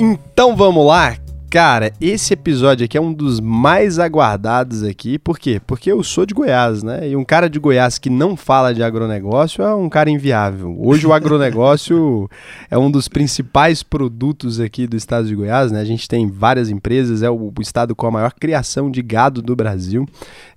Então vamos lá, Cara, esse episódio aqui é um dos mais aguardados aqui. Por quê? Porque eu sou de Goiás, né? E um cara de Goiás que não fala de agronegócio é um cara inviável. Hoje o agronegócio é um dos principais produtos aqui do estado de Goiás, né? A gente tem várias empresas, é o, estado com a maior criação de gado do Brasil.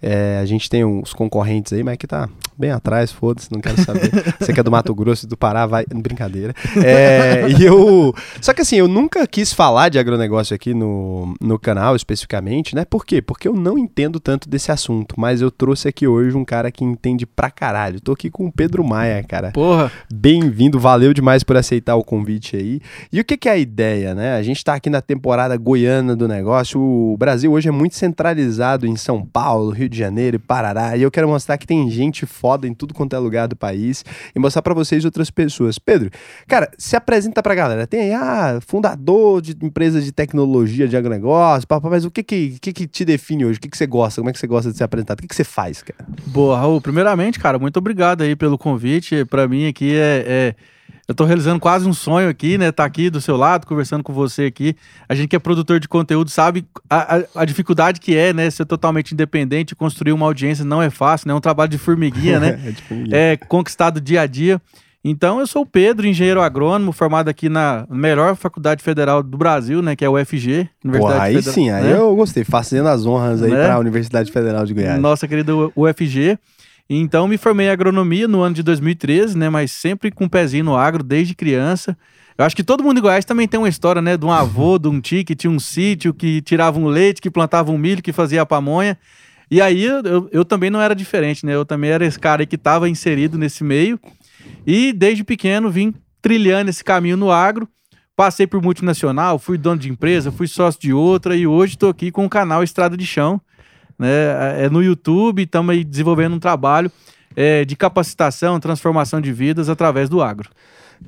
É, a gente tem uns concorrentes aí, mas que tá bem atrás, foda-se, não quero saber. Você que é do Mato Grosso e do Pará, vai. Brincadeira. É, e eu. Só que assim, eu nunca quis falar de agronegócio aqui no, no canal especificamente, né? Por quê? Porque eu não entendo tanto desse assunto, mas eu trouxe aqui hoje um cara que entende pra caralho. Tô aqui com o Pedro Maia, cara. Porra! Bem-vindo, valeu demais por aceitar o convite aí. E o que, que é a ideia, né? A gente tá aqui na temporada goiana do negócio. O Brasil hoje é muito centralizado em São Paulo, Rio de Janeiro e Parará. E eu quero mostrar que tem gente em tudo quanto é lugar do país e mostrar para vocês outras pessoas. Pedro, cara, se apresenta pra galera. Tem aí, ah, fundador de empresa de tecnologia de agronegócio, papo, mas o que que, que que te define hoje? O que que você gosta? Como é que você gosta de ser apresentado? O que que você faz, cara? Boa, Raul. Primeiramente, cara, muito obrigado aí pelo convite. Para mim aqui é, é... Eu tô realizando quase um sonho aqui, né? Tá aqui do seu lado, conversando com você aqui. A gente que é produtor de conteúdo sabe a, a, a dificuldade que é, né? Ser totalmente independente, construir uma audiência não é fácil, né? É um trabalho de formiguinha, né? é, de formiguinha. é conquistado dia a dia. Então, eu sou o Pedro, engenheiro agrônomo, formado aqui na melhor faculdade federal do Brasil, né, que é a UFG. Universidade Pô, aí Federal, sim, aí né? eu gostei, fazendo as honras aí né? para a Universidade Federal de Goiás. Nossa querida UFG. Então, me formei em agronomia no ano de 2013, né, mas sempre com um pezinho no agro desde criança. Eu acho que todo mundo em Goiás também tem uma história, né, de um avô, de um tio que tinha um sítio, que tirava um leite, que plantava um milho, que fazia a pamonha. E aí eu, eu também não era diferente, né? Eu também era esse cara que estava inserido nesse meio. E desde pequeno vim trilhando esse caminho no agro. Passei por multinacional, fui dono de empresa, fui sócio de outra e hoje estou aqui com o canal Estrada de Chão. Né? É no YouTube, estamos desenvolvendo um trabalho é, de capacitação, transformação de vidas através do agro.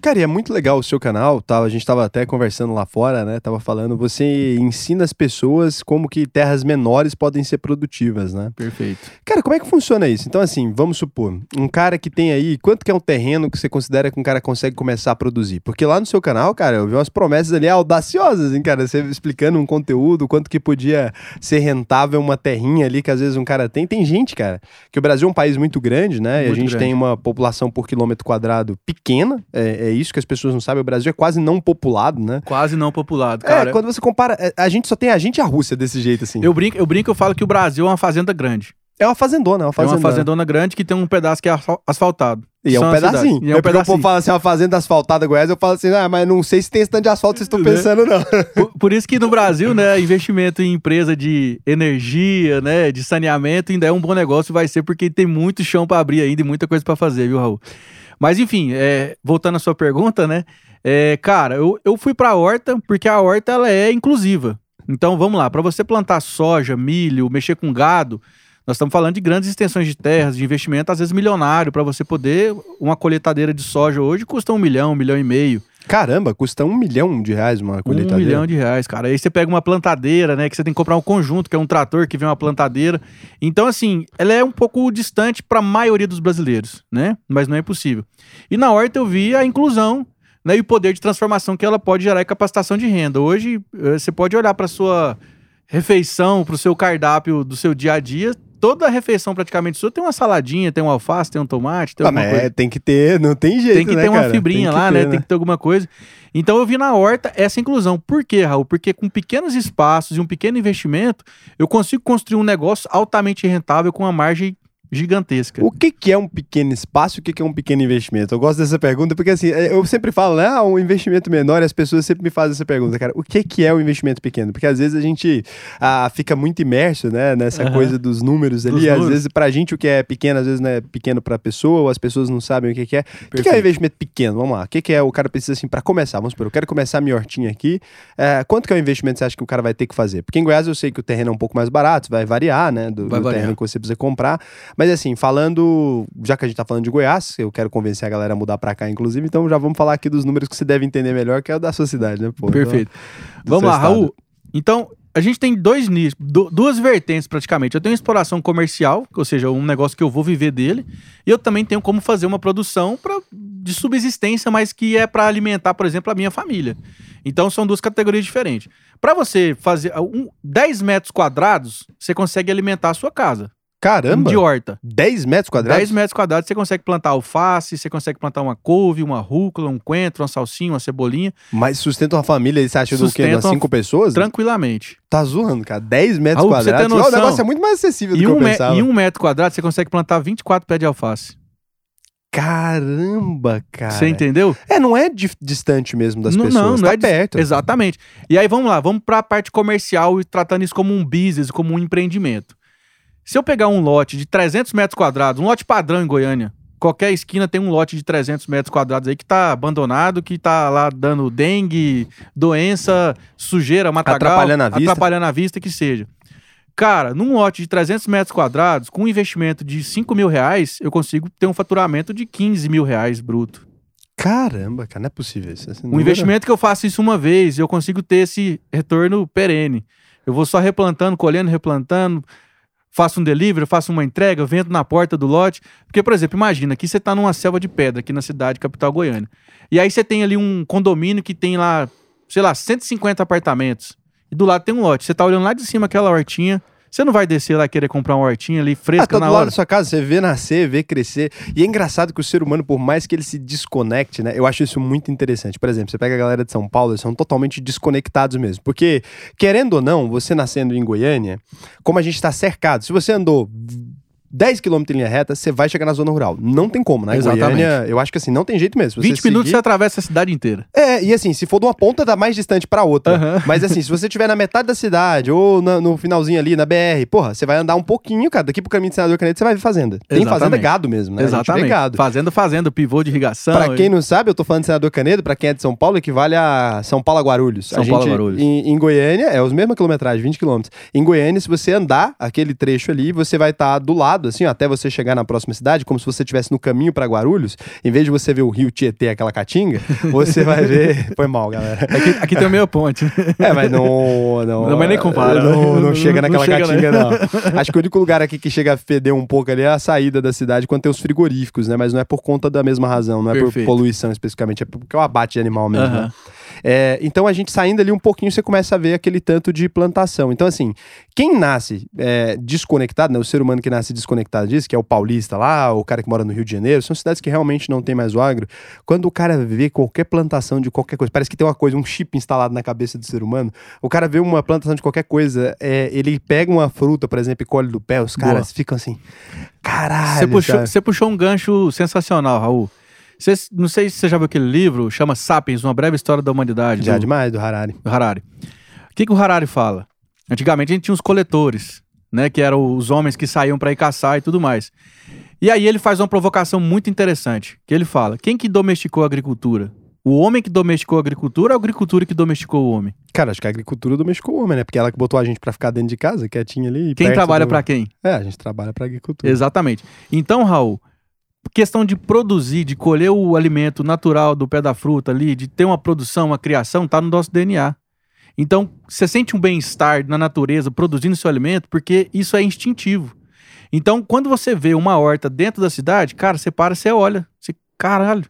Cara, e é muito legal o seu canal, tá? a gente estava até conversando lá fora, né? Tava falando, você ensina as pessoas como que terras menores podem ser produtivas, né? Perfeito. Cara, como é que funciona isso? Então, assim, vamos supor, um cara que tem aí, quanto que é um terreno que você considera que um cara consegue começar a produzir? Porque lá no seu canal, cara, eu vi umas promessas ali audaciosas, hein, cara? Você explicando um conteúdo, quanto que podia ser rentável uma terrinha ali que às vezes um cara tem. Tem gente, cara, que o Brasil é um país muito grande, né? Muito e a gente grande. tem uma população por quilômetro quadrado pequena, é, é isso que as pessoas não sabem. O Brasil é quase não populado, né? Quase não populado, é, cara. É, quando você compara. É, a gente só tem a gente e a Rússia desse jeito, assim. Eu brinco, eu brinco, eu falo que o Brasil é uma fazenda grande. É uma fazendona, é uma fazendona. É uma fazendona grande que tem um pedaço que é asfaltado. E é um pedacinho. E é um é pedacinho. o povo fala assim, uma fazenda asfaltada Goiás, eu falo assim, ah, mas não sei se tem esse tanto de asfalto que vocês estão pensando, não. Por, por, isso que no Brasil, né, investimento em empresa de energia, né, de saneamento ainda é um bom negócio, vai ser porque tem muito chão para abrir ainda e muita coisa para fazer, viu, Raul? Mas enfim, é, voltando à sua pergunta, né, é, cara, eu, eu fui pra horta porque a horta ela é inclusiva. Então vamos lá, para você plantar soja, milho, mexer com gado, nós estamos falando de grandes extensões de terras, de investimento, às vezes milionário, para você poder. Uma colheitadeira de soja hoje custa um milhão, um milhão e meio. Caramba, custa um milhão de reais uma colheitadeira. Um milhão de reais, cara. Aí você pega uma plantadeira, né? Que você tem que comprar um conjunto, que é um trator que vem uma plantadeira. Então, assim, ela é um pouco distante para a maioria dos brasileiros, né? Mas não é impossível. E na horta eu vi a inclusão né, e o poder de transformação que ela pode gerar e capacitação de renda. Hoje, eh, você pode olhar para sua refeição, para o seu cardápio do seu dia a dia, toda a refeição praticamente sua tem uma saladinha, tem um alface, tem um tomate, tem ah, alguma coisa. É, tem que ter, não tem jeito, Tem que né, ter uma cara? fibrinha lá, ter, né? né? Tem que ter alguma coisa. Então eu vi na horta essa inclusão. Por quê, Raul? Porque com pequenos espaços e um pequeno investimento, eu consigo construir um negócio altamente rentável com uma margem gigantesca. O que, que é um pequeno espaço e o que, que é um pequeno investimento? Eu gosto dessa pergunta porque, assim, é, eu sempre falo, né? Ah, um investimento menor e as pessoas sempre me fazem essa pergunta, cara. O que, que é o um investimento pequeno? Porque às vezes a gente ah, fica muito imerso, né? Nessa uhum. coisa dos números ali. Dos às números. vezes, pra gente, o que é pequeno, às vezes não é pequeno pra pessoa, ou as pessoas não sabem o que, que é. O que, que é um investimento pequeno? Vamos lá. O que, que é o cara precisa, assim, pra começar? Vamos supor, eu quero começar a minha hortinha aqui. É, quanto que é o investimento que você acha que o cara vai ter que fazer? Porque em Goiás eu sei que o terreno é um pouco mais barato, vai variar, né? Do, vai do variar. terreno que você precisa comprar. Mas assim, falando já que a gente tá falando de Goiás, eu quero convencer a galera a mudar pra cá, inclusive, então já vamos falar aqui dos números que você deve entender melhor, que é o da sua cidade, né? Pô, Perfeito. Do, vamos lá, estado. Raul. Então, a gente tem dois nichos, duas vertentes praticamente. Eu tenho exploração comercial, ou seja, um negócio que eu vou viver dele, e eu também tenho como fazer uma produção pra, de subsistência, mas que é para alimentar, por exemplo, a minha família. Então são duas categorias diferentes. Para você fazer um, 10 metros quadrados, você consegue alimentar a sua casa. Caramba! De horta. 10 metros quadrados? 10 metros quadrados você consegue plantar alface, você consegue plantar uma couve, uma rúcula, um coentro, uma salsinha, uma cebolinha. Mas sustenta uma família, você acha do quê? Umas 5 pessoas? Tranquilamente. Tá zoando, cara. 10 metros Raul, quadrados. Noção, o negócio é muito mais acessível do que um eu pensava. Em um metro quadrado você consegue plantar 24 pés de alface. Caramba, cara. Você entendeu? É, não é distante mesmo das não, pessoas, não, não tá é perto. Exatamente. E aí vamos lá, vamos para a parte comercial e tratando isso como um business, como um empreendimento. Se eu pegar um lote de 300 metros quadrados, um lote padrão em Goiânia, qualquer esquina tem um lote de 300 metros quadrados aí que tá abandonado, que tá lá dando dengue, doença, sujeira, matagal, atrapalhando a vista, atrapalhando a vista que seja. Cara, num lote de 300 metros quadrados, com um investimento de 5 mil reais, eu consigo ter um faturamento de 15 mil reais bruto. Caramba, cara, não é possível isso. Um investimento que eu faço isso uma vez, eu consigo ter esse retorno perene. Eu vou só replantando, colhendo, replantando, faço um delivery, faço uma entrega, vendo na porta do lote. Porque, por exemplo, imagina que você está numa selva de pedra aqui na cidade, capital Goiânia. E aí você tem ali um condomínio que tem lá, sei lá, 150 apartamentos e do lado tem um lote. Você tá olhando lá de cima aquela hortinha, você não vai descer lá querer comprar uma hortinha ali fresca ah, tá na do hora. lado da sua casa, você vê nascer, vê crescer. E é engraçado que o ser humano, por mais que ele se desconecte, né? Eu acho isso muito interessante. Por exemplo, você pega a galera de São Paulo, eles são totalmente desconectados mesmo. Porque, querendo ou não, você nascendo em Goiânia, como a gente está cercado, se você andou 10 km em linha reta, você vai chegar na zona rural. Não tem como, né? Exatamente. Goiânia, eu acho que assim, não tem jeito mesmo. 20 minutos você atravessa a cidade inteira. É, e assim, se for de uma ponta, dá mais distante pra outra. Uhum. Mas assim, se você estiver na metade da cidade ou na, no finalzinho ali, na BR, porra, você vai andar um pouquinho, cara. Daqui pro caminho do Senador Canedo, você vai ver fazenda. Tem Exatamente. fazenda gado mesmo, né? Exatamente. Gado. Fazenda, fazenda, pivô de irrigação. Pra quem não sabe, eu tô falando de Senador Canedo, pra quem é de São Paulo, equivale a São Paulo a Guarulhos. São a Paulo a Guarulhos. Em, em, Goiânia, é os mesma quilometragem, 20 km. Em Goiânia, se você andar aquele trecho ali, você vai estar tá do lado, assim, ó, até você chegar na próxima cidade, como se você estivesse no caminho para Guarulhos, em vez de você ver o rio Tietê, aquela caatinga, você vai ver. Foi mal, galera. Aqui, aqui tem meio ponte. É, mas não. Não, não mas nem compara. Não, não, chega naquela não chega caatinga, não. Acho que o único lugar aqui que chega a feder um pouco ali é a saída da cidade quando tem os frigoríficos, né? Mas não é por conta da mesma razão, não é Perfeito. por poluição especificamente, é porque é o abate de animal mesmo. Uhum. Né? É, então a gente saindo ali um pouquinho, você começa a ver aquele tanto de plantação. Então, assim, quem nasce é, desconectado, né, o ser humano que nasce desconectado disso, que é o paulista lá, o cara que mora no Rio de Janeiro, são cidades que realmente não tem mais o agro. Quando o cara vê qualquer plantação de qualquer coisa, parece que tem uma coisa, um chip instalado na cabeça do ser humano. O cara vê uma plantação de qualquer coisa, é, ele pega uma fruta, por exemplo, e colhe do pé, os caras Boa. ficam assim, caralho. Você puxou, você puxou um gancho sensacional, Raul. Cê, não sei se você já viu aquele livro, chama Sapiens, Uma Breve História da Humanidade. Já do, demais, do Harari. Do Harari. O que, que o Harari fala? Antigamente a gente tinha os coletores, né? Que eram os homens que saíam para ir caçar e tudo mais. E aí ele faz uma provocação muito interessante, que ele fala: quem que domesticou a agricultura? O homem que domesticou a agricultura ou a agricultura que domesticou o homem? Cara, acho que a agricultura domesticou o homem, né? Porque ela que botou a gente para ficar dentro de casa, quietinho ali. Quem trabalha do... para quem? É, a gente trabalha para agricultura. Exatamente. Então, Raul, questão de produzir, de colher o alimento natural do pé da fruta ali, de ter uma produção, uma criação, tá no nosso DNA. Então, você sente um bem-estar na natureza produzindo seu alimento porque isso é instintivo. Então, quando você vê uma horta dentro da cidade, cara, você para, você olha, você, caralho,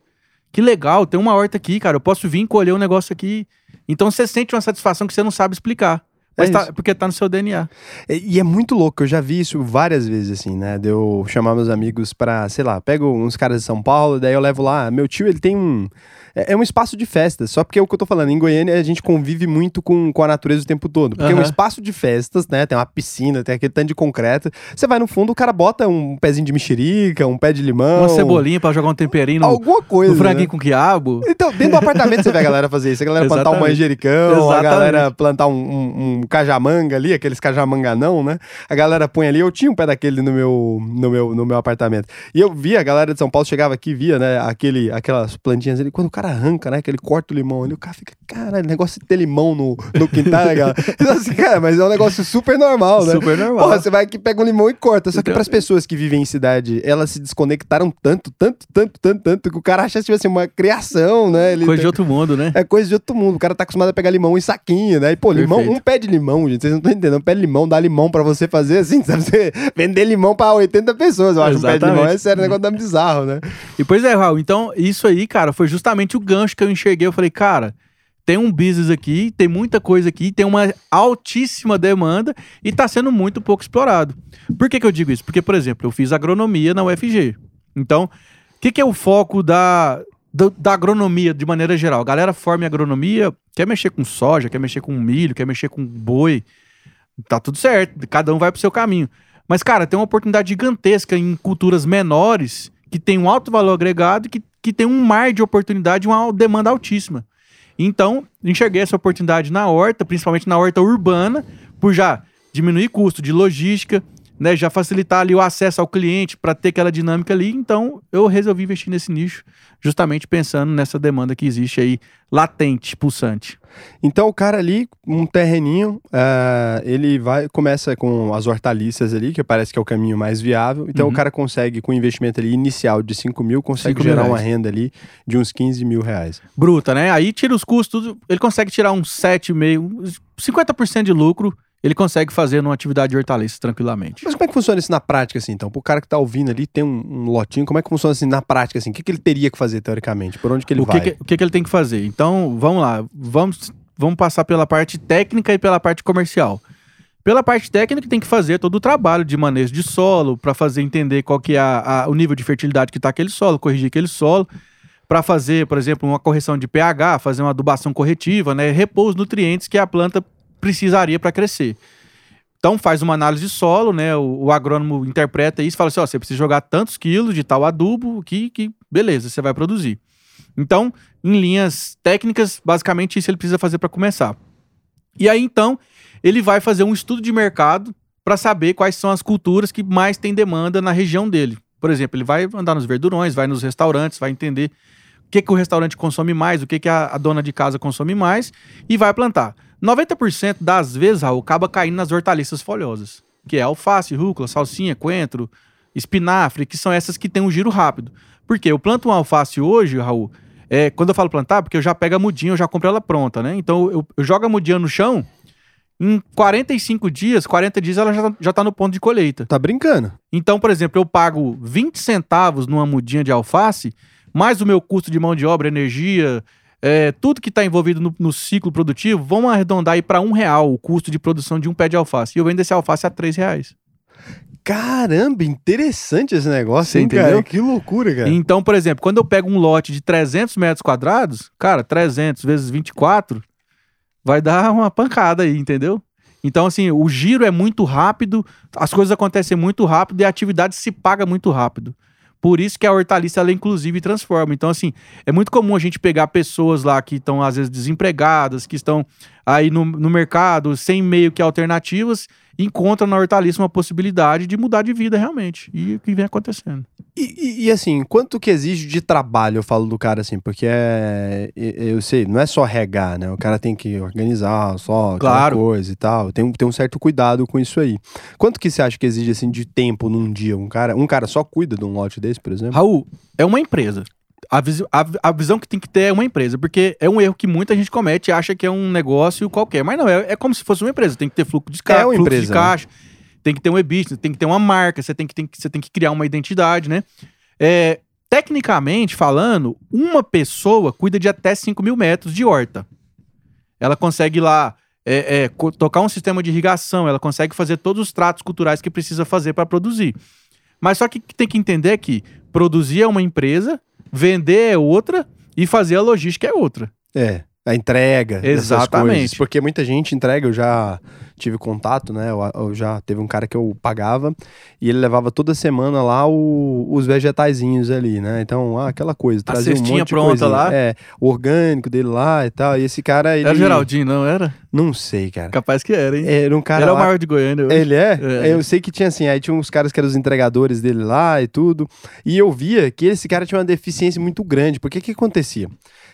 que legal, tem uma horta aqui, cara, eu posso vir colher um negócio aqui. Então, você sente uma satisfação que você não sabe explicar. Mas é tá, porque tá no seu DNA. E, e, é muito louco, eu já vi isso várias vezes, assim, né? De eu chamar meus amigos pra, sei lá, pego uns caras de São Paulo, daí eu levo lá. Meu tio, ele tem um. É, é, um espaço de festas, só porque é o que eu tô falando. Em Goiânia, a gente convive muito com, com a natureza o tempo todo. Porque uhum. é um espaço de festas, né? Tem uma piscina, tem aquele tanto de concreto. Você vai no fundo, o cara bota um pezinho de mexerica, um pé de limão. Uma cebolinha pra jogar um temperinho. No, alguma coisa. Um franguinho né? com quiabo. Então, dentro do apartamento você vê a galera fazer isso. A galera plantar um manjericão, Exatamente. a galera plantar um, um, um cajamanga ali, aqueles cajamanganão, né? A galera põe ali. Eu tinha um pé daquele no meu, no meu, no meu apartamento. E eu via, a galera de São Paulo chegava aqui, via, né? Aquele, aquelas plantinhas ali. Quando o cara arranca, né? Aquele corta o limão ali, o cara fica, cara, negócio de ter limão no, no quintal, né, galera? Então, assim, cara, mas é um negócio super normal, né? Super normal. Porra, você vai aqui, pega um limão e corta. Só que então... para as pessoas que vivem em cidade, elas se desconectaram tanto, tanto, tanto, tanto, tanto, que o cara acha, tipo assim, uma criação, né? Ele coisa de outro mundo, né? É coisa de outro mundo. O cara tá acostumado a pegar limão em saquinho, né? E, pô, limão, Perfeito. um pé de limão, gente, vocês não estão entendendo. Um pé de limão dá limão para você fazer assim, sabe? Você vender limão para 80 pessoas, eu acho. Exatamente. Um pé de limão é sério, o negócio bizarro, né? E pois é, Raul, então isso aí, cara, foi justamente o gancho que eu enxerguei. Eu falei, cara, tem um business aqui, tem muita coisa aqui, tem uma altíssima demanda e está sendo muito pouco explorado. Por que, que eu digo isso? Porque, por exemplo, eu fiz agronomia na UFG. Então, o que, que é o foco da, da, da, agronomia de maneira geral? A galera forma em agronomia, quer mexer com soja, quer mexer com milho, quer mexer com boi. Tá tudo certo, cada um vai pro seu caminho. Mas, cara, tem uma oportunidade gigantesca em culturas menores que tem um alto valor agregado e que, que tem um mar de oportunidade uma demanda altíssima. Então, enxerguei essa oportunidade na horta, principalmente na horta urbana, por já diminuir custo de logística, né, já facilitar ali o acesso ao cliente para ter aquela dinâmica ali. Então, eu resolvi investir nesse nicho, justamente pensando nessa demanda que existe aí, latente, pulsante. Então, o cara ali, um terreninho, uh, ele vai começa com as hortaliças ali, que parece que é o caminho mais viável. Então, uhum. o cara consegue, com um investimento ali inicial de 5 mil, consegue 5 gerar uma renda ali de uns 15 mil reais. Bruta, né? Aí tira os custos, ele consegue tirar uns 7,5, 50% de lucro ele consegue fazer numa atividade de hortaliças tranquilamente. Mas como é que funciona isso na prática, assim, então? Pro cara que tá ouvindo ali, tem um, um lotinho, como é que funciona assim na prática, assim? O que, que ele teria que fazer, teoricamente? Por onde que ele o vai? Que que, o que, que ele tem que fazer? Então, vamos lá. Vamos, vamos passar pela parte técnica e pela parte comercial. Pela parte técnica, tem que fazer todo o trabalho de manejo de solo, para fazer entender qual que é a, a, o nível de fertilidade que está aquele solo, corrigir aquele solo, para fazer, por exemplo, uma correção de pH, fazer uma adubação corretiva, né, repor os nutrientes que a planta precisaria para crescer. Então faz uma análise de solo, né? O, o agrônomo interpreta isso e fala assim: ó, você precisa jogar tantos quilos de tal adubo que, que beleza, você vai produzir. Então, em linhas técnicas, basicamente isso ele precisa fazer para começar. E aí então ele vai fazer um estudo de mercado para saber quais são as culturas que mais têm demanda na região dele. Por exemplo, ele vai andar nos verdurões, vai nos restaurantes, vai entender o que, que o restaurante consome mais, o que, que a, a dona de casa consome mais e vai plantar. 90% das vezes, Raul, acaba caindo nas hortaliças folhosas, que é alface, rúcula, salsinha, coentro, espinafre, que são essas que têm um giro rápido. Porque eu planto uma alface hoje, Raul, é, quando eu falo plantar, porque eu já pego a mudinha, eu já compro ela pronta, né? Então eu, eu jogo a mudinha no chão, em 45 dias, 40 dias, ela já, já tá no ponto de colheita. Tá brincando. Então, por exemplo, eu pago 20 centavos numa mudinha de alface, mais o meu custo de mão de obra, energia, é, tudo que está envolvido no, no, ciclo produtivo, vamos arredondar aí para um real o custo de produção de um pé de alface. E eu vendo esse alface a três reais. Caramba, interessante esse negócio, hein, entendeu? Cara? Que loucura, cara. Então, por exemplo, quando eu pego um lote de 300 metros quadrados, cara, 300 vezes 24, vai dar uma pancada aí, entendeu? Então, assim, o giro é muito rápido, as coisas acontecem muito rápido e a atividade se paga muito rápido. Por isso que a hortaliça ela inclusive transforma. Então, assim, é muito comum a gente pegar pessoas lá que estão, às vezes, desempregadas, que estão aí no, no mercado, sem meio que alternativas, encontram na hortaliça uma possibilidade de mudar de vida realmente. E o que vem acontecendo. E, e, e, assim, quanto que exige de trabalho, eu falo do cara assim, porque é. Eu sei, não é só regar, né? O cara tem que organizar só claro. coisa e tal. Tem, tem um certo cuidado com isso aí. Quanto que você acha que exige assim de tempo num dia? Um cara, um cara só cuida de um lote desse, por exemplo? Raul, é uma empresa. A, vis a, a, visão que tem que ter é uma empresa, porque é um erro que muita gente comete e acha que é um negócio qualquer. Mas não, é, é como se fosse uma empresa. Tem que ter fluxo de, ca é fluxo empresa, de né? caixa. Né? Tem que ter um e-business, tem que ter uma marca, você tem que, tem, você tem que criar uma identidade, né? É, tecnicamente falando, uma pessoa cuida de até 5 mil metros de horta. Ela consegue lá é, é, tocar um sistema de irrigação, ela consegue fazer todos os tratos culturais que precisa fazer para produzir. Mas só que tem que entender que produzir é uma empresa, vender é outra e fazer a logística é outra. É, a entrega. Exatamente. Coisas, porque muita gente entrega, eu já tive contato, né? Eu, eu, já teve um cara que eu pagava e ele levava toda semana lá o, os vegetaizinhos ali, né? Então, ah, aquela coisa, trazia a um monte pronta de lá. É, o orgânico dele lá e tal. E esse cara ele Era Geraldinho, não era? Não sei, cara. Capaz que era, hein? Era um cara Era lá... o maior de Goiânia. Hoje. Ele é? é? Eu sei que tinha assim, aí tinha uns caras que eram os entregadores dele lá e tudo. E eu via que esse cara tinha uma deficiência muito grande. Porque o que acontecia?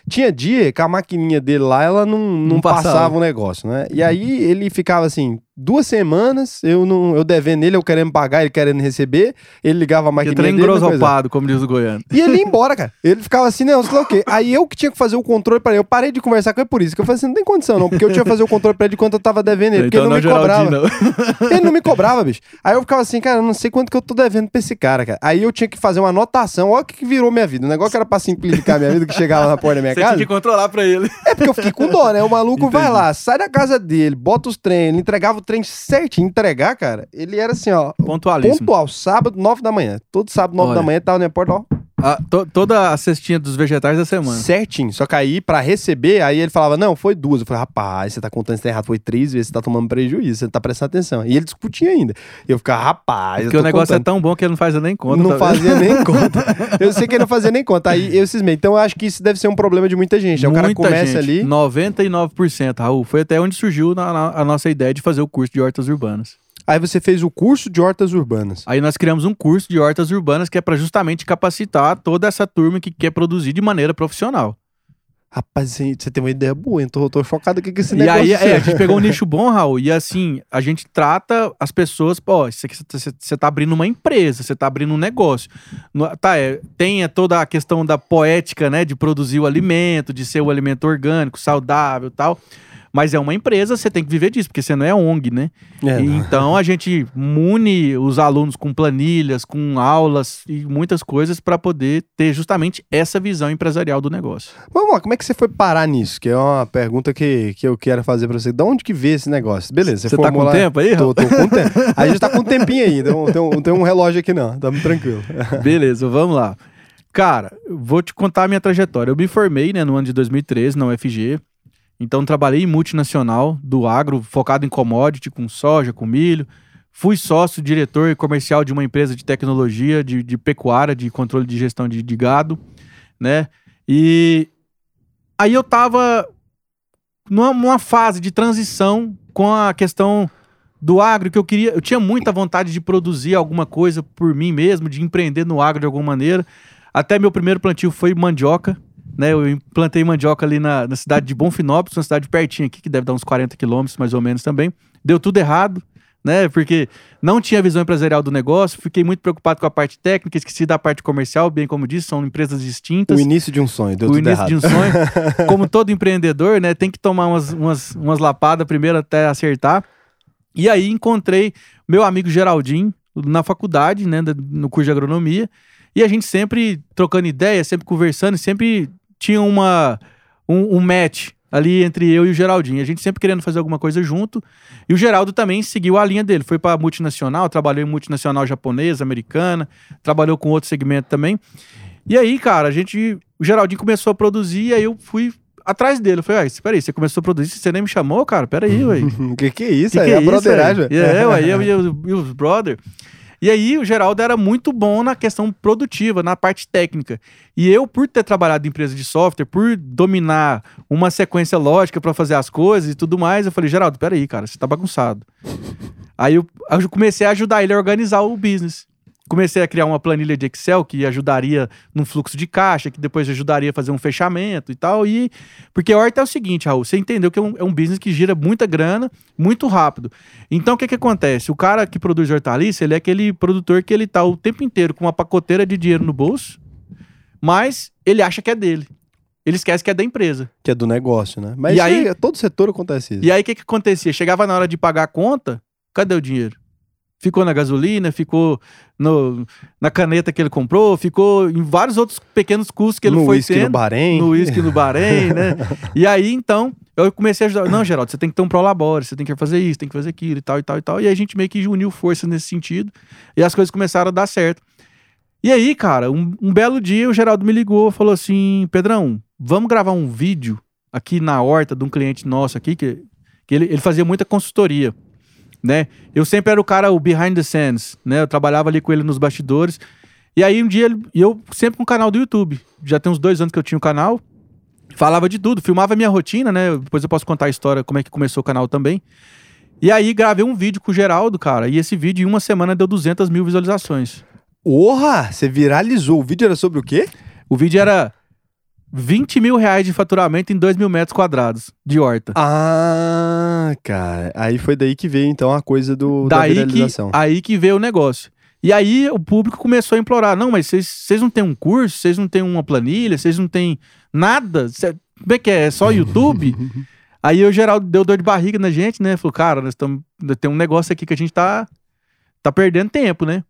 Tinha dia que a maquininha dele lá, ela não, não, não passava. passava o negócio, né? E aí ele ficava assim, duas semanas, eu não, eu devendo ele, eu querendo pagar, ele querendo receber. Ele ligava a máquina dele. mesma coisa. grosopado, como diz o goiano. E ele ia embora, cara. Ele ficava assim, não, sei lá o quê. Aí eu que tinha que fazer o controle pra ele. Eu parei de conversar com ele por isso. Que eu falei assim, não tem condição não. Porque eu tinha que fazer o controle pra ele de quanto eu tava devendo ele. Porque então ele não, me cobrava. não. Ele não me cobrava, bicho. Aí eu ficava assim, cara, não sei quanto que eu tô devendo pra esse cara, cara. Aí eu tinha que fazer uma anotação. Olha o que que virou minha vida. O negócio que era pra simplificar minha vida, que chegava na porta da minha Você casa. tinha que controlar pra ele. É porque eu fiquei com dó, né? O maluco vai Entendi. lá, sai da casa dele, bota os trem, ele entregava o trem certinho. Entregar, cara, ele era assim, ó. Pontualíssimo. Pontual, sábado, nove da manhã. Todo sábado, nove Olha. da manhã, tava na minha porta, ó. Ah, to- toda a cestinha dos vegetais da semana. Certinho. Só que aí, pra receber, aí ele falava, não, foi duas. Eu falei, rapaz, você tá contando isso tá errado. Foi três vezes, você tá tomando prejuízo, você não tá prestando atenção. E ele discutia ainda. E eu ficava, rapaz, Porque eu o negócio contando. é tão bom que ele não faz nem conta. Não tá fazia nem conta. Eu sei que ele não fazia nem conta. Aí eu cismei. Então eu acho que isso deve ser um problema de muita gente. Aí o cara Muita começa gente, ali. 99%, Raul. Foi até onde surgiu na- na- a nossa ideia de fazer o curso de hortas urbanas. Aí você fez o curso de hortas urbanas. Aí nós criamos um curso de hortas urbanas que é para justamente capacitar toda essa turma que quer produzir de maneira profissional. Rapaz, você tem uma ideia boa, hein? Tô, tô chocado aqui com esse E negócio. aí, é, a gente pegou um nicho bom, Raul, e assim, a gente trata as pessoas, pô, você tá abrindo uma empresa, você tá abrindo um negócio. Tá, é, tem é, toda a questão da poética, né, de produzir o alimento, de ser o alimento orgânico, saudável e tal. Mas é uma empresa, você tem que viver disso, porque você não é ONG, né? É, não. então a gente mune os alunos com planilhas, com aulas e muitas coisas para poder ter justamente essa visão empresarial do negócio. Vamos lá, como é que você foi parar nisso? Que é uma pergunta que, que eu quero fazer pra você. De onde que vê esse negócio? Beleza, você, Você tá com lá- tempo aí, Tô, tô com tempo. A gente tá com um tempinho aí, então tem um, tem um relógio aqui não, tamo tranquilo. Beleza, vamos lá. Cara, vou te contar a minha trajetória. Eu me formei né, no ano de 2013 na UFG. Então trabalhei em multinacional do agro, focado em commodity, com soja, com milho. Fui sócio, diretor comercial de uma empresa de tecnologia, de, de pecuária, de controle de gestão de, de gado, né? E aí eu tava numa, numa fase de transição com a questão do agro, que eu queria, eu tinha muita vontade de produzir alguma coisa por mim mesmo, de empreender no agro de alguma maneira. Até meu primeiro plantio foi mandioca, né? Eu plantei mandioca ali na, na cidade de Bonfinópolis, uma cidade pertinho aqui, que deve dar uns 40 quilômetros mais ou menos também. Deu tudo errado, né? Porque não tinha visão empresarial do negócio, fiquei muito preocupado com a parte técnica, esqueci da parte comercial, bem como disse, são empresas distintas O início de um sonho, deu o tudo início errado. de um sonho. Como todo empreendedor, né? Tem que tomar umas, umas, umas lapadas primeiro até acertar. E aí encontrei meu amigo Geraldinho na faculdade, né? No curso de agronomia. E a gente sempre trocando ideia, sempre conversando, sempre tinha uma, um, um match ali entre eu e o Geraldinho. A gente sempre querendo fazer alguma coisa junto. E o Geraldo também seguiu a linha dele. Foi para multinacional, trabalhou em multinacional japonesa, americana, trabalhou com outro segmento também. E aí, cara, a gente. O Geraldinho começou a produzir, e aí eu fui atrás dele. Eu falei, ah, espera aí, você começou a produzir, você nem me chamou, cara? Pera aí, ué. O que que é isso? Que aí que é é a velho? É, ué, eu e, os- e os brother. E aí o Geraldo era muito bom na questão produtiva, na parte técnica. E eu, por ter trabalhado em empresa de software, por dominar uma sequência lógica para fazer as coisas e tudo mais, eu falei, Geraldo, peraí, cara, você tá bagunçado. Aí eu, eu comecei a ajudar ele a organizar o business. Comecei a criar uma planilha de Excel que ajudaria num fluxo de caixa, que depois ajudaria a fazer um fechamento e tal. E porque a horta é o seguinte, Raul, você entendeu que é um, é um business que gira muita grana, muito rápido. Então o que que acontece? O cara que produz hortaliça, ele é aquele produtor que ele tá o tempo inteiro com uma pacoteira de dinheiro no bolso, mas ele acha que é dele. Ele esquece que é da empresa. Que é do negócio, né? Mas E aí- aí, todo setor acontece isso. E aí o que que acontecia? Chegava na hora de pagar a conta, cadê o dinheiro? Ficou na gasolina, ficou no- na caneta que ele comprou, ficou em vários outros pequenos custos que ele no foi uísque tendo. no Bahrein. no uísque no Bahrein, né? E aí, então, eu comecei a ajudar. Não, Geraldo, você tem que ter um prolabore, você tem que fazer isso, tem que fazer aquilo e tal e tal e tal. E aí a gente meio que uniu forças nesse sentido e as coisas começaram a dar certo. E aí, cara, um, um belo dia o Geraldo me ligou falou assim: Pedrão, vamos gravar um vídeo aqui na horta de um cliente nosso aqui, que, que ele, ele fazia muita consultoria. Né? Eu sempre era o cara, o behind the scenes, né? Eu trabalhava ali com ele nos bastidores. E aí um dia, ele- eu sempre com o canal do YouTube. Já tem uns dois anos que eu tinha o canal. Falava de tudo, filmava a minha rotina, né? Depois eu posso contar a história, como é que começou o canal também. E aí gravei um vídeo com o Geraldo, cara. E esse vídeo em uma semana deu 200 mil visualizações. Porra! Você viralizou. O vídeo era sobre o quê? O vídeo era 20 mil reais de faturamento em 2 mil metros quadrados de horta. Ah, cara. Aí foi daí que veio então a coisa do, Daí da que, viralização. aí que veio o negócio. E aí o público começou a implorar: não, mas vocês não têm um curso, vocês não têm uma planilha, vocês não têm nada. Cê- Como é que é? É só YouTube? aí o Geraldo deu dor de barriga na gente, né? Falou: cara, nós estamos. Tem um negócio aqui que a gente tá, tá perdendo tempo, né?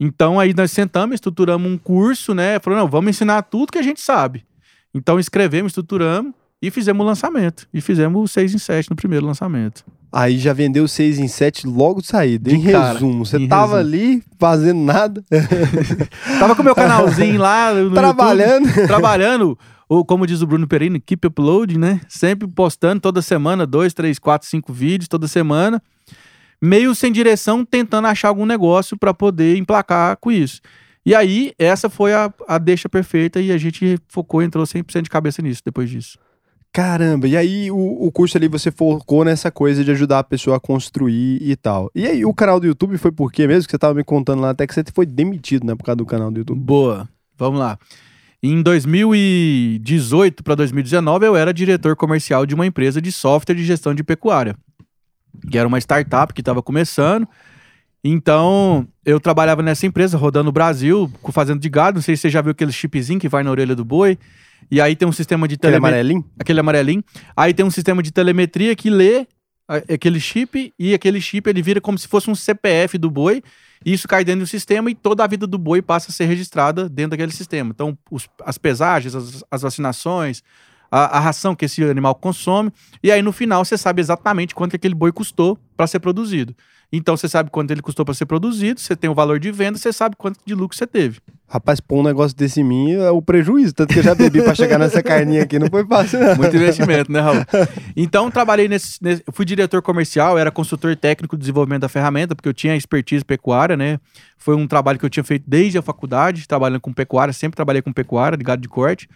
Então aí nós sentamos, estruturamos um curso, né? Falou: não, vamos ensinar tudo que a gente sabe. Então escrevemos, estruturamos e fizemos o lançamento. E fizemos o 6 em 7 no primeiro lançamento. Aí já vendeu 6 em 7 logo de saída. De em cara, resumo, você em tava resumo. ali fazendo nada, Tava com o meu canalzinho lá trabalhando. YouTube, trabalhando, ou como diz o Bruno Pereira, keep upload, né? Sempre postando toda semana, dois, três, quatro, cinco vídeos toda semana. Meio sem direção, tentando achar algum negócio para poder emplacar com isso. E aí, essa foi a, a deixa perfeita e a gente focou, entrou 100% de cabeça nisso depois disso. Caramba, e aí o, o curso ali você focou nessa coisa de ajudar a pessoa a construir e tal. E aí o canal do YouTube foi por quê mesmo? Que você tava me contando lá até que você foi demitido, né, por causa do canal do YouTube. Boa. Vamos lá. Em 2018 para 2019, eu era diretor comercial de uma empresa de software de gestão de pecuária, que era uma startup que estava começando. Então, eu trabalhava nessa empresa, rodando o Brasil, fazendo de gado. Não sei se você já viu aquele chipzinho que vai na orelha do boi. E aí tem um sistema de Aquele telemetria amarelinho? aquele amarelinho. Aí tem um sistema de telemetria que lê aquele chip e aquele chip ele vira como se fosse um CPF do boi. E isso cai dentro do sistema e toda a vida do boi passa a ser registrada dentro daquele sistema. Então, os- as pesagens, as, as vacinações, a, a ração que esse animal consome. E aí, no final, você sabe exatamente quanto que aquele boi custou para ser produzido. Então, você sabe quanto ele custou para ser produzido, você tem o valor de venda, você sabe quanto de lucro você teve. Rapaz, pôr um negócio desse em mim é o prejuízo. Tanto que eu já bebi pra chegar nessa carninha aqui, não foi fácil, não. Muito investimento, né, Raul? Então, trabalhei nesse, nesse- Fui diretor comercial, era consultor técnico de desenvolvimento da ferramenta, porque eu tinha expertise pecuária, né? Foi um trabalho que eu tinha feito desde a faculdade, trabalhando com pecuária, sempre trabalhei com pecuária, de gado de corte.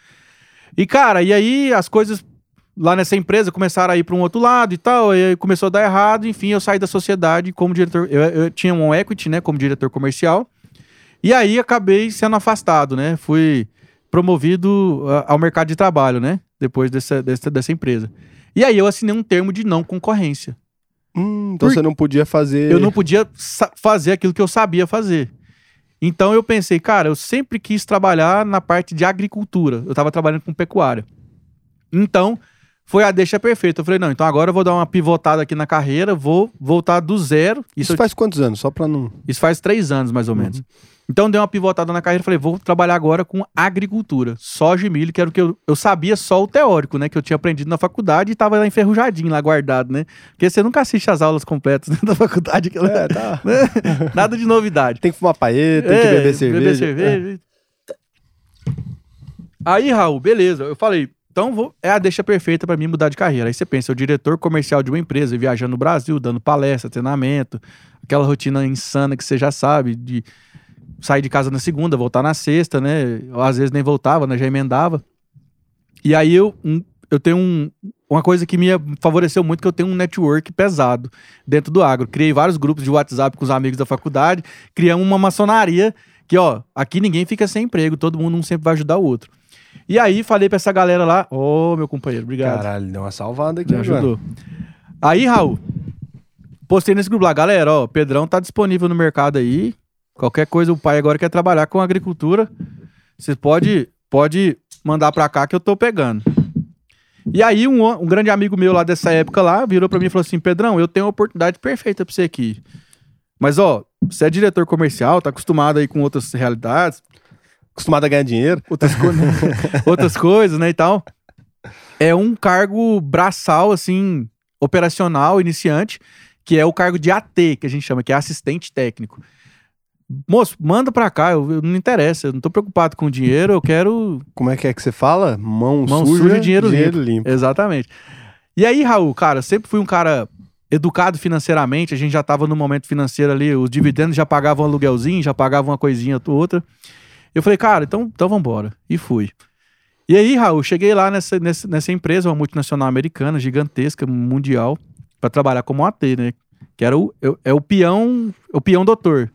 E, cara, e aí as coisas lá nessa empresa começaram a ir para um outro lado e tal, e aí começou a dar errado, enfim, eu saí da sociedade como diretor. Eu, eu tinha um equity, né, como diretor comercial. E aí acabei sendo afastado, né? Fui promovido ah, ao mercado de trabalho, né? Depois dessa, dessa, dessa empresa. E aí eu assinei um termo de não concorrência. Hum, então Por- você não podia fazer. Eu não podia fazer aquilo que eu sabia fazer. Então eu pensei, cara, eu sempre quis trabalhar na parte de agricultura. Eu estava trabalhando com pecuária. Então, foi a deixa perfeita. Eu falei, não, então agora eu vou dar uma pivotada aqui na carreira, vou voltar do zero. Isso Isso, faz quantos anos? Só pra não. isso faz três anos, mais ou menos. Então dei uma pivotada na carreira e falei, vou trabalhar agora com agricultura, soja e milho, que era o que eu, eu sabia só o teórico, né? Que eu tinha aprendido na faculdade e tava lá enferrujadinho, lá guardado, né? Porque você nunca assiste as aulas completas né, da faculdade, aquela- É, tá. nada de novidade. Tem que fumar paeta, tem que É, beber cerveja. beber cerveja. Aí, Raul, beleza. Eu falei, então vou, é a deixa perfeita pra mim mudar de carreira. Aí você pensa, o diretor comercial de uma empresa, viajando no Brasil, dando palestra, treinamento, aquela rotina insana que você já sabe, de sair de casa na segunda, voltar na sexta, né? Às vezes nem voltava, né? Já emendava. E aí eu, um- eu tenho um- uma coisa que me favoreceu muito, que eu tenho um network pesado dentro do agro. Criei vários grupos de WhatsApp com os amigos da faculdade, criamos uma maçonaria que, ó, aqui ninguém fica sem emprego, todo mundo um sempre vai ajudar o outro. E aí falei pra essa galera lá, ô meu companheiro, obrigado. Caralho, deu uma salvada aqui, Me ajudou. Aí, Raul, postei nesse grupo lá, galera, ó, Pedrão tá disponível no mercado aí. Qualquer coisa, o pai agora quer trabalhar com agricultura. Você pode, pode mandar pra cá que eu tô pegando. E aí, um, um grande amigo meu lá dessa época lá virou pra mim e falou assim: Pedrão, eu tenho uma oportunidade perfeita pra você aqui. Mas, ó, você é diretor comercial, tá acostumado aí com outras realidades, Acostumado a ganhar dinheiro. outras, co- outras coisas, né, e tal. É um cargo braçal, assim, operacional, iniciante, que é o cargo de AT, que a gente chama, que é assistente técnico. Moço, manda pra cá, eu, eu não interessa, eu não tô preocupado com o dinheiro, eu quero Como é que é que você fala? Mão, Mão suja, suja, dinheiro limpo. limpo. Exatamente. E aí, Raul, cara, sempre fui um cara educado financeiramente, a gente já tava no momento financeiro ali, os dividendos já pagavam um aluguelzinho, já pagavam uma coisinha ou outra. Eu falei, cara, então, então vambora. E fui. E aí, Raul, cheguei lá nessa, nessa, nessa empresa, uma multinacional americana, gigantesca, mundial, para trabalhar como AT, né? Que era o, é, é o peão, o peão doutor.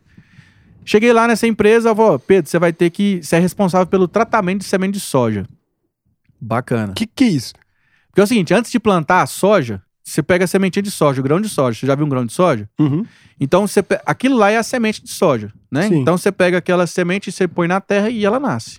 Cheguei lá nessa empresa, eu falei, ó, Pedro, você vai ter que ser responsável pelo tratamento de semente de soja. Bacana. Que que é isso? Porque é o seguinte, antes de plantar a soja, você pega a sementinha de soja, o grão de soja. Você já viu um grão de soja? Uhum. Então, você pe- aquilo lá é a semente de soja, né? Sim. Então, você pega aquela semente e você põe na terra e ela nasce.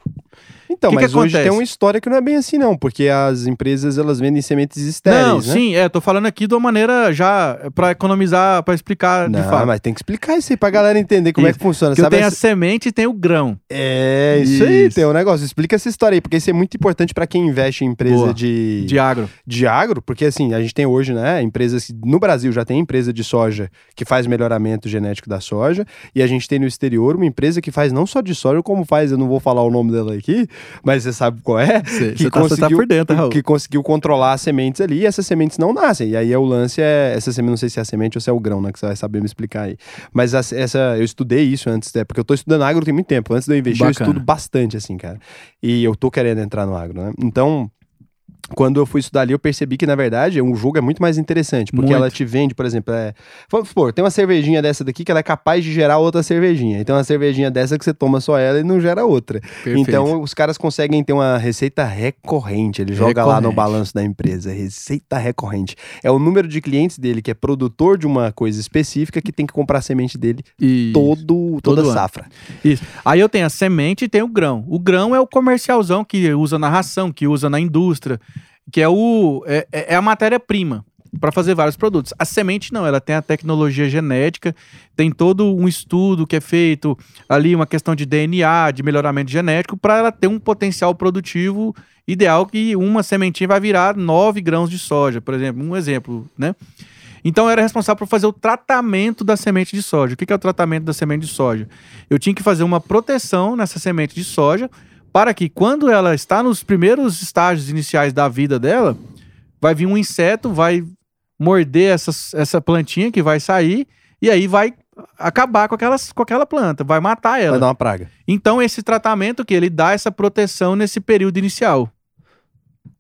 Então, Que que mas hoje acontece? tem uma história que não é bem assim, não, porque as empresas elas vendem sementes estéreis, não, né? sim, é, tô falando aqui de uma maneira já pra economizar, pra explicar de Não, fato. mas tem que explicar isso aí pra galera entender como é Isso. que funciona. Que Sabe tenho a semente e tem o grão. É, isso, aí, Isso. tem um negócio. Explica essa história aí, porque isso é muito importante pra quem investe em empresa Boa. de, De agro. de agro, porque assim, a gente tem hoje, né, empresas, no Brasil já tem empresa de soja que faz melhoramento genético da soja, e a gente tem no exterior uma empresa que faz não só de soja, como faz, eu não vou falar o nome dela aqui, mas você sabe qual é, Você que tá, tá conseguiu- por dentro, que conseguiu controlar as sementes ali, e essas sementes não nascem. E aí é o lance é, essa semente, não sei se é a semente ou se é o grão, né, que você vai saber me explicar aí. Mas as- essa, eu estudei isso antes, né, porque eu tô estudando agro tem muito tempo. Antes de eu investir, eu Bacana. estudo bastante, assim, cara. E eu tô querendo entrar no agro, né? Então, quando eu fui estudar ali, eu percebi que, na verdade, um jogo é muito mais interessante. Porque Muito. ela te vende, por exemplo, é... Tem uma cervejinha dessa daqui que ela é capaz de gerar outra cervejinha. Então, uma cervejinha dessa que você toma só ela e não gera outra. Perfeito. Então, os caras conseguem ter uma receita recorrente. Ele joga lá no Recorrente. balanço da empresa. Receita recorrente. É o número de clientes dele que é produtor de uma coisa específica que tem que comprar a semente dele todo, toda ano. safra. Isso. Aí eu tenho a semente e tenho o grão. O grão é o comercialzão que usa na ração, que usa na indústria, que é, o, é, é a matéria-prima para fazer vários produtos. A semente não, ela tem a tecnologia genética, tem todo um estudo que é feito ali, uma questão de DNA, de melhoramento genético, para ela ter um potencial produtivo ideal que uma sementinha vai virar 9 grãos de soja, por exemplo, um exemplo, né? Então eu era responsável por fazer o tratamento da semente de soja. O que é o tratamento da semente de soja? Eu tinha que fazer uma proteção nessa semente de soja para que quando ela está nos primeiros estágios iniciais da vida dela, vai vir um inseto, vai morder essas- essa plantinha que vai sair e aí vai acabar com, aquelas, com aquela planta, vai matar ela. Vai dar uma praga. Então, esse tratamento que ele dá essa proteção nesse período inicial.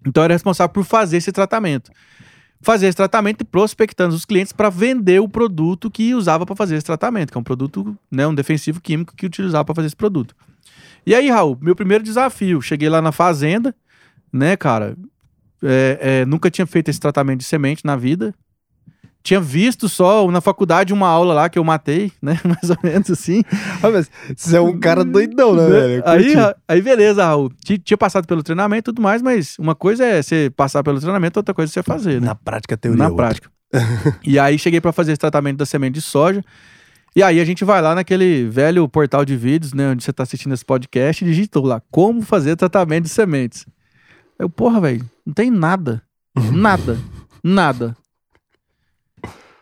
Então, eu era responsável por fazer esse tratamento. Fazer esse tratamento e prospectando os clientes para vender o produto que usava para fazer esse tratamento, que é um produto, né, um defensivo químico que utilizava para fazer esse produto. E aí, Raul, meu primeiro desafio, cheguei lá na fazenda, né, cara, é, é, nunca tinha feito esse tratamento de semente na vida. Tinha visto só na faculdade uma aula lá que eu matei, né? Mais ou menos assim. Ah, mas você é um cara doidão, né, velho? Eu Aí. Ra- aí, beleza, Raul. Ti- Tinha passado pelo treinamento e tudo mais, mas uma coisa é você passar pelo treinamento, outra coisa é você fazer, né? Na prática, teoria Na é outra. prática. e aí cheguei pra fazer esse tratamento da semente de soja. E aí a gente vai lá naquele velho portal de vídeos, né, onde você tá assistindo esse podcast, e digitou lá como fazer tratamento de sementes. Eu, porra, velho, não tem nada. Nada. nada.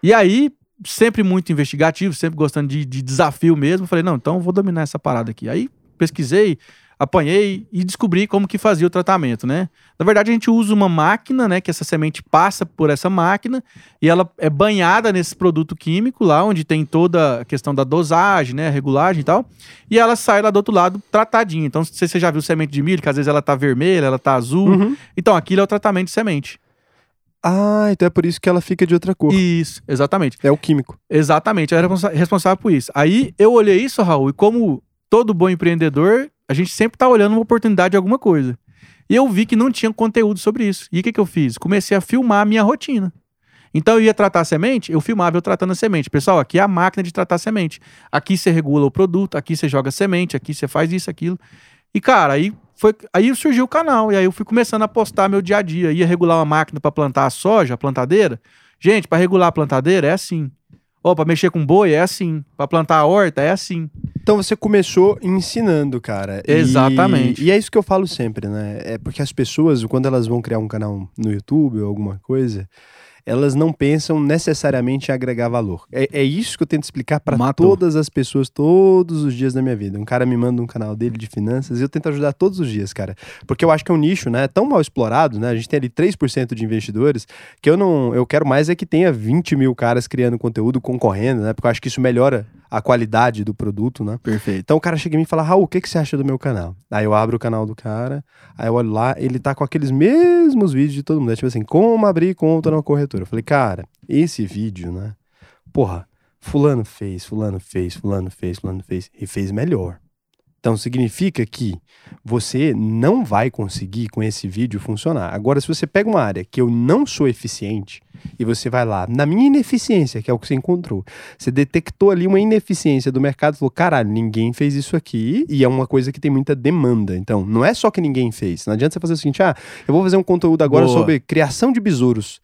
E aí, sempre muito investigativo, sempre gostando de, de desafio mesmo, falei, não, então eu vou dominar essa parada aqui. Aí pesquisei, apanhei e descobri como que fazia o tratamento, né? Na verdade, a gente usa uma máquina, né? Que essa semente passa por essa máquina e ela é banhada nesse produto químico lá, onde tem toda a questão da dosagem, né? A regulagem e tal. E ela sai lá do outro lado tratadinha. Então, se você já viu semente de milho, que às vezes ela tá vermelha, ela tá azul. Uhum. Então, aquilo é o tratamento de semente. Ah, então é por isso que ela fica de outra cor. Isso, exatamente. É o químico. Exatamente, eu era responsável por isso. Aí eu olhei isso, Raul, e como todo bom empreendedor, a gente sempre tá olhando uma oportunidade de alguma coisa. E eu vi que não tinha conteúdo sobre isso. E o que, que eu fiz? Comecei a filmar a minha rotina. Então eu ia tratar a semente, eu filmava eu tratando a semente. Pessoal, aqui é a máquina de tratar a semente. Aqui você regula o produto, aqui você joga semente, aqui você faz isso, aquilo. E cara, aí foi aí surgiu o canal e aí eu fui começando a postar meu dia a dia. Ia regular uma máquina para plantar a soja, a plantadeira. Gente, para regular a plantadeira é assim. Ó, para mexer com boi é assim. Para plantar a horta é assim. Então você começou ensinando, cara. E- Exatamente. E, é isso que eu falo sempre, né? É porque as pessoas, quando elas vão criar um canal no YouTube ou alguma coisa, elas não pensam necessariamente em agregar valor. É, é isso que eu tento explicar para todas as pessoas todos os dias da minha vida. Um cara me manda um canal dele de finanças e eu tento ajudar todos os dias, cara. Porque eu acho que é um nicho, né? Tão mal explorado, né? A gente tem ali 3% de investidores que eu não. Eu quero mais é que tenha 20 mil caras criando conteúdo, concorrendo, né? Porque eu acho que isso melhora a qualidade do produto, né? Perfeito. Então o cara chega em mim e fala, Raul, o que, que você acha do meu canal? Aí eu abro o canal do cara, aí eu olho lá, ele tá com aqueles mesmos vídeos de todo mundo. É tipo assim, como abrir conta numa corretora. Eu falei, cara, esse vídeo, né? Porra, fulano fez, fulano fez, fulano fez, fulano fez, e fez melhor. Então significa que você não vai conseguir com esse vídeo funcionar. Agora, se você pega uma área que eu não sou eficiente e você vai lá, na minha ineficiência, que é o que você encontrou, você detectou ali uma ineficiência do mercado e falou: caralho, ninguém fez isso aqui e é uma coisa que tem muita demanda. Então, não é só que ninguém fez. Não adianta você fazer o seguinte: ah, eu vou fazer um conteúdo agora Boa. sobre criação de besouros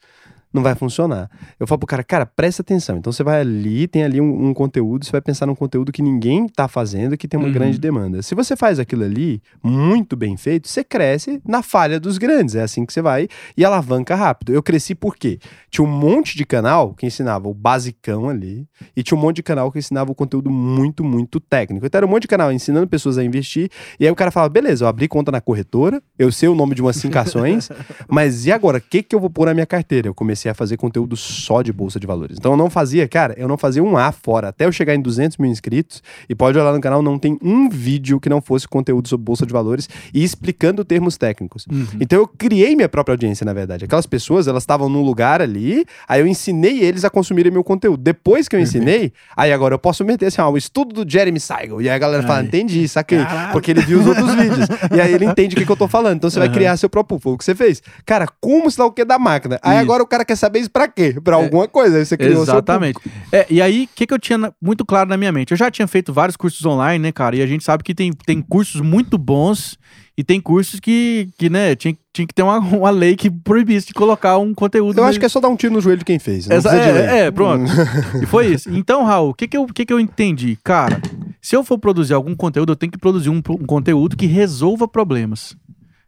não vai funcionar. Eu falo pro cara, cara, presta atenção. Então você vai ali, tem ali um, um conteúdo, você vai pensar num conteúdo que ninguém tá fazendo, que tem uma Uhum. grande demanda. Se você faz aquilo ali muito bem feito, você cresce na falha dos grandes. É assim que você vai e alavanca rápido. Eu cresci por quê? Tinha um monte de canal que ensinava o basicão ali, e tinha um monte de canal que ensinava o conteúdo muito, muito técnico. Então era um monte de canal ensinando pessoas a investir, e aí o cara falava, beleza, eu abri conta na corretora, eu sei o nome de umas cinco ações, mas e agora, o que, que eu vou pôr na minha carteira? Eu comecei a fazer conteúdo só de bolsa de valores. Então eu não fazia, cara, eu não fazia um A fora. Até eu chegar em 200 mil inscritos, e pode olhar no canal, não tem um vídeo que não fosse conteúdo sobre bolsa de valores e explicando termos técnicos. Uhum. Então eu criei minha própria audiência, na verdade. Aquelas pessoas, elas estavam num lugar ali, aí eu ensinei eles a consumirem meu conteúdo. Depois que eu ensinei, aí agora eu posso meter assim, ó, o estudo do Jeremy Siegel. E aí a galera fala, entendi, saquei. Caralho. Porque ele viu os outros vídeos. E aí ele entende o que, que eu tô falando. Então você vai Aham. criar seu próprio. Foi o que você fez. Cara, como se dá o que da máquina? Aí Isso. agora o cara quer saber isso pra quê? Pra alguma coisa. Aí você criou Exatamente. É, e aí, o que, que eu tinha muito claro na minha mente? Eu já tinha feito vários cursos online, né, cara? E a gente sabe que tem, tem cursos muito bons e tem cursos que, que né, tinha, tinha que ter uma, uma lei que proibisse de colocar um conteúdo. Eu acho que é só dar um tiro no joelho de quem fez. Lei. é, é, pronto. e foi isso. Então, Raul, o que, que, eu, que, que eu entendi? Cara, se eu for produzir algum conteúdo, eu tenho que produzir um, um conteúdo que resolva problemas.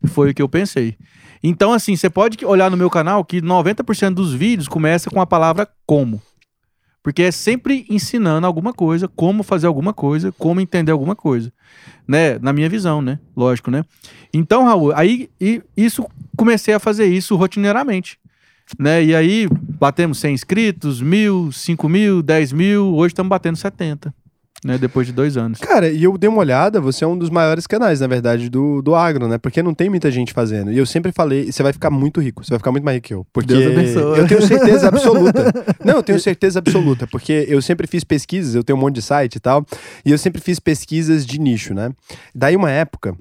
Foi o que eu pensei. Então, assim, você pode olhar no meu canal que 90% dos vídeos começa com a palavra como. Porque é sempre ensinando alguma coisa, como fazer alguma coisa, como entender alguma coisa. Né? Na minha visão, né? Lógico, né? Então, Raul, aí isso comecei a fazer isso rotineiramente. Né? E aí batemos 100 inscritos, mil, 5 mil, 10 mil, hoje estamos batendo 70. Né? Depois de dois anos. Cara, e eu dei uma olhada, você é um dos maiores canais, na verdade, do, do agro, né? Porque não tem muita gente fazendo. E eu sempre falei, você vai ficar muito rico, você vai ficar muito mais rico que eu. Porque Deus abençoe. eu tenho certeza absoluta. Não, eu tenho certeza absoluta, porque eu sempre fiz pesquisas, eu tenho um monte de site e tal, e eu sempre fiz pesquisas de nicho, né? Daí uma época,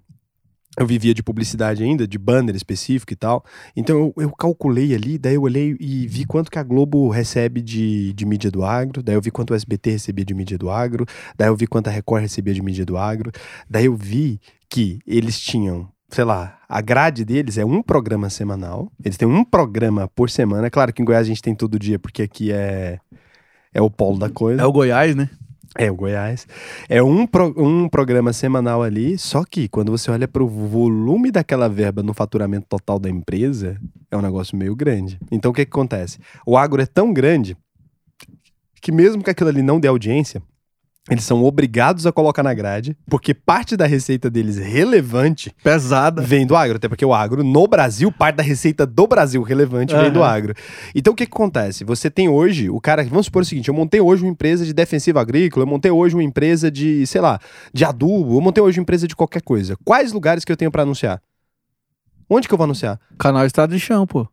eu vivia de publicidade ainda, de banner específico e tal. Então eu, eu calculei ali, daí eu olhei e vi quanto que a Globo recebe de, de mídia do agro, daí eu vi quanto o SBT recebia de mídia do agro, daí eu vi quanto a Record recebia de mídia do agro, daí eu vi que eles tinham, sei lá, a grade deles é um programa semanal, eles têm um programa por semana. Claro que em Goiás a gente tem todo dia, porque aqui é, é o polo da coisa. É o Goiás, né? É, o Goiás. É um, pro- um programa semanal ali, só que quando você olha pro volume daquela verba no faturamento total da empresa, é um negócio meio grande. Então o que, que acontece? O agro é tão grande que mesmo que aquilo ali não dê audiência, eles são obrigados a colocar na grade, porque parte da receita deles relevante Pesada. vem do agro, até porque o agro, no Brasil, parte da receita do Brasil relevante vem do agro. Então o que, que acontece? Você tem hoje, o cara, vamos supor o seguinte: eu montei hoje uma empresa de defensiva agrícola, eu montei hoje uma empresa de, sei lá, de adubo, eu montei hoje uma empresa de qualquer coisa. Quais lugares que eu tenho pra anunciar? Onde que eu vou anunciar? Canal Estrada de Chão, pô.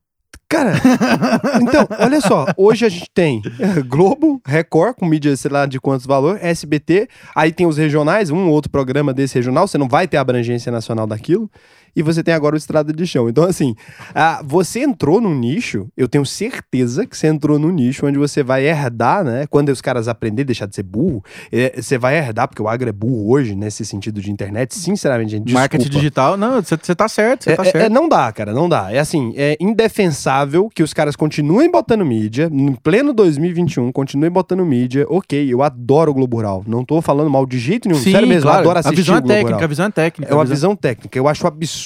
Cara, então, olha só, hoje a gente tem Globo, Record, com mídia, sei lá de quantos valor, SBT, aí tem os regionais, um ou outro programa desse regional, você não vai ter a abrangência nacional daquilo, e você tem agora o Estrada de Chão. Então, assim, ah, você entrou num nicho, eu tenho certeza que você entrou num nicho onde você vai herdar, né? Quando os caras aprenderem a deixar de ser burro, eh, você vai herdar, porque o agro é burro hoje, nesse sentido de internet, sinceramente, gente, Marketing desculpa. digital. Não, você tá certo, você É, tá é- certo. é, não dá, cara, não dá. É assim, é indefensável que os caras continuem botando mídia, em pleno 2021, continuem botando mídia. Ok, eu adoro o Globo Rural. Não tô falando mal de jeito nenhum. Sério mesmo, eu adoro assistir a visão é técnica, a visão é técnica. É uma a visão técnica. Eu acho absurdo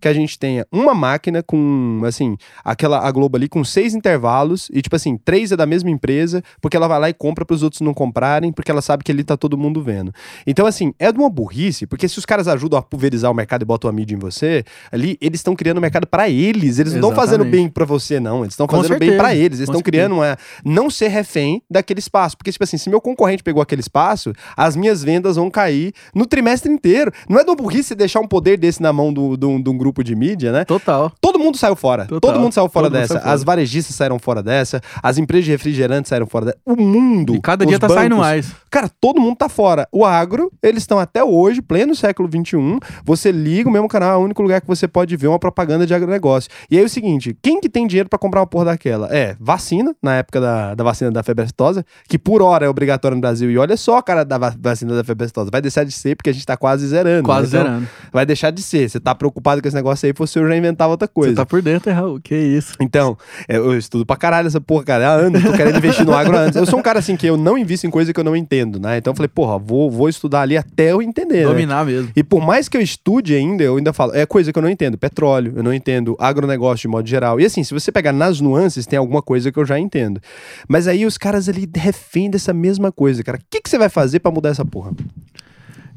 que a gente tenha uma máquina com, assim, aquela a Globo ali com seis intervalos e, tipo assim, três é da mesma empresa, porque ela vai lá e compra para os outros não comprarem, porque ela sabe que ali tá todo mundo vendo. Então, assim, é de uma burrice, porque se os caras ajudam a pulverizar o mercado e botam a mídia em você, ali eles estão criando o mercado para eles. Eles não estão fazendo bem para você, não. Eles estão fazendo bem certeza, para eles. Eles estão criando uma não ser refém daquele espaço. Porque, tipo assim, se meu concorrente pegou aquele espaço, as minhas vendas vão cair no trimestre inteiro. Não é de uma burrice deixar um poder desse na mão do- do- de um grupo de mídia, né? Total. Todo mundo saiu fora. Total. Todo mundo saiu fora Todo dessa. saiu fora. As varejistas saíram fora dessa. As empresas de refrigerante saíram fora dessa. O mundo. E cada dia tá saindo bancos, mais. Cara, todo mundo tá fora. O agro, eles estão até hoje, pleno século XXI. Você liga o mesmo canal, é o único lugar que você pode ver uma propaganda de agronegócio. E aí é o seguinte: quem que tem dinheiro pra comprar uma porra daquela? É vacina, na época da, da vacina da febre aftosa, que por hora é obrigatória no Brasil. E olha só, cara, da va- vacina da febre aftosa. Vai deixar de ser porque a gente tá quase zerando. Quase né? Então, zerando. Vai deixar de ser. Você tá preocupado com esse negócio aí, você já inventava outra coisa. Você tá por dentro, hein, Raul? Que isso. Então, é, eu estudo pra caralho essa porra, cara. Há anos, tô querendo investir no agro anos. Eu sou um cara assim que eu não invisto em coisa que eu não entendo, né? Então eu falei, porra, vou, vou estudar ali até eu entender. né? Dominar mesmo. E por mais que eu estude ainda, eu ainda falo, é coisa que eu não entendo. Petróleo, eu não entendo. Agronegócio de modo geral. E assim, se você pegar nas nuances, tem alguma coisa que eu já entendo. Mas aí os caras ali refém dessa mesma coisa, cara. O que, que você vai fazer pra mudar essa porra?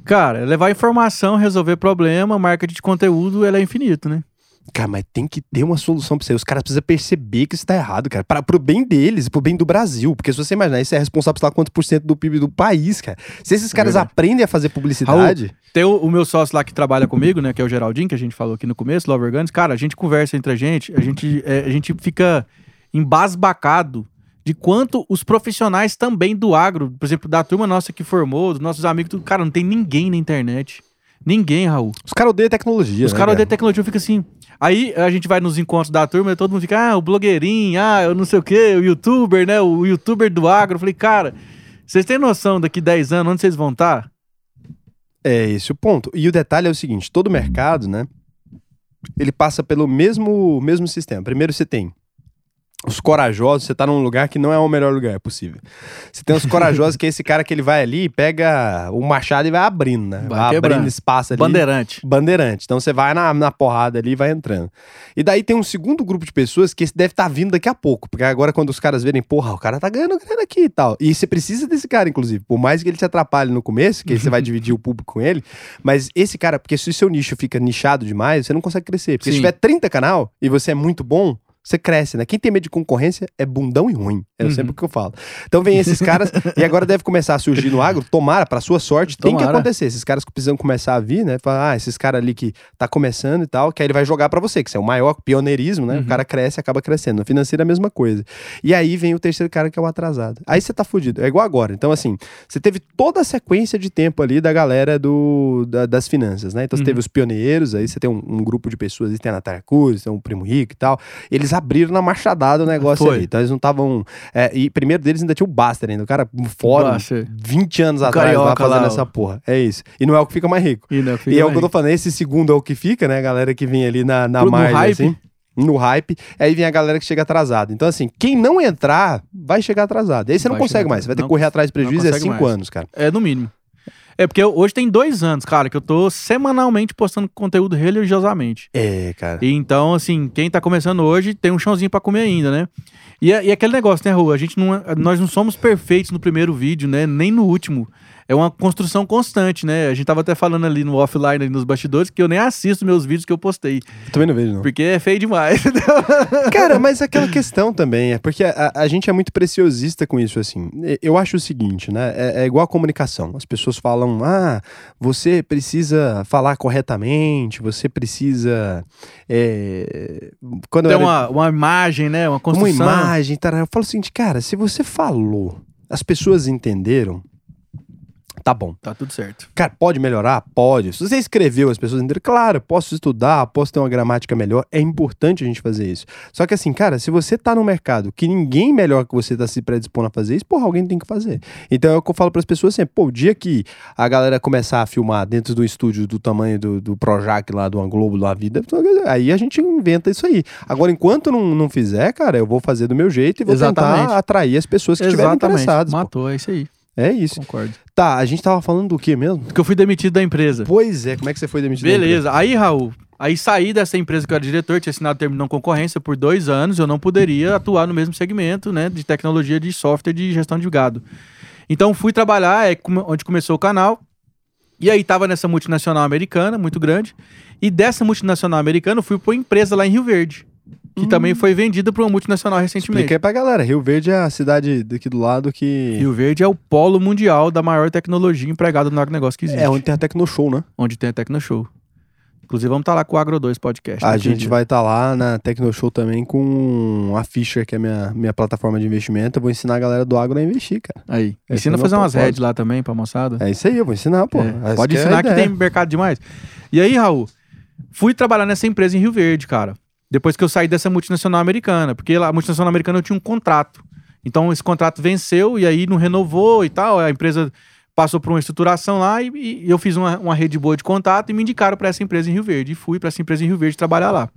Cara, é levar informação, resolver problema, marketing de conteúdo, ela é infinito, né? Cara, mas tem que ter uma solução pra isso aí. Os caras precisam perceber que isso tá errado, cara. Pra, pro bem deles, pro bem do Brasil. Porque se você imaginar, isso é responsável por lá quanto por cento do PIB do país, cara. Se esses caras verdade. aprendem a fazer publicidade. Tem o, o meu sócio lá que trabalha comigo, né? Que é o Geraldinho, que a gente falou aqui no começo, Love Organics. Cara, a gente conversa entre a gente, a gente, é, a gente fica embasbacado de quanto os profissionais também do agro, por exemplo, da turma nossa que formou, dos nossos amigos, tudo, cara, não tem ninguém na internet. Ninguém, Raul. Os caras odeiam tecnologia. Os né, caras cara? odeiam tecnologia, fica assim. Aí a gente vai nos encontros da turma e todo mundo fica, ah, o blogueirinho, ah, eu não sei o quê, o youtuber, né? O youtuber do agro. Eu falei, cara, vocês têm noção daqui 10 anos onde vocês vão estar? É esse o ponto. E o detalhe é o seguinte: todo mercado, né? Ele passa pelo mesmo, mesmo sistema. Primeiro você tem os corajosos, você tá num lugar que não é o melhor lugar possível. Você tem os corajosos, que é esse cara que ele vai ali, pega o machado e vai abrindo, né? Vai Vai, abrindo espaço ali. Bandeirante. Bandeirante. Então você vai na, na porrada ali e vai entrando. E daí tem um segundo grupo de pessoas que esse deve estar vindo daqui a pouco. Porque agora, quando os caras verem, porra, o cara tá ganhando grana aqui e tal. E você precisa desse cara, inclusive. Por mais que ele te atrapalhe no começo, que aí você vai dividir o público com ele. Mas esse cara, porque se o seu nicho fica nichado demais, você não consegue crescer. Porque se Sim. tiver 30 canal e você é muito bom. Você cresce, né? Quem tem medo de concorrência é bundão e ruim. É Uhum. sempre o que eu falo. Então vem esses caras, e agora deve começar a surgir no agro. Tomara, pra sua sorte, tem que Tomara. acontecer. Esses caras que precisam começar a vir, né? Falar, ah, esses caras ali que tá começando e tal, que aí ele vai jogar pra você, que é o maior pioneirismo, né? Uhum. O cara cresce e acaba crescendo. No financeiro é a mesma coisa. E aí vem o terceiro cara que é o atrasado. Aí você tá fudido. É igual agora. Então, assim, você teve toda a sequência de tempo ali da galera do, da- das finanças, né? Então você Uhum. teve os pioneiros, aí você tem um, um grupo de pessoas, aí tem a Natália Cruz, tem o Primo Rico e tal. Eles abriram na machadada o negócio Foi. ali. Então eles não estavam. É, e primeiro deles ainda tinha o Baster ainda. O cara, Baster. 20 anos O atrás, lá carioca fazendo lá, essa porra. É isso. E não é o que fica mais rico. E, né, E é o que eu tô falando, esse segundo é o que fica, né? A galera que vem ali na, na Pro- margem, assim. No hype, aí vem a galera que chega atrasada. Então, assim, quem não entrar, vai chegar atrasado. E aí você não Vai consegue chegar mais. Você vai ter não- que correr atrás de prejuízo é consegue cinco mais. anos, cara. É, no mínimo. É porque eu- hoje tem dois anos, cara, que eu tô semanalmente postando conteúdo religiosamente. É, cara. E então, assim, quem tá começando hoje tem um chãozinho pra comer ainda, né? E, é- e aquele negócio, né, Rua? A gente não, é- nós não somos perfeitos no primeiro vídeo, né? Nem no último. É uma construção constante, né? A gente tava até falando ali no offline, ali nos bastidores, que eu nem assisto meus vídeos que eu postei. Eu também não vejo, não. Porque é feio demais. Cara, mas aquela questão também é porque a, a gente é muito preciosista com isso, assim. Eu acho o seguinte, né? É, é igual a comunicação. As pessoas falam, ah, você precisa falar corretamente, você precisa. é, Quando Tem era- uma, uma imagem, né? Uma uma construção. imagem, tará. eu falo o seguinte, cara, se você falou, as pessoas entenderam, tá bom. Tá tudo certo. Cara, pode melhorar? Pode. Se você escreveu, as pessoas entenderam, claro, posso estudar, posso ter uma gramática melhor, é importante a gente fazer isso. Só que assim, cara, se você tá no mercado que ninguém melhor que você tá se predispondo a fazer isso, porra, alguém tem que fazer. Então é o que eu falo pras pessoas sempre, pô, o dia que a galera começar a filmar dentro do estúdio do tamanho do, do Projac lá, do Globo da vida, aí a gente inventa isso aí. Agora, enquanto não, não fizer, cara, eu vou fazer do meu jeito e vou Exatamente. tentar atrair as pessoas que estiverem interessadas. pô. Matou, é isso aí. É isso. Concordo. Tá, a gente tava falando do que mesmo? Porque eu fui demitido da empresa. Pois é, como é que você foi demitido? da empresa? Beleza. Aí, Raul, aí saí dessa empresa que eu era diretor, tinha assinado termo de não concorrência por dois anos, eu não poderia atuar no mesmo segmento, né, de tecnologia de software de gestão de gado. Então fui trabalhar, é onde começou o canal, e aí tava nessa multinacional americana, muito grande, e dessa multinacional americana eu fui pra uma empresa lá em Rio Verde, que também foi vendida para uma multinacional recentemente. Explica aí pra galera. Rio Verde é a cidade daqui do lado que. Rio Verde é o polo mundial da maior tecnologia empregada no agronegócio que existe. É onde tem a Tecnoshow, né? onde tem a Tecnoshow. Inclusive, vamos estar lá com o Agro 2 Podcast. A naquele gente dia. vai estar lá na Tecnoshow também com a Fisher, que é minha, minha plataforma de investimento. Eu vou ensinar a galera do agro a investir, cara. Aí. Esse Ensina é a fazer umas heads lá também pra moçada. É isso aí, eu vou ensinar, pô. É, Pode que é ensinar que ideia. tem mercado demais. E aí, Raul, fui trabalhar nessa empresa em Rio Verde, cara. Depois que eu saí dessa multinacional americana. Porque a multinacional americana eu tinha um contrato. Então esse contrato venceu e aí não renovou e tal. A empresa passou por uma estruturação lá e, e eu fiz uma, uma rede boa de contato e me indicaram para essa empresa em Rio Verde. E fui para essa empresa em Rio Verde trabalhar lá.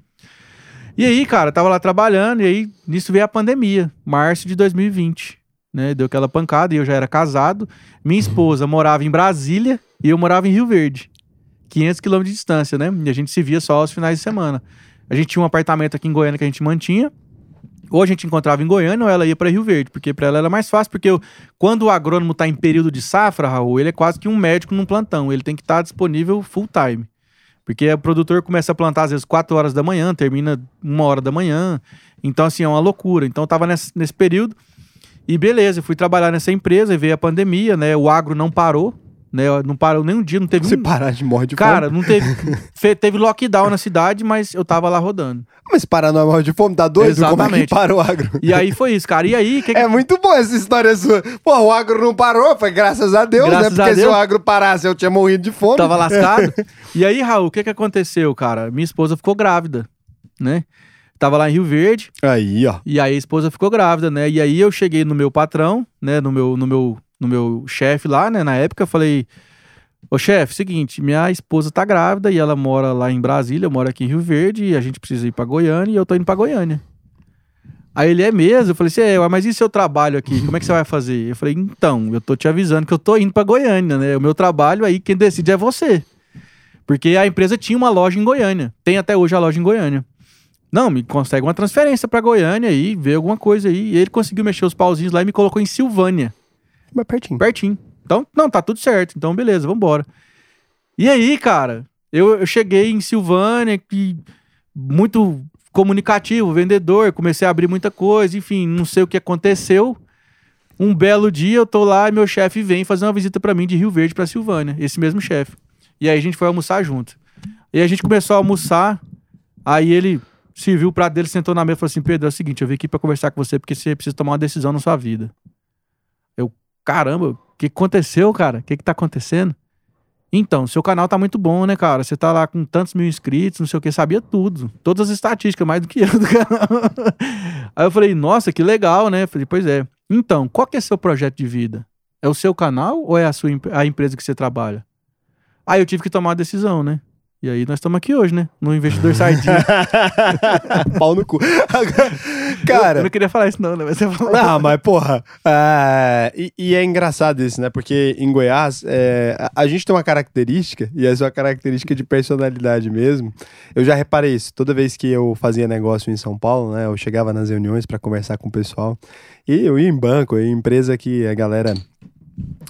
E aí, cara, tava lá trabalhando e aí nisso veio a pandemia, março de 2020. Né, deu aquela pancada e eu já era casado. Minha esposa morava em Brasília e eu morava em Rio Verde. 500 quilômetros de distância, né? E a gente se via só aos finais de semana. A gente tinha um apartamento aqui em Goiânia que a gente mantinha. Ou a gente encontrava em Goiânia ou ela ia para Rio Verde, porque para ela era mais fácil, porque eu- quando o agrônomo está em período de safra, Raul, ele é quase que um médico num plantão, ele tem que estar disponível full time. Porque o produtor começa a plantar às vezes 4 horas da manhã, termina uma hora da manhã. Então, assim, é uma loucura. Então, eu tava nesse, nesse período. E beleza, fui trabalhar nessa empresa e veio a pandemia, né? O agro não parou, né? Não parou nem um dia, não teve Se um... parar de morrer de Cara, fome. não teve. teve lockdown na cidade, mas eu tava lá rodando. Mas parar não é morrer de fome, tá doido? Como é que Exatamente. para o agro? E aí foi isso, cara. E aí, que que- É muito boa essa história sua. Pô, o agro não parou, foi graças a Deus, Graças né? Porque a se Deus. o agro parasse, eu tinha morrido de fome. tava lascado? e aí, Raul, o que que aconteceu, cara? Minha esposa ficou grávida, né? Tava lá em Rio Verde, Aí, ó. e aí a esposa ficou grávida, né? E aí eu cheguei no meu patrão, né? No meu, no meu, no meu chefe lá, né? Na época, falei. Ô chefe, seguinte, minha esposa tá grávida e ela mora lá em Brasília, eu moro aqui em Rio Verde e a gente precisa ir pra Goiânia e eu tô indo pra Goiânia. Aí ele é mesmo, eu falei assim, é, mas e seu trabalho aqui? Como é que você vai fazer? Eu falei, então, eu tô te avisando que eu tô indo pra Goiânia, né? O meu trabalho aí, quem decide é você. Porque a empresa tinha uma loja em Goiânia. Tem até hoje a loja em Goiânia. Não, me consegue uma transferência pra Goiânia aí, ver alguma coisa aí. E ele conseguiu mexer os pauzinhos lá e me colocou em Silvânia Mas pertinho. pertinho. Então, não, tá tudo certo. Então, beleza, vambora. E aí, cara, eu, eu cheguei em Silvânia, que muito comunicativo, vendedor, comecei a abrir muita coisa, enfim, não sei o que aconteceu. Um belo dia eu tô lá e meu chefe vem fazer uma visita pra mim de Rio Verde pra Silvânia, esse mesmo chefe. E aí a gente foi almoçar junto. E a gente começou a almoçar, aí ele serviu o prato dele, sentou na mesa e falou assim: Pedro, é o seguinte, eu vim aqui pra conversar com você porque você precisa tomar uma decisão na sua vida. Eu, caramba, o que aconteceu, cara? O que que tá acontecendo? Então, seu canal tá muito bom, né, cara? Você tá lá com tantos mil inscritos, não sei o que, sabia tudo. Todas as estatísticas, mais do que eu do canal. Aí eu falei, nossa, que legal, né? Falei, pois é. Então, qual que é seu projeto de vida? É o seu canal ou é a sua a empresa que você trabalha? Aí eu tive que tomar uma decisão, né? E aí nós estamos aqui hoje, né? No Investidor Sardinha. Pau no cu. Eu Cara. não queria falar isso não, né? Mas você falou. Não, mas porra. é, e, e é engraçado isso, né? Porque em Goiás, é, a, a gente tem uma característica, e essa é uma característica de personalidade mesmo. Eu já reparei isso. Toda vez que eu fazia negócio em São Paulo, né? Eu chegava nas reuniões pra conversar com o pessoal. E eu ia em banco, eu ia em empresa que a galera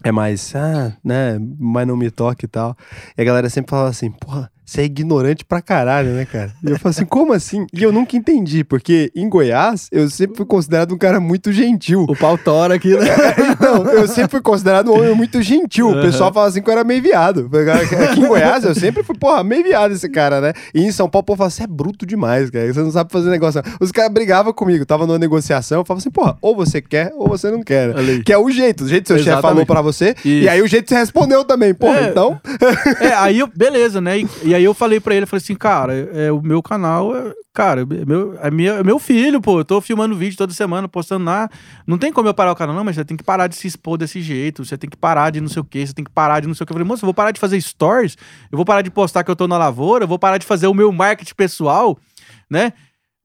é mais, ah, né? Mas não me toque e tal. E a galera sempre falava assim, porra. Você é ignorante pra caralho, né, cara? E eu falo assim, como assim? E eu nunca entendi, porque em Goiás eu sempre fui considerado um cara muito gentil. O pau tora aqui, né? Então, eu sempre fui considerado um homem muito gentil. O pessoal fala assim que eu era meio viado. Aqui em Goiás, eu sempre fui, porra, meio viado esse cara, né? E em São Paulo, o povo fala, você é bruto demais, cara. Você não sabe fazer negócio. não." Os caras brigavam comigo, tava numa negociação, eu falava assim, porra, ou você quer ou você não quer. Aí. Que é o jeito, o jeito que seu chefe falou pra você, e Isso. aí o jeito que você respondeu também. Porra, É. então. É, aí beleza, né? E, e aí eu falei pra ele, eu falei assim, cara, é, o meu canal, é, cara, é meu, é, minha, é meu filho, pô. Eu tô filmando vídeo toda semana, postando lá. Não tem como eu parar o canal, não, mas você tem que parar de se expor desse jeito. Você tem que parar de não sei o quê, você tem que parar de não sei o que. Eu falei, moço, eu vou parar de fazer stories, eu vou parar de postar que eu tô na lavoura, eu vou parar de fazer o meu marketing pessoal, né?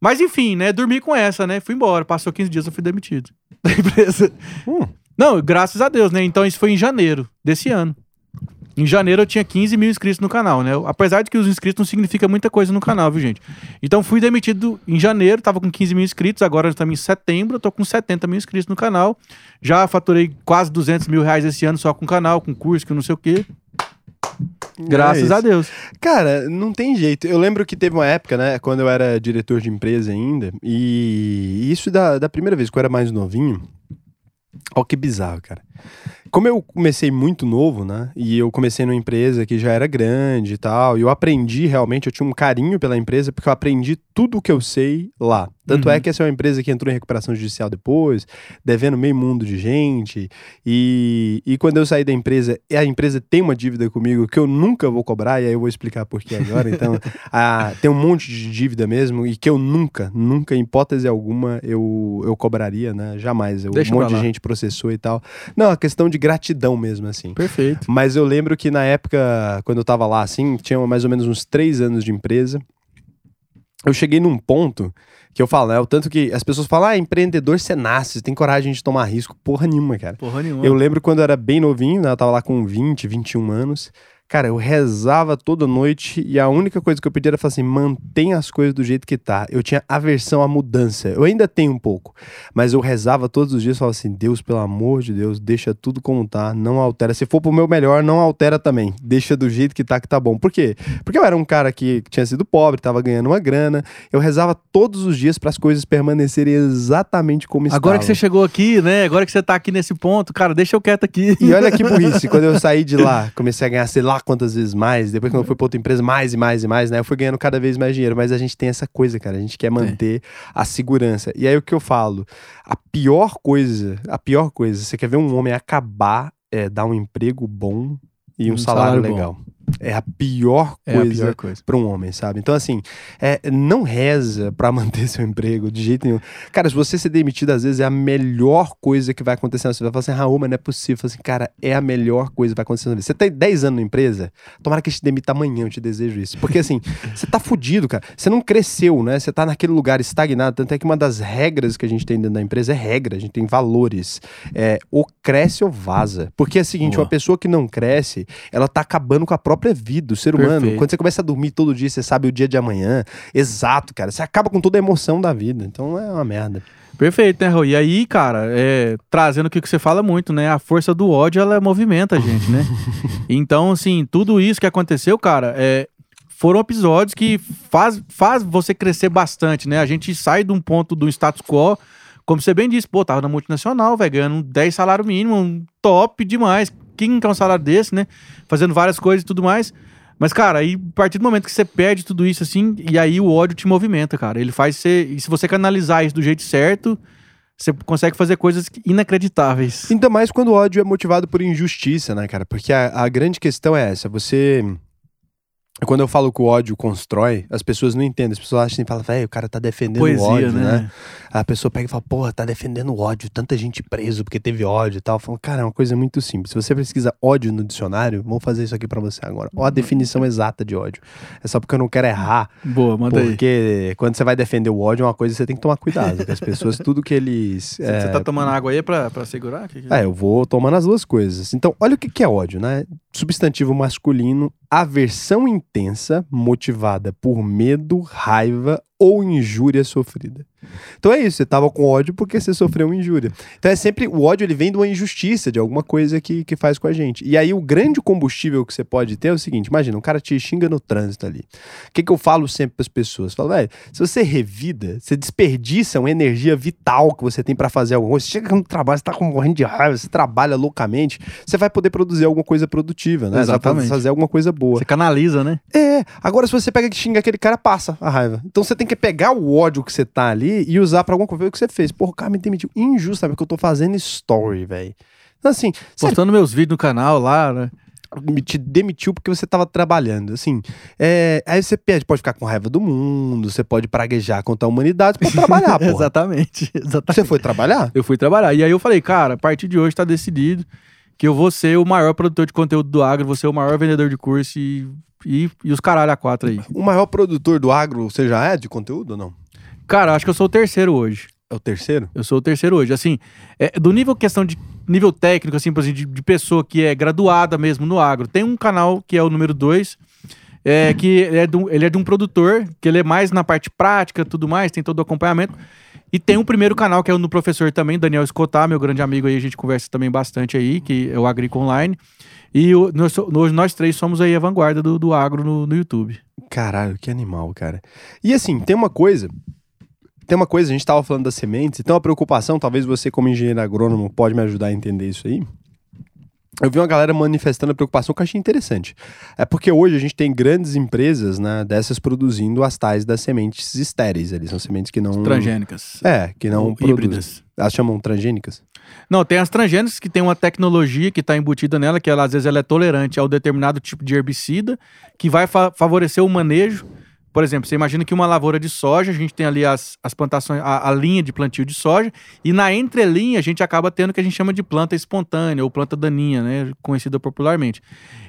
Mas enfim, né? Dormi com essa, né? Fui embora. Passou 15 dias, eu fui demitido da empresa. Hum. Não, graças a Deus, né? Então isso foi em janeiro desse ano. Em janeiro eu tinha 15 mil inscritos no canal, né? Apesar de que os inscritos não significa muita coisa no canal, viu, gente? Então fui demitido em janeiro, tava com 15 mil inscritos, agora estamos em setembro, eu tô com 70 mil inscritos no canal. Já faturei quase 200 mil reais esse ano só com o canal, com curso, que não sei o quê. Graças É a. Deus. Cara, não tem jeito. Eu lembro que teve uma época, né, quando eu era diretor de empresa ainda, e isso da, da primeira vez que eu era mais novinho, Ó, que bizarro, cara. Como eu comecei muito novo, né? E eu comecei numa empresa que já era grande e tal, e eu aprendi realmente, eu tinha um carinho pela empresa, porque eu aprendi tudo o que eu sei lá. Tanto Uhum. é que essa é uma empresa que entrou em recuperação judicial depois, devendo meio mundo de gente. E, e quando eu saí da empresa, e a empresa tem uma dívida comigo que eu nunca vou cobrar, e aí eu vou explicar por que agora. Então, a- tem um monte de dívida mesmo, e que eu nunca, nunca, em hipótese alguma, eu, eu cobraria, né? Jamais. Eu, um monte de gente processou e tal. Não, a questão de gratidão mesmo, assim. Perfeito. Mas eu lembro que na época, quando eu tava lá, assim, tinha mais ou menos uns três anos de empresa. Eu cheguei num ponto que eu falo, né? O tanto que as pessoas falam, ah, empreendedor você nasce, você tem coragem de tomar risco. Porra nenhuma, cara. Porra nenhuma. Eu lembro quando eu era bem novinho, né? Eu tava lá com 20, 21 anos. Cara, eu rezava toda noite e a única coisa que eu pedia era falar assim: mantenha as coisas do jeito que tá. Eu tinha aversão à mudança. Eu ainda tenho um pouco, mas eu rezava todos os dias e falava assim: Deus, pelo amor de Deus, deixa tudo como tá, não altera. Se for pro meu melhor, não altera também. Deixa do jeito que tá, que tá bom. Por quê? Porque eu era um cara que tinha sido pobre, tava ganhando uma grana. Eu rezava todos os dias para as coisas permanecerem exatamente como estavam. Agora que você chegou aqui, né? Agora que você tá aqui nesse ponto, cara, deixa eu quieto aqui. E olha que burrice, quando eu saí de lá, comecei a ganhar sei lá quantas vezes mais, depois quando eu fui pra outra empresa, mais e mais e mais, né? Eu fui ganhando cada vez mais dinheiro, mas a gente tem essa coisa, cara, a gente quer manter a segurança. E aí o que eu falo, a pior coisa, a pior coisa, você quer ver um homem acabar, é dar um emprego bom e um, Um salário, salário legal. É a pior É a coisa pior coisa. para um homem, sabe? Então, assim, é, não reza pra manter seu emprego de jeito nenhum. Cara, se você ser demitido, às vezes é a melhor coisa que vai acontecer na sua vida. Você vai falar assim, Raul, mas não é possível. Fala assim, cara, é a melhor coisa que vai acontecer na vida. Você tem 10 anos na empresa, tomara que te demita amanhã, eu te desejo isso. Porque, assim, você tá fudido, cara. Você não cresceu, né? Você tá naquele lugar estagnado. Tanto é que uma das regras que a gente tem dentro da empresa é regra, a gente tem valores. É, ou cresce ou vaza. Porque é o seguinte, Boa. uma pessoa que não cresce, ela tá acabando com a própria vida, o ser humano. Perfeito. Quando você começa a dormir todo dia, você sabe o dia de amanhã. Exato, cara. Você acaba com toda a emoção da vida. Então é uma merda. Perfeito, né, Raul? E aí, cara, é, trazendo o que você fala muito, né? A força do ódio, ela movimenta a gente, né? então, assim, tudo isso que aconteceu, cara, é, foram episódios que faz, faz você crescer bastante, né? A gente sai de um ponto do status quo, como você bem disse, pô, tava na multinacional, velho, ganhando 10 salário mínimo, top demais. Quem quer um salário desse, né? Fazendo várias coisas e tudo mais. Mas, cara, aí, a partir do momento que você perde tudo isso, assim, e aí o ódio te movimenta, cara. Ele faz você. E se você canalizar isso do jeito certo, você consegue fazer coisas inacreditáveis. Ainda mais quando o ódio é motivado por injustiça, né, cara? Porque a, a grande questão é essa. Você. Quando eu falo que o ódio constrói, as pessoas não entendem. As pessoas acham assim, falam, velho, o cara tá defendendo Poesia, o ódio, né? né? A pessoa pega e fala, porra, tá defendendo o ódio, tanta gente preso porque teve ódio e tal. Eu falo, cara, é uma coisa muito simples. Se você pesquisa ódio no dicionário, vamos fazer isso aqui pra você agora. Ó a definição exata de ódio. É só porque eu não quero errar. Boa, manda aí. Porque quando você vai defender o ódio, é uma coisa que você tem que tomar cuidado. As pessoas, tudo que eles. Você é, tá tomando água aí pra, pra segurar? Que que- é, eu vou tomando as duas coisas. Então, olha o que que é ódio, né? Substantivo masculino, aversão intensa, motivada por medo, raiva ou injúria sofrida. Então é isso, você tava com ódio porque você sofreu uma injúria. Então é sempre, o ódio ele vem de uma injustiça, de alguma coisa que, que faz com a gente. E aí o grande combustível que você pode ter é o seguinte, imagina, um cara te xinga no trânsito ali. O que que eu falo sempre para as pessoas? Falo, velho, se você revida, você desperdiça uma energia vital que você tem para fazer alguma coisa, você chega no trabalho, você tá com morrendo de raiva, você trabalha loucamente, você vai poder produzir alguma coisa produtiva, né? Você vai Exatamente. fazer alguma coisa boa. Você canaliza, né? É, agora se você pega e xinga aquele cara, passa a raiva. Então você tem que pegar o ódio que você tá ali e usar pra alguma coisa que você fez. Porra, o cara me demitiu injustamente porque eu tô fazendo story, velho. Então assim, Postando meus vídeos no canal lá, né? me- te demitiu porque você tava trabalhando, assim. É, aí você pede, pode ficar com raiva do mundo, você pode praguejar contra a humanidade, você pode trabalhar, porra. Exatamente. Exatamente. Você foi trabalhar? Eu fui trabalhar. E aí eu falei, cara, a partir de hoje tá decidido que eu vou ser o maior produtor de conteúdo do agro, vou ser o maior vendedor de curso e, e, e os caralho a quatro aí. O maior produtor do agro, você já é de conteúdo ou não? Cara, acho que eu sou o terceiro hoje. É o terceiro? Eu sou o terceiro hoje. Assim, é, do nível questão de nível técnico, assim, por exemplo, de, de pessoa que é graduada mesmo no agro. Tem um canal que é o número dois, é, que ele é, de um, ele é de um produtor, que ele é mais na parte prática tudo mais, tem todo o acompanhamento. E tem um primeiro canal que é o do professor também, Daniel Escotar, meu grande amigo aí, a gente conversa também bastante aí, que é o Agrico Online. E o- nós, nós três somos aí a vanguarda do, do agro no, no YouTube. Caralho, que animal, cara. E assim, tem uma coisa tem uma coisa, a gente estava falando das sementes, e tem uma preocupação, talvez você, como engenheiro agrônomo, pode me ajudar a entender isso aí. Eu vi uma galera manifestando a preocupação que eu achei interessante. É porque hoje a gente tem grandes empresas, né, dessas produzindo as tais das sementes estéreis. Eles são sementes que não. Transgênicas. É, que não híbridas. Elas chamam transgênicas? Não, tem as transgênicas que tem uma tecnologia que está embutida nela, que ela, às vezes ela é tolerante ao determinado tipo de herbicida, que vai fa- favorecer o manejo. Por exemplo, você imagina que uma lavoura de soja, a gente tem ali as, as plantações, a, a linha de plantio de soja, e na entrelinha a gente acaba tendo o que a gente chama de planta espontânea ou planta daninha, né? Conhecida popularmente.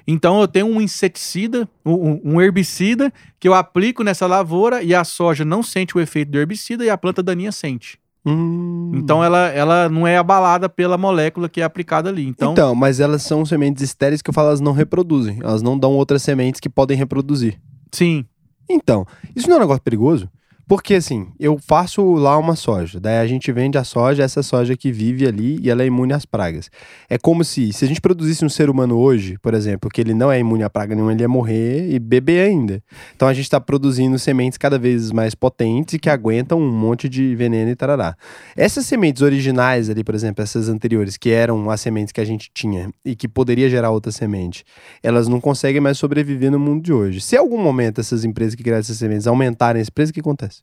Então eu tenho um inseticida, um, um herbicida, que eu aplico nessa lavoura e a soja não sente o efeito do herbicida e a planta daninha sente. Hum. Então ela, ela não é abalada pela molécula que é aplicada ali. Então, Então, mas elas são sementes estéreis que eu falo, elas não reproduzem. Elas não dão outras sementes que podem reproduzir. sim. Então, isso não é um negócio perigoso? Porque assim, eu faço lá uma soja, daí a gente vende a soja, essa soja que vive ali e ela é imune às pragas. É como se, se a gente produzisse um ser humano hoje, por exemplo, que ele não é imune à praga nenhuma, ele ia morrer e beber ainda. Então a gente está produzindo sementes cada vez mais potentes e que aguentam um monte de veneno e tarará. Essas sementes originais ali, por exemplo, essas anteriores, que eram as sementes que a gente tinha e que poderia gerar outra semente, elas não conseguem mais sobreviver no mundo de hoje. Se em algum momento essas empresas que criaram essas sementes aumentarem esse preço, o que acontece?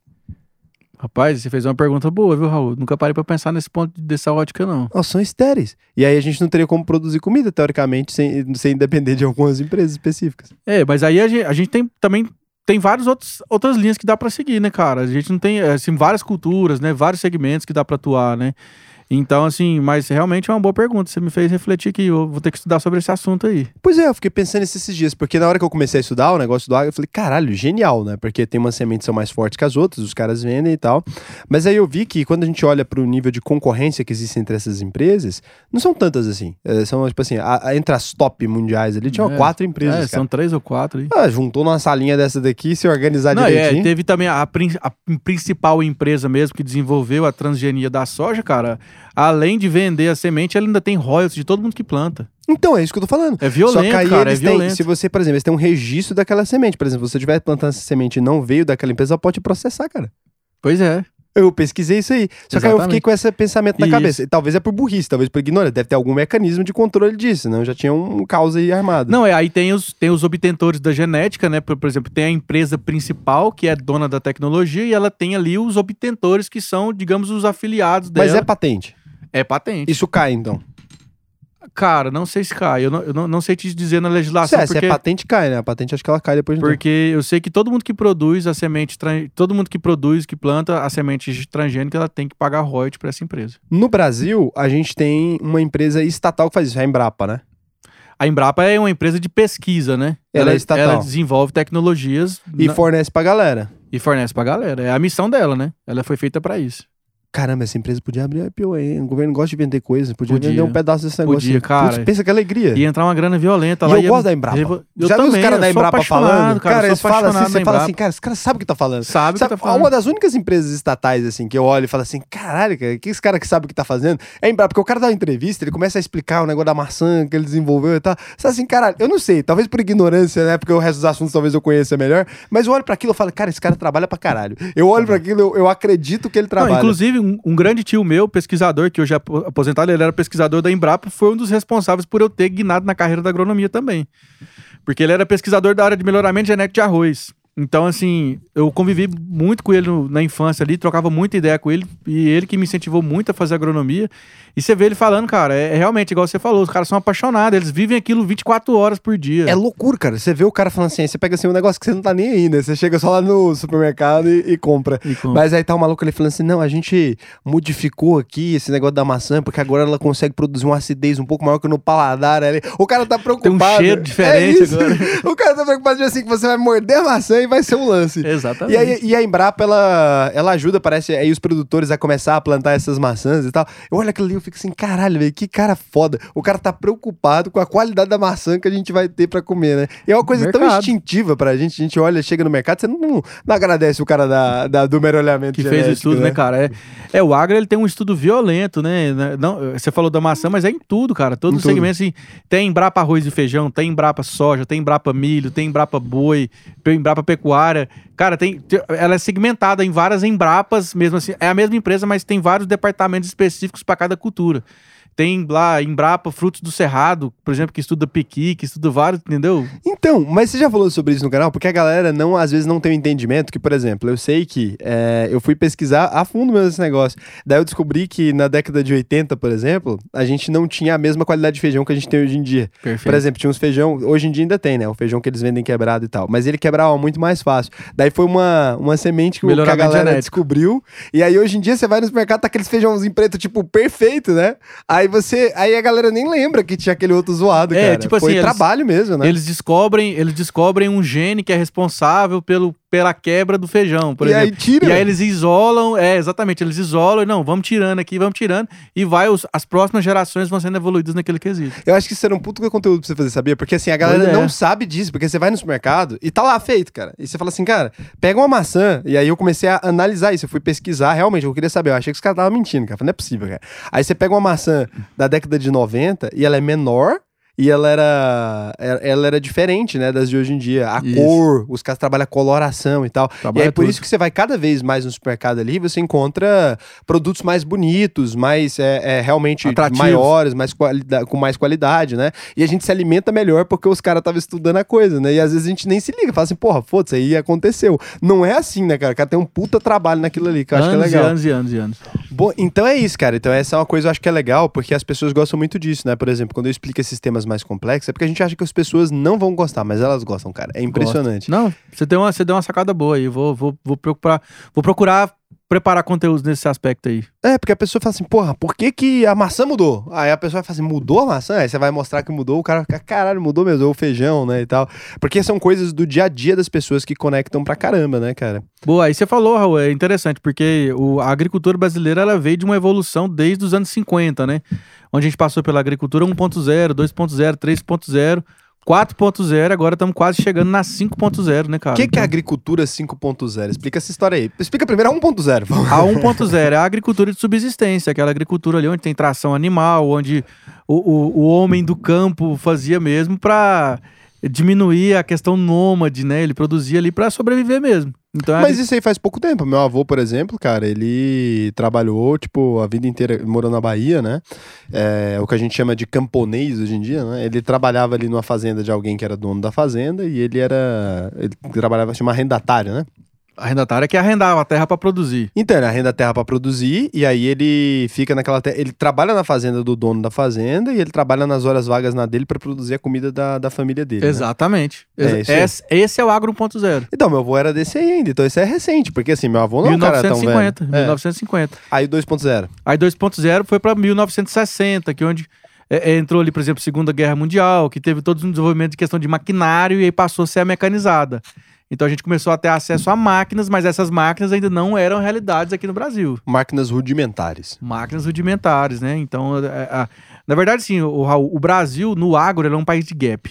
Rapaz, você fez uma pergunta boa, viu, Raul? Nunca parei pra pensar nesse ponto dessa ótica, não. Elas são estéreis. E aí a gente não teria como produzir comida, teoricamente, sem, sem depender de algumas empresas específicas. É, mas aí a gente, a gente tem também tem várias outros, outras linhas que dá pra seguir, né, cara? A gente não tem, assim, várias culturas, né? Vários segmentos que dá pra atuar, né? Então, assim, mas realmente é uma boa pergunta. Você me fez refletir que eu vou ter que estudar sobre esse assunto aí. Pois é, eu fiquei pensando nisso esses dias, porque na hora que eu comecei a estudar o negócio do agro, eu falei, caralho, genial, né? Porque tem umas sementes que são mais fortes que as outras, os caras vendem e tal. Mas aí eu vi que quando a gente olha pro nível de concorrência que existe entre essas empresas, não são tantas assim. É, são, tipo assim, a- a- entre as top mundiais ali, tinham É. quatro empresas, é, são três ou quatro aí. Ah, juntou numa salinha dessa daqui, se organizar Não, é, direitinho. teve também a, a principal empresa mesmo que desenvolveu a transgenia da soja, cara. Além de vender a semente, ela ainda tem royalties de todo mundo que planta. Então, é isso que eu tô falando. É violento, Só que aí cara, é eles têm, violento. se você, por exemplo, eles têm um registro daquela semente. Por exemplo, se você estiver plantando essa semente e não veio daquela empresa, ela pode processar, cara. Pois é. Eu pesquisei isso aí. Só que aí eu fiquei Exatamente. com esse pensamento na Isso. cabeça. E talvez é por burrice, talvez por ignorância. Deve ter algum mecanismo de controle disso, senão já tinha um caos aí armado. Não, é, aí tem os, tem os obtentores da genética, né? Por, por exemplo, tem a empresa principal, que é dona da tecnologia, e ela tem ali os obtentores, que são, digamos, os afiliados dela. Mas é patente. É patente. Isso cai, então. Cara, não sei se cai. Eu não, eu não, não sei te dizer na Se legislação, é, se porque, é patente, cai, né? A patente acho que ela cai depois de porque eu sei que todo mundo que produz a semente, todo mundo que produz, que planta a semente transgênica, ela tem que pagar royalties para essa empresa. No Brasil, a gente tem uma empresa estatal que faz isso, é a Embrapa, né? A Embrapa é uma empresa de pesquisa, né? Ela é estatal. Ela desenvolve tecnologias E na- fornece pra galera. e fornece pra galera. É a missão dela, né? Ela foi feita pra isso. Caramba, essa empresa podia abrir IPO, hein? O governo gosta de vender coisas, podia, Podia. vender um pedaço desse negócio. Podia, cara. Putz, pensa que alegria. Ia entrar uma grana violenta E lá. eu ia- gosto da Embrapa. Eu Já viu os também, caras da Embrapa falando? Cara, eu eles falam assim, você fala assim, cara, esse cara sabe o que tá falando. Sabe o que Sabe, tá falando. Uma das únicas empresas estatais, assim, que eu olho e falo assim, caralho, cara, que esse cara que sabe o que tá fazendo é a Embrapa. Porque o cara dá uma entrevista, ele começa a explicar o negócio da maçã que ele desenvolveu e tal. Você fala assim, caralho, eu não sei, talvez por ignorância, né? Porque o resto dos assuntos talvez eu conheça melhor. Mas eu olho pra aquilo e falo, cara, esse cara trabalha pra caralho. Eu olho pra aquilo, eu, eu acredito que ele Não, trabalha. inclusive, um, um grande tio meu, pesquisador, que hoje é apo- aposentado, ele era pesquisador da Embrapa, foi um dos responsáveis por eu ter guinado na carreira da agronomia também. Porque ele era pesquisador da área de melhoramento genético de arroz. Então, assim, eu convivi muito com ele no- na infância ali, trocava muita ideia com ele, e ele que me incentivou muito a fazer agronomia. E você vê ele falando, cara, é, é realmente igual você falou, os caras são apaixonados, eles vivem aquilo 24 horas por dia. É loucura, cara. Você vê o cara falando assim, você pega assim um negócio que você não tá nem aí, né? Você chega só lá no supermercado e, e compra. E com- Mas aí tá o maluco ali falando assim: não, a gente modificou aqui esse negócio da maçã, porque agora ela consegue produzir uma acidez um pouco maior que no paladar. Ali. O cara tá preocupado. cheiro diferente É agora. O cara tá preocupado de assim que você vai morder a maçã e vai ser um lance. Exatamente. E, aí, e a Embrapa, ela, ela ajuda, parece, aí os produtores a começar a plantar essas maçãs e tal. Eu olho aquilo ali e eu fico assim, caralho, velho, que cara foda. O cara tá preocupado com a qualidade da maçã que a gente vai ter pra comer, né? E é uma coisa tão Mercado. instintiva pra gente. A gente olha, chega no mercado, você não, não, agradece o cara da, da- do merolhamento que fez o estudo, né, cara? É, é, o agro ele tem um estudo violento, né? Não, você falou da maçã, mas é em tudo, cara. Todos Em os tudo. segmentos, assim, tem Embrapa arroz e feijão, tem Embrapa soja, tem Embrapa milho, tem Embrapa boi, tem Embrapa agropecuária. Cara, tem, ela é segmentada em várias Embrapas, mesmo assim. É a mesma empresa, mas tem vários departamentos específicos para cada cultura. Tem lá Embrapa Frutos do Cerrado, por exemplo, que estuda piqui, que estuda vários, entendeu? Então, mas você já falou sobre isso no canal? Porque a galera não, às vezes não tem o entendimento que, por exemplo, eu sei que é, eu fui pesquisar a fundo mesmo esse negócio. Daí eu descobri que na década de 80, por exemplo, a gente não tinha a mesma qualidade de feijão que a gente tem hoje em dia. Perfeito. Por exemplo, tinha uns feijão, hoje em dia ainda tem, né? O feijão que eles vendem quebrado e tal. Mas ele quebrava muito mais fácil. Daí foi uma, uma semente que, o- que a galera genético. descobriu. E aí hoje em dia você vai no supermercado, tá aqueles feijãozinho preto, tipo, perfeito, né? Aí você. Aí a galera nem lembra que tinha aquele outro zoado, É, cara. tipo foi assim, trabalho mesmo, né? Eles descobrem, eles descobrem um gene que é responsável pelo, pela quebra do feijão, por e exemplo. aí tira. E aí eles isolam, é, exatamente, eles isolam, não, vamos tirando aqui, vamos tirando, e vai, os- as próximas gerações vão sendo evoluídas naquele quesito. Eu acho que isso era um puto conteúdo pra você fazer, sabia? Porque assim, a galera é. não sabe disso, porque você vai no supermercado e tá lá feito, cara. E você fala assim, cara, pega uma maçã. E aí eu comecei a analisar isso, eu fui pesquisar, realmente, eu queria saber. Eu achei que os caras estavam mentindo, cara. Não é possível, cara. Aí você pega uma maçã da década de 90 e ela é menor. E ela era, ela ela era diferente, né, das de hoje em dia. A Isso. cor, os caras trabalham a coloração e tal. e Trabalha aí por tudo. isso que você vai cada vez mais no supermercado ali, você encontra produtos mais bonitos, mais é, é, realmente Atrativos. maiores, mais com mais qualidade, né? E a gente se alimenta melhor porque os caras estavam estudando a coisa, né? E às vezes a gente nem se liga, fala assim, porra, foda-se, aí aconteceu. Não é assim, né, cara? O cara tem um puta trabalho naquilo ali, que eu acho que é anos legal. e anos e anos e anos. Bom, então é isso, cara. Então essa é uma coisa que eu acho que é legal, porque as pessoas gostam muito disso, né? Por exemplo, quando eu explico esses temas mais complexos, é porque a gente acha que as pessoas não vão gostar, mas elas gostam, cara. É impressionante. Não, você deu uma, você deu uma sacada boa aí. Vou, vou, vou procurar, vou procurar preparar conteúdos nesse aspecto aí. É, porque a pessoa fala assim, porra, por que, que a maçã mudou? Aí a pessoa vai falar assim, mudou a maçã? Aí você vai mostrar que mudou, o cara fica, caralho, mudou mesmo, ou o feijão, né, e tal. Porque são coisas do dia a dia das pessoas que conectam pra caramba, né, cara? Boa, aí você falou, Raul, é interessante, porque o, a agricultura brasileira ela veio de uma evolução desde os anos 50, né? Onde a gente passou pela agricultura 1.0, 2.0, 3.0, 4.0, agora estamos quase chegando na 5.0, né, cara? O que, que é a Então, agricultura 5.0? Explica essa história aí. Explica primeiro a 1.0. por favor. A 1.0 é a agricultura de subsistência, aquela agricultura ali onde tem tração animal, onde o, o, o homem do campo fazia mesmo para diminuir a questão nômade, né? Ele produzia ali para sobreviver mesmo. Então, é Mas isso aí faz pouco tempo. Meu avô, por exemplo, cara, ele trabalhou, tipo, a vida inteira, morou na Bahia, né? É, o que a gente chama de camponês hoje em dia, né? Ele trabalhava ali numa fazenda de alguém que era dono da fazenda e ele era. Ele trabalhava, chama arrendatário, né? Arrendatária que arrendava a terra para produzir. Então, ele arrenda a terra pra produzir e aí ele fica naquela terra. Ele trabalha na fazenda do dono da fazenda e ele trabalha nas horas vagas na dele pra produzir a comida da, da família dele. né? Exatamente. É, Exa- isso aí. esse, esse é o agro 1.0. Então, meu avô era desse aí ainda, então isso é recente, porque assim, meu avô não é um cara tão velho. 1950, É. 1950. Aí o 2.0. Aí 2.0 foi para 1960, que onde é, é, entrou ali, por exemplo, Segunda Guerra Mundial, que teve todo um desenvolvimento de questão de maquinário e aí passou a ser a mecanizada. Então a gente começou a ter acesso a máquinas, mas essas máquinas ainda não eram realidades aqui no Brasil. Máquinas rudimentares. Máquinas rudimentares, né? Então, é, é, na verdade, sim, o, Raul, o Brasil, no agro, é um país de gap.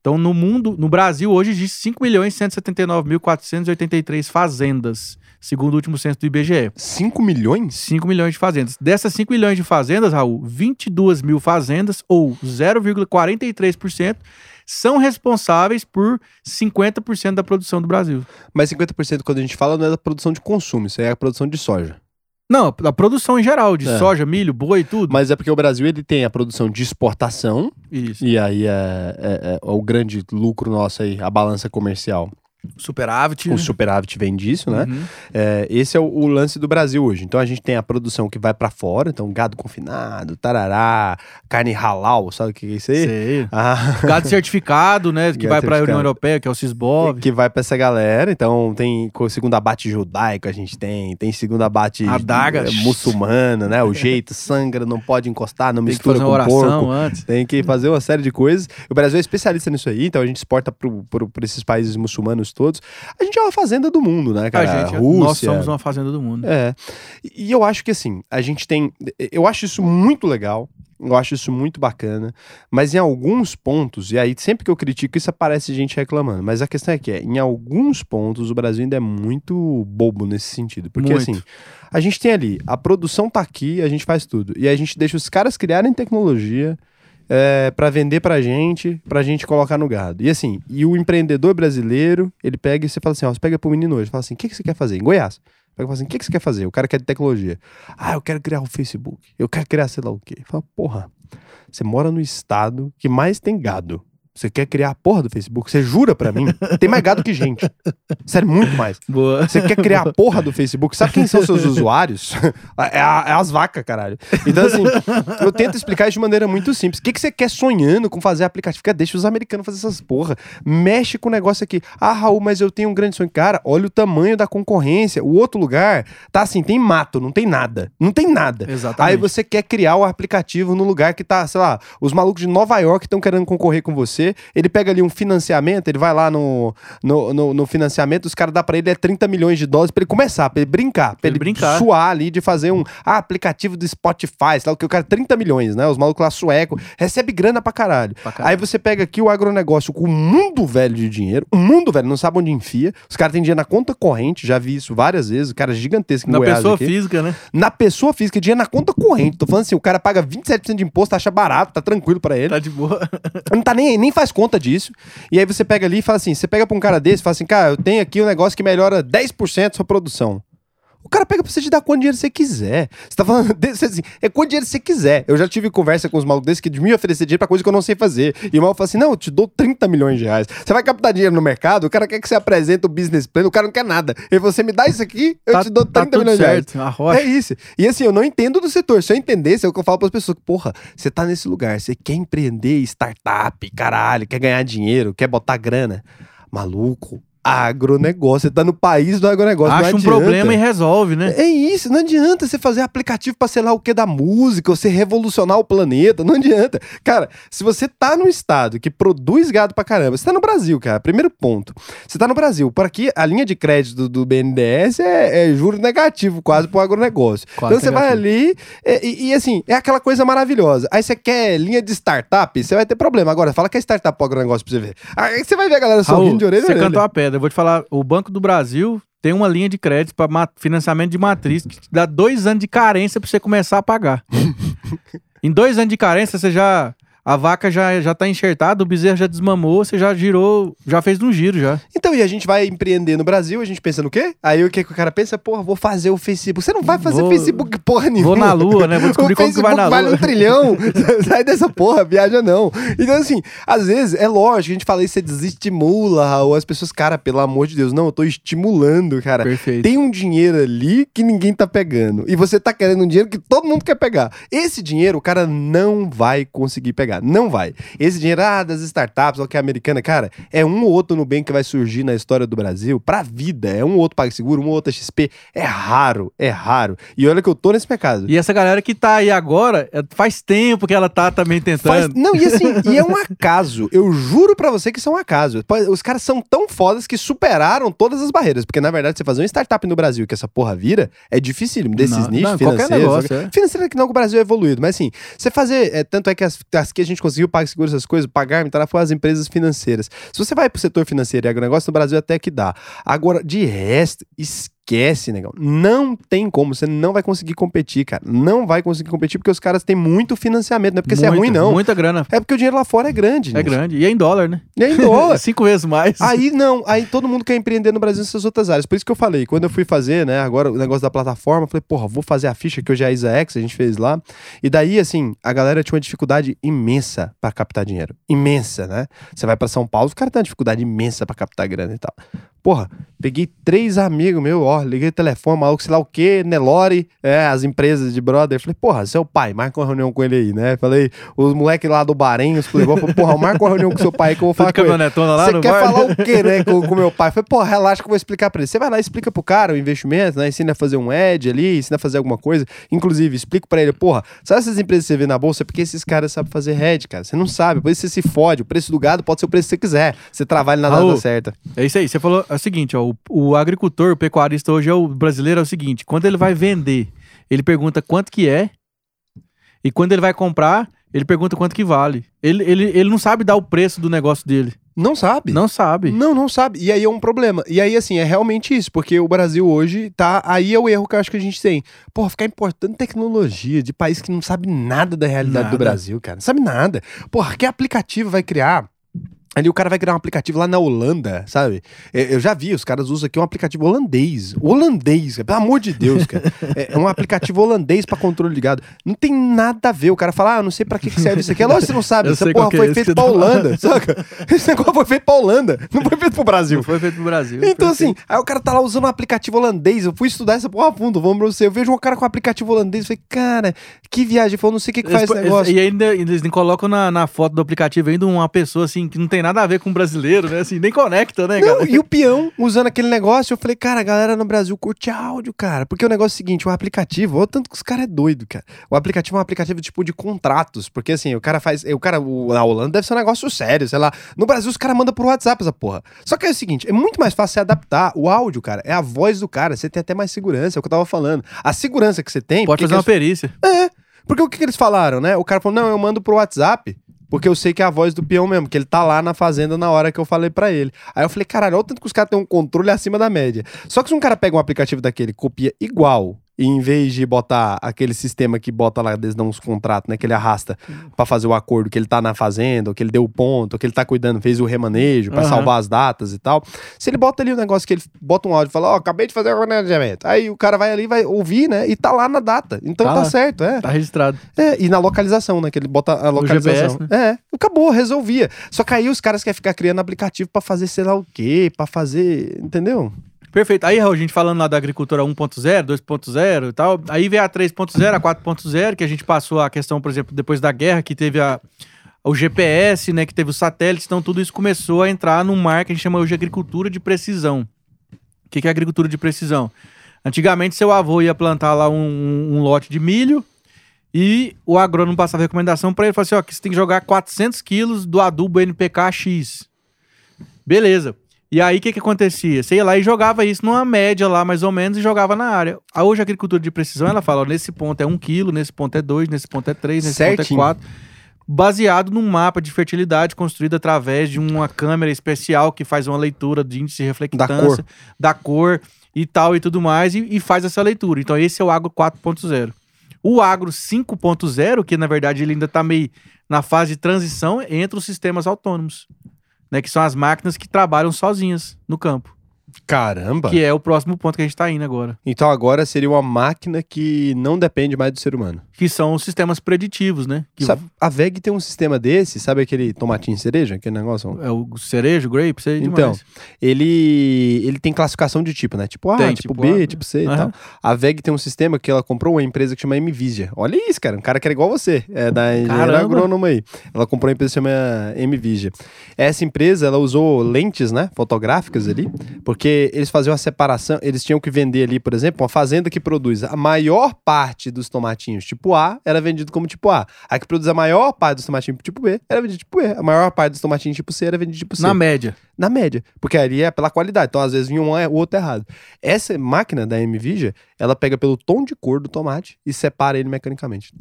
Então, no mundo, no Brasil, hoje existe 5.179.483 fazendas, segundo o último censo do IBGE. 5 milhões? 5 milhões de fazendas. Dessas 5 milhões de fazendas, Raul, 22 mil fazendas, ou 0,43%, são responsáveis por 50% da produção do Brasil. Mas 50% quando a gente fala não é da produção de consumo, isso aí é a produção de soja. Não, a produção em geral, de É. soja, milho, boi, tudo. Mas é porque o Brasil ele tem a produção de exportação, Isso. e aí é, é- é o grande lucro nosso aí, a balança comercial. Superávit. O superávit vem disso, né? Uhum. É, esse é o, o lance do Brasil hoje. Então a gente tem a produção que vai pra fora, então gado confinado, tarará, carne halal, sabe o que é isso aí? Sei. Ah, Gado certificado, né? Que Gado vai para a União. Europeia, que é o Cisbov. que vai pra essa galera. Então tem segundo abate judaico a gente tem, tem segundo abate Adaga. eh, muçulmano, né? O jeito, sangra, não pode encostar, não Tem que mistura fazer com uma oração porco. antes. Tem que fazer uma série de coisas. O Brasil é especialista nisso aí, então a gente exporta pra esses países muçulmanos todos. A gente é uma fazenda do mundo, né, cara? a gente, Rússia. nós somos uma fazenda do mundo. É. E eu acho que assim, a gente tem. Eu acho isso muito legal. Eu acho isso muito bacana. Mas em alguns pontos, e aí sempre que eu critico, isso aparece gente reclamando. Mas a questão é que é, em alguns pontos o Brasil ainda é muito bobo nesse sentido. Porque Muito. assim, a gente tem ali, a produção tá aqui, a gente faz tudo. E a gente deixa os caras criarem tecnologia. É, para vender pra gente, pra gente colocar no gado. E assim, e o empreendedor brasileiro, ele pega e você fala assim, ó, você pega pro menino hoje, fala assim, o que, que você quer fazer? Em Goiás. Fala assim, o que, que você quer fazer? O cara quer de tecnologia. Ah, eu quero criar o Facebook. Eu quero criar sei lá o quê. Fala, porra, você mora no estado que mais tem gado. Você quer criar a porra do Facebook? Você jura pra mim? Tem mais gado que gente. Sério, muito mais. Boa. Você quer criar a porra do Facebook? Sabe quem são seus usuários? É, a- é as vacas, caralho. Então, assim, eu tento explicar isso de maneira muito simples. O que, que você quer sonhando com fazer aplicativo? Fica, deixa os americanos fazer essas porra. Mexe com o negócio aqui. Ah, Raul, mas eu tenho um grande sonho. Cara, olha o tamanho da concorrência. O outro lugar tá assim, tem mato, não tem nada. Não tem nada. Exatamente. Aí você quer criar o aplicativo no lugar que tá, sei lá, os malucos de Nova York estão querendo concorrer com você. Ele pega ali um financiamento, ele vai lá no, no, no, no financiamento, os caras dão pra ele é 30 milhões de dólares pra ele começar, pra ele brincar, pra ele ele, brincar. suar ali de fazer um ah, aplicativo do Spotify, sei lá o que, o cara 30 milhões, né? Os malucos lá sueco, recebe grana pra caralho. Pra caralho. Aí você pega aqui o agronegócio com o mundo velho de dinheiro, o mundo velho não sabe onde enfia, os caras têm dinheiro na conta corrente, já vi isso várias vezes, o cara é gigantesco em Na Goiás pessoa aqui. física, né? Na pessoa física, dinheiro na conta corrente. Tô falando assim, o cara paga 27% de imposto, acha barato, tá tranquilo pra ele. Tá de boa. Não tá nem, nem faz conta disso. E aí você pega ali e fala assim: você pega pra um cara desse e fala assim, cara, eu tenho aqui um negócio que melhora 10% sua produção. O cara pega pra você te dar quanto dinheiro você quiser. Você tá falando desse assim, é quanto dinheiro você quiser. Eu já tive conversa com os malucos desses que me oferecer dinheiro pra coisa que eu não sei fazer. E o maluco fala assim: não, eu te dou 30 milhões de reais. Você vai captar dinheiro no mercado, o cara quer que você apresente o business plan, o cara não quer nada. E você me dá isso aqui, eu Tá- te dou 30 tá milhões de reais. certo, a rocha. É isso. E assim, eu não entendo do setor. Se eu entendesse, é o que eu falo pras pessoas. Porra, você tá nesse lugar, você quer empreender, startup, caralho, quer ganhar dinheiro, quer botar grana. Maluco, agronegócio. Você tá no país do agronegócio. Acha não um problema e resolve, né? É isso, não adianta você fazer aplicativo pra sei lá o que da música, ou você revolucionar o planeta, não adianta. Cara, se você tá num estado que produz gado pra caramba, você tá no Brasil, cara, primeiro ponto. Você tá no Brasil, por aqui a linha de crédito do BNDES é, é juro negativo quase pro agronegócio. Quase então você vai negativo. ali é, e, e, assim, é aquela coisa maravilhosa. Aí você quer linha de startup, você vai ter problema. Agora, fala que é startup pro agronegócio pra você ver. Aí você vai ver a galera Raul, sorrindo de orelha você cantou a pedra. Eu vou te falar, o Banco do Brasil tem uma linha de crédito para financiamento de matriz que te dá dois anos de carência para você começar a pagar. em dois anos de carência, você já. A vaca já, já tá enxertada, o bezerro já desmamou, você já girou, já fez um giro já. Então, e a gente vai empreender no Brasil, a gente pensa no quê? Aí o que, que o cara pensa? Porra, vou fazer o Facebook. Você não vai fazer Vou- Facebook porra nenhuma. Vou na lua, né? Vou descobrir o como que vai Facebook na vale lua. um trilhão. Sai dessa porra, viaja não. Então, assim, às vezes, é lógico, a gente fala isso, você desestimula, Raul. As pessoas, cara, pelo amor de Deus, não, eu tô estimulando, cara. Perfeito. Tem um dinheiro ali que ninguém tá pegando. E você tá querendo um dinheiro que todo mundo quer pegar. Esse dinheiro, o cara não vai conseguir pegar. Não vai. Esse dinheiro, ah, das startups, ou que é americana, cara, é um ou outro Nubank que vai surgir na história do Brasil pra vida. É um ou outro PagSeguro, um ou outro XP. É raro, é raro. E olha que eu tô nesse mercado. E essa galera que tá aí agora, é- faz tempo que ela tá também tentando. Faz- Não, e assim, e é um acaso. Eu juro pra você que isso é um acaso. Os caras são tão fodas que superaram todas as barreiras. Porque, na verdade, você fazer uma startup no Brasil que essa porra vira, é dificílimo. Desses Não, nichos não, qualquer financeiros. negócio, qualquer- é. Financeiro que não, que o Brasil é evoluído. Mas assim, você fazer. é, tanto é que as, as que a gente conseguiu pagar seguro essas coisas, pagar, me foi as empresas financeiras. Se você vai pro setor financeiro e agronegócio no Brasil, até que dá. Agora, de resto, esquece, negão. Não tem como. Você não vai conseguir competir, cara. Não vai conseguir competir porque os caras têm muito financiamento. Não é porque você é ruim, não. Muita grana. É porque o dinheiro lá fora é grande. É nisso. grande. E é em dólar, né? E é em dólar. Cinco vezes mais. Aí não, aí todo mundo quer empreender no Brasil nessas outras áreas. Por isso que eu falei, quando eu fui fazer, né, agora o negócio da plataforma, eu falei, porra, vou fazer a ficha que hoje é a IsaX, a gente fez lá. E daí, assim, a galera tinha uma dificuldade imensa pra captar dinheiro. Imensa, né? Você vai pra São Paulo, os caras têm uma dificuldade imensa pra captar grana e tal. Porra, peguei três amigos meus, ó, liguei o telefone, maluco, sei lá o quê, Nelore, é, as empresas de brother. Falei, porra, seu pai, marca uma reunião com ele aí, né? Falei, os moleques lá do Bahrein, os playboy, falei, porra, marca uma reunião com seu pai que eu vou falar de com ele. lá Você quer bar? falar o quê, né, com o meu pai? Falei, pô, relaxa que eu vou explicar pra ele. Você vai lá e explica pro cara o investimento, né? Ensina a fazer um ad ali, ensina a fazer alguma coisa. Inclusive, explico pra ele, porra, sabe essas empresas que você vê na bolsa? Porque esses caras sabem fazer hedge, cara. Você não sabe, depois você se fode. O preço do gado pode ser o preço que você quiser. Você trabalha na Raul, data certa. É isso aí. Você falou é o seguinte, ó, o, o agricultor, o pecuarista hoje é o brasileiro é o seguinte, quando ele vai vender, ele pergunta quanto que é e quando ele vai comprar, ele pergunta quanto que vale. Ele, ele, ele não sabe dar o preço do negócio dele. Não sabe. Não sabe. Não, não sabe. E aí é um problema. E aí, assim, é realmente isso, porque o Brasil hoje tá. Aí é o erro que eu acho que a gente tem. Porra, ficar importando tecnologia de país que não sabe nada da realidade Nada. do Brasil, cara. Não sabe nada. Porra, que aplicativo vai criar? Ali o cara vai criar um aplicativo lá na Holanda, sabe? É, Eu já vi, os caras usam aqui um aplicativo holandês. Holandês, cara, pelo amor de Deus, cara. É é um aplicativo holandês pra controle ligado. Não tem nada a ver. O cara fala, ah, eu não sei pra que que serve isso aqui. É lógico que você não sabe. Eu Essa porra é foi feito que pra Holanda, saca? Esse negócio foi feito pra Holanda. Não foi feito pro Brasil. Não foi feito no Brasil. Então, assim, aí o cara tá lá usando um aplicativo holandês. Eu fui estudar essa porra a fundo, vamos pra você. Eu vejo um cara com um aplicativo holandês. Eu falei, cara, que viagem. Ele falou, não sei o que, que faz esse negócio. E ainda eles nem colocam na, na foto do aplicativo ainda uma pessoa assim que não tem nada a ver com o brasileiro, né? Assim, nem conecta, né, Não, cara? e o peão usando aquele negócio, eu falei, cara, a galera no Brasil curte áudio, cara. Porque o negócio é o seguinte, o aplicativo, olha o tanto que os caras é doido, cara. O aplicativo é um aplicativo tipo de contratos, porque assim, o cara faz, o cara, o, na Holanda deve ser um negócio sério, sei lá. No Brasil os caras mandam por WhatsApp essa porra. Só que é o seguinte, é muito mais fácil você adaptar o áudio, cara. É a voz do cara, você tem até mais segurança, é o que eu tava falando. A segurança que você tem, Pode fazer uma que perícia. é, porque o que, que eles falaram, né? O cara falou, não, eu mando pro WhatsApp, porque eu sei que é a voz do peão mesmo, que ele tá lá na fazenda na hora que eu falei pra ele. Aí eu falei, caralho, olha o tanto que os caras têm um controle acima da média. Só que se um cara pega um aplicativo daquele, copia igual, e em vez de botar aquele sistema que bota lá, eles dão uns contratos, né? Que ele arrasta pra fazer o acordo que ele tá na fazenda, ou que ele deu o ponto, ou que ele tá cuidando, fez o remanejo pra Aham. salvar as datas e tal. Se ele bota ali o negócio que ele bota um áudio e fala, ó, acabei de fazer o planejamento. Aí o cara vai ali, vai ouvir, né? E tá lá na data. Então Tá tá, certo, é. Tá registrado. É, e na localização, né? Que ele bota a localização. GPS, É, acabou, resolvia. Só que aí os caras querem ficar criando aplicativo pra fazer sei lá o quê, pra fazer. Entendeu? Perfeito. Aí, Raul, a gente falando lá da agricultura 1.0, 2.0 e tal. Aí veio a 3.0, a 4.0, que a gente passou a questão, por exemplo, depois da guerra, que teve a, o GPS, né? Que teve os satélites. Então, tudo isso começou a entrar num mar que a gente chama hoje de agricultura de precisão. O que, que é agricultura de precisão? Antigamente, seu avô ia plantar lá um, um- lote de milho e o agrônomo passava recomendação para ele, falou assim, ó, que você tem que jogar 400 quilos do adubo NPK X. Beleza. E aí, o que que acontecia? Você ia lá e jogava isso numa média lá, mais ou menos, e jogava na área. A hoje, a agricultura de precisão, ela fala, ó, nesse ponto é 1 quilo, nesse ponto é 2, nesse ponto é 3, nesse ponto Certinho. é 4. Baseado num mapa de fertilidade construído através de uma câmera especial que faz uma leitura de índice de reflectância, cor. da cor e tal e tudo mais, e, e faz essa leitura. Então, esse é o Agro 4.0. O Agro 5.0, que na verdade ele ainda está meio na fase de transição entre os sistemas autônomos, né, que são as máquinas que trabalham sozinhas no campo, Caramba! que é o próximo ponto que a gente está indo agora, Então agora seria uma máquina que não depende mais do ser humano. que são os sistemas preditivos, né? Que Sabe, a VEG tem um sistema desse, sabe aquele tomatinho cereja? Aquele negócio? é o cerejo, grape, sei Então, demais. ele, ele tem classificação de tipo, né? Tipo A, Tem, tipo, tipo B, A. tipo C e Aham. tal. A VEG tem um sistema que ela comprou uma empresa que chama Mvisia. Olha isso, cara. Um cara que era igual você. É da engenheira Caramba. agrônoma aí. Ela comprou uma empresa que chama Mvisia. Essa empresa, ela usou lentes, né? Fotográficas ali. Porque eles faziam a separação. Eles tinham que vender ali, por exemplo, uma fazenda que produz a maior parte dos tomatinhos tipo A era vendido como tipo A. A que produz a maior parte dos tomatinhos tipo B era vendido tipo B. A maior parte dos tomatinhos tipo C era vendido tipo C Na média. na média, porque ali é pela qualidade. Então, às vezes, vinha um é- o outro errado. Essa máquina da Nvidia, ela pega pelo tom de cor do tomate e separa ele mecanicamente.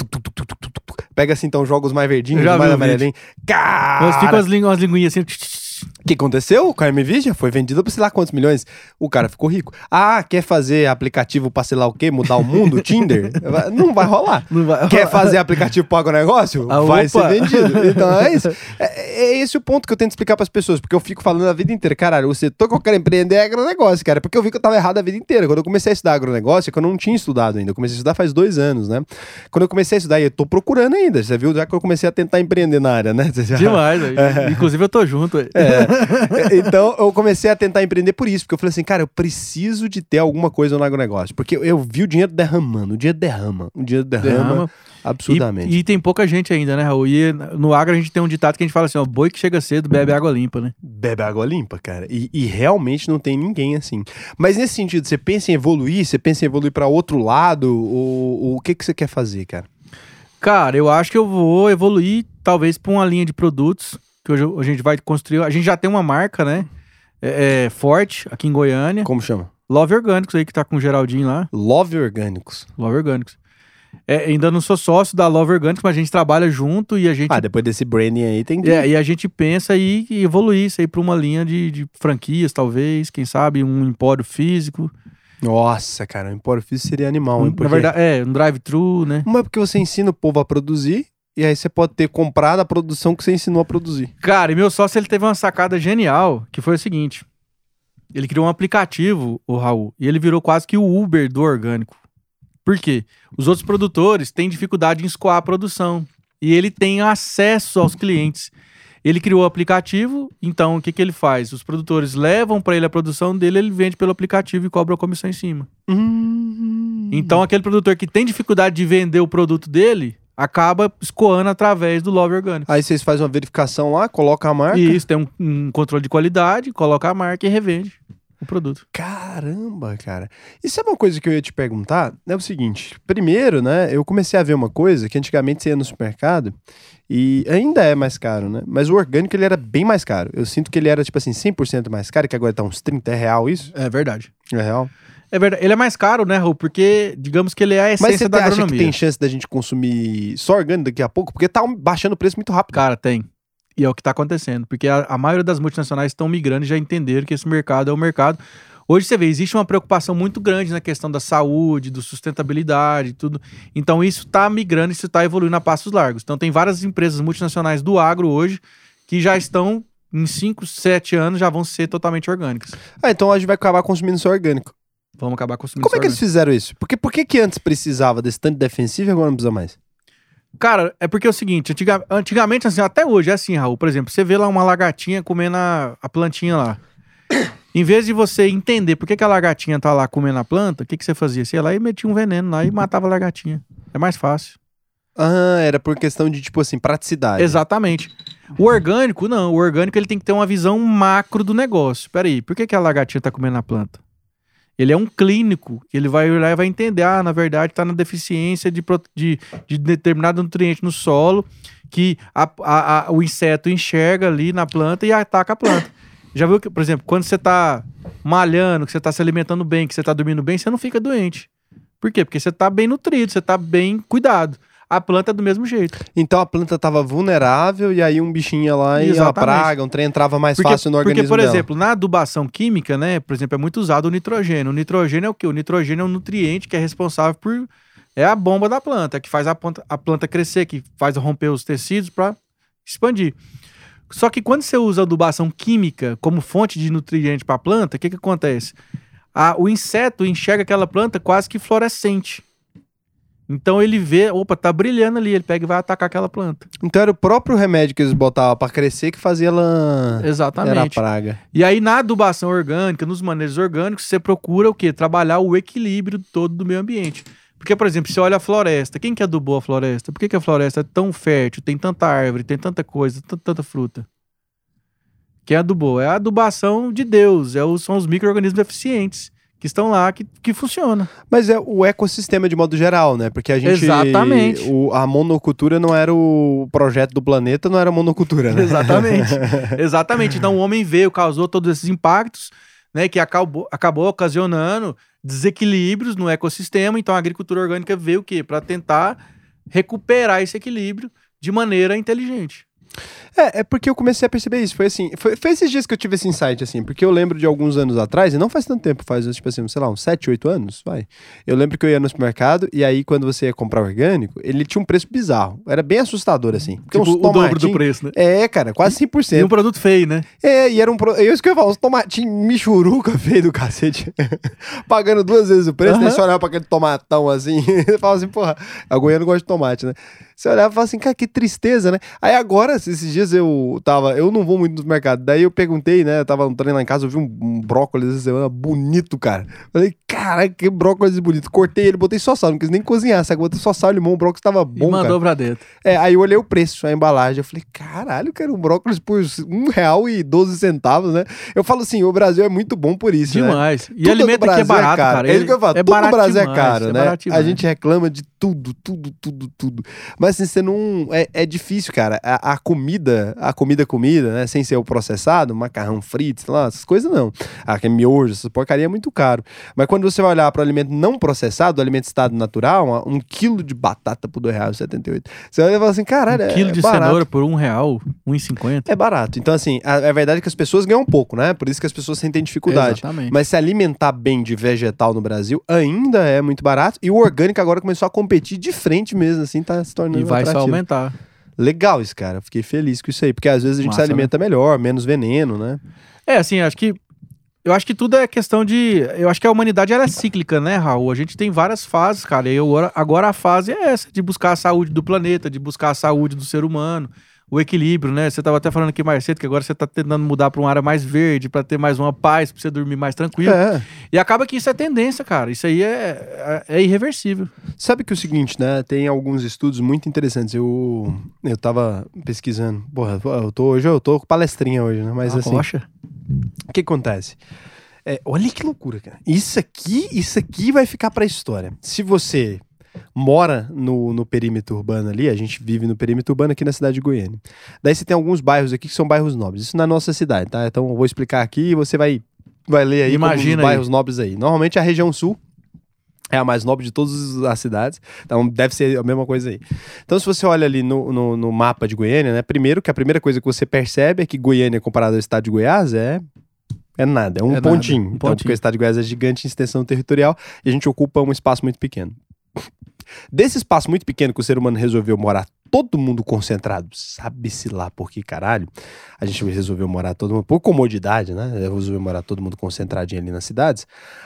Pega assim, então, joga os mais verdinhos, mais amarelinhos. Mas Cara, as, lingu umas linguinhas assim. O que aconteceu com a Nvidia? Foi vendida por sei lá quantos milhões. O cara ficou rico. Ah, quer fazer aplicativo pra sei lá o quê? Mudar o mundo? Tinder? Não vai rolar. Não vai- Quer fazer aplicativo para agronegócio? Ah, vai opa. ser vendido. Então é isso. É, é esse o ponto que eu tento explicar pras pessoas, porque eu fico falando a vida inteira, caralho, o setor que eu quero empreender é agronegócio, cara, porque eu vi que eu tava errado a vida inteira. Quando eu comecei a estudar agronegócio, é que eu não tinha estudado ainda, eu comecei a estudar faz dois anos, né? Quando eu comecei a estudar, e eu tô procurando ainda, você viu, já que eu comecei a tentar empreender na área, né? Já- Demais, velho. Inclusive, eu tô junto. velho. É. Então eu comecei a tentar empreender por isso, porque eu falei assim, cara, eu preciso de ter alguma coisa no agronegócio. Porque eu, eu vi o dinheiro derramando, o dinheiro derrama, o dinheiro derrama, Derrama. absurdamente. E, e tem pouca gente ainda, né, Raul? E no agro a gente tem um ditado que a gente fala assim, ó, boi que chega cedo bebe água limpa, né? Bebe água limpa, cara. E, e realmente não tem ninguém assim. Mas nesse sentido, você pensa em evoluir? Você pensa em evoluir para outro lado? Ou, ou o que, que você quer fazer, cara? Cara, eu acho que eu vou evoluir talvez pra uma linha de produtos que hoje a gente vai construir. A gente já tem uma marca, né? É, é, forte aqui em Goiânia. Como chama? Love Orgânicos aí que tá com o Geraldinho lá. Love Orgânicos. Love Orgânicos. É, ainda não sou sócio da Love Organics, mas a gente trabalha junto e a gente. Ah, depois desse branding aí tem que. É, e a gente pensa em evoluir isso aí para uma linha de, de franquias, talvez, quem sabe, um empório físico. Nossa, cara, o empório físico seria animal, hein? Um- Na verdade, é, um drive-thru, né? Uma é porque você ensina o povo a produzir, e aí você pode ter comprado a produção que você ensinou a produzir. Cara, e meu sócio ele teve uma sacada genial, que foi o seguinte. Ele criou um aplicativo, o Raul, e ele virou quase que o Uber do orgânico. Por quê? Os outros produtores têm dificuldade em escoar a produção. E ele tem acesso aos clientes. Ele criou o aplicativo, então o que, que ele faz? Os produtores levam para ele a produção dele, ele vende pelo aplicativo e cobra a comissão em cima. Hum. Então aquele produtor que tem dificuldade de vender o produto dele, acaba escoando através do Love Orgânico. Aí vocês fazem uma verificação lá, coloca a marca. E isso tem um, um controle de qualidade, coloca a marca e revende o produto. Caramba, cara. Isso é uma coisa que eu ia te perguntar. É o seguinte: primeiro, né, eu comecei a ver uma coisa que antigamente você ia no supermercado e ainda é mais caro, né? Mas o orgânico ele era bem mais caro. Eu sinto que ele era, tipo assim, 100% mais caro, que agora tá uns 30 é real isso? É verdade. É real. É verdade. Ele é mais caro, né, Raul? Porque, digamos que ele é a Mas essência você da acha que agronomia. tem chance da gente consumir só orgânico daqui a pouco? Porque tá baixando o preço muito rápido. Cara, tem. E é o que tá acontecendo. Porque a, a maioria das multinacionais estão migrando e já entenderam que esse mercado é o mercado. Hoje você vê, existe uma preocupação muito grande na questão da saúde, do sustentabilidade, tudo. Então isso tá migrando, isso tá evoluindo a passos largos. Então tem várias empresas multinacionais do agro hoje que já estão em 5, 7 anos já vão ser totalmente orgânicas. Ah, então a gente vai acabar consumindo só orgânico. Vamos acabar consumindo Como é que eles fizeram isso? Porque por que, que antes precisava desse tanto defensivo e agora não precisa mais? Cara, é porque é o seguinte, antiga- antigamente, assim, até hoje é assim, Raul. Por exemplo, você vê lá uma lagartinha comendo a, a plantinha lá. Em vez de você entender por que, que a lagartinha tá lá comendo a planta, o que, que você fazia? Você ia lá e metia um veneno lá e matava a lagartinha. É mais fácil. Ah, era por questão de, tipo assim, praticidade. Exatamente. O orgânico, não. O orgânico ele tem que ter uma visão macro do negócio. Peraí, por que, que a lagartinha tá comendo a planta? Ele é um clínico. Ele vai olhar e vai entender. Ah, na verdade, tá na deficiência de, de, de determinado nutriente no solo que a- a- a- o inseto enxerga ali na planta e ataca a planta. Já viu que, por exemplo, quando você tá malhando, que você tá se alimentando bem, que você tá dormindo bem, você não fica doente. Por quê? Porque você tá bem nutrido, você tá bem cuidado. A planta é do mesmo jeito. Então a planta tava vulnerável e aí um bichinho ia lá e uma praga, um trem entrava mais Porque, fácil no porque, organismo por dela. exemplo, na adubação química, né, por exemplo, é muito usado o nitrogênio. O nitrogênio é o quê? O nitrogênio é um nutriente que é responsável por. É a bomba da planta, que faz a planta, a planta crescer, que faz romper os tecidos para expandir. Só que quando você usa adubação química como fonte de nutriente para a planta, o que, que acontece? A- o inseto enxerga aquela planta quase que fluorescente. Então ele vê, opa, tá brilhando ali, ele pega e vai atacar aquela planta. Então era o próprio remédio que eles botavam pra crescer que fazia ela. Era Exatamente. praga. E aí, na adubação orgânica, nos manejos orgânicos, você procura o quê? Trabalhar o equilíbrio todo do meio ambiente. Porque, por exemplo, você olha a floresta. Quem que adubou a floresta? Por que, que a floresta é tão fértil, tem tanta árvore, tem tanta coisa, tanta, tanta fruta? Quem adubou? É a adubação de Deus. É os, são os micro-organismos eficientes que estão lá, que, que funciona. Mas é o ecossistema de modo geral, né? Porque a gente. Exatamente. o- a monocultura não era o projeto do planeta, não era monocultura, né? Exatamente. Exatamente. Então o homem veio, causou todos esses impactos, né, que acabou, acabou ocasionando desequilíbrios no ecossistema. Então a agricultura orgânica veio o quê? Para tentar recuperar esse equilíbrio de maneira inteligente. É, é porque eu comecei a perceber isso. Foi assim, foi, foi esses dias que eu tive esse insight, assim, porque eu lembro de alguns anos atrás, e não faz tanto tempo, faz, tipo assim, sei lá, uns 7, 8 anos, vai. Eu lembro que eu ia no supermercado, e aí quando você ia comprar orgânico, ele tinha um preço bizarro. Era bem assustador, assim. Porque Tipo, o dobro do preço, né? É, cara, quase E 100%. um produto feio, né? É, e era um. Pro... Eu isso que eu ia falar, uns tomatinhos michuruca feio do cacete. Pagando duas vezes o preço, Aham. daí você olhava pra aquele tomatão assim, e falava assim, porra, a goiana gosta de tomate, né? Você olhava e falava assim, cara, que tristeza, né? Aí agora, esses dias eu tava. Eu não vou muito no mercado. Daí eu perguntei, né? Eu tava no trem lá em casa, eu vi um, um brócolis essa semana bonito, cara. Falei, caraca, que brócolis bonito. Cortei ele, botei só sal, não quis nem cozinhar, sabe? Botei só sal e limão, o brócolis tava E bom, mandou cara. pra dentro. É, aí eu olhei o preço, a embalagem. Eu falei, caralho, cara, um brócolis por um real e 12 centavos, né? Eu falo assim, o Brasil é muito bom por isso, né? Demais. E Tudo alimento aqui é Brasil barato, cara. É isso que eu falo. É tudo no Brasil demais, é caro, é né? a gente reclama de tudo, tudo, tudo, tudo. Mas assim, você não. É, é difícil, cara. A, a comida comida, a comida comida, né? Sem ser o processado, macarrão frito, sei lá, essas coisas não. Ah, que é miojo, essa porcaria é muito caro. Mas quando você vai olhar para o alimento não processado, o alimento estado natural, um quilo de batata por R$ 2,78. Você vai falar assim, caralho, Um é quilo de barato. cenoura por um real, um e cinquenta. É barato. Então, assim, a, a verdade é que as pessoas ganham pouco, né? Por isso que as pessoas sentem dificuldade. Exatamente. Mas se alimentar bem de vegetal no Brasil ainda é muito barato. E o orgânico agora começou a competir de frente mesmo, assim, tá se tornando E vai só atrativo. aumentar. Legal isso, cara. Fiquei feliz com isso aí. Porque às vezes a gente Massa, se alimenta melhor, menos veneno, né? É, assim, acho que. Eu acho que tudo é questão de. Eu acho que a humanidade ela é cíclica, né, Raul? A gente tem várias fases, cara. E eu, agora a fase é essa, de buscar a saúde do planeta, de buscar a saúde do ser humano, o equilíbrio, né? Você tava até falando aqui mais cedo que agora você tá tentando mudar pra uma área mais verde, pra ter mais uma paz, pra você dormir mais tranquilo. É. E acaba que isso é tendência, cara. Isso aí é, é, é irreversível. Sabe que é o seguinte, né? Tem alguns estudos muito interessantes. Eu, eu tava pesquisando. Porra, eu tô, hoje eu tô com palestrinha hoje, né? Mas A assim. rocha. O que acontece? É, olha que loucura, cara. Isso aqui, isso aqui vai ficar pra história. Se você mora no, no perímetro urbano ali, a gente vive no perímetro urbano aqui na cidade de Goiânia. Daí você tem alguns bairros aqui que são bairros nobres. Isso na nossa cidade, tá? Então eu vou explicar aqui e você vai, vai ler aí Imagina os aí. bairros nobres aí. Normalmente a região sul é a mais nobre de todas as cidades, então deve ser a mesma coisa aí. Então, se você olha ali no, no, no mapa de Goiânia, né? Primeiro que a primeira coisa que você percebe é que Goiânia, comparado ao estado de Goiás, é é nada, é um É nada, pontinho. um Então, pontinho. porque o estado de Goiás é gigante em extensão territorial e a gente ocupa um espaço muito pequeno. Desse espaço muito pequeno que o ser humano resolveu morar todo mundo concentrado, sabe-se lá por que caralho, a gente resolveu morar todo mundo, por comodidade, né? Resolveu morar todo mundo concentradinho ali nas cidades.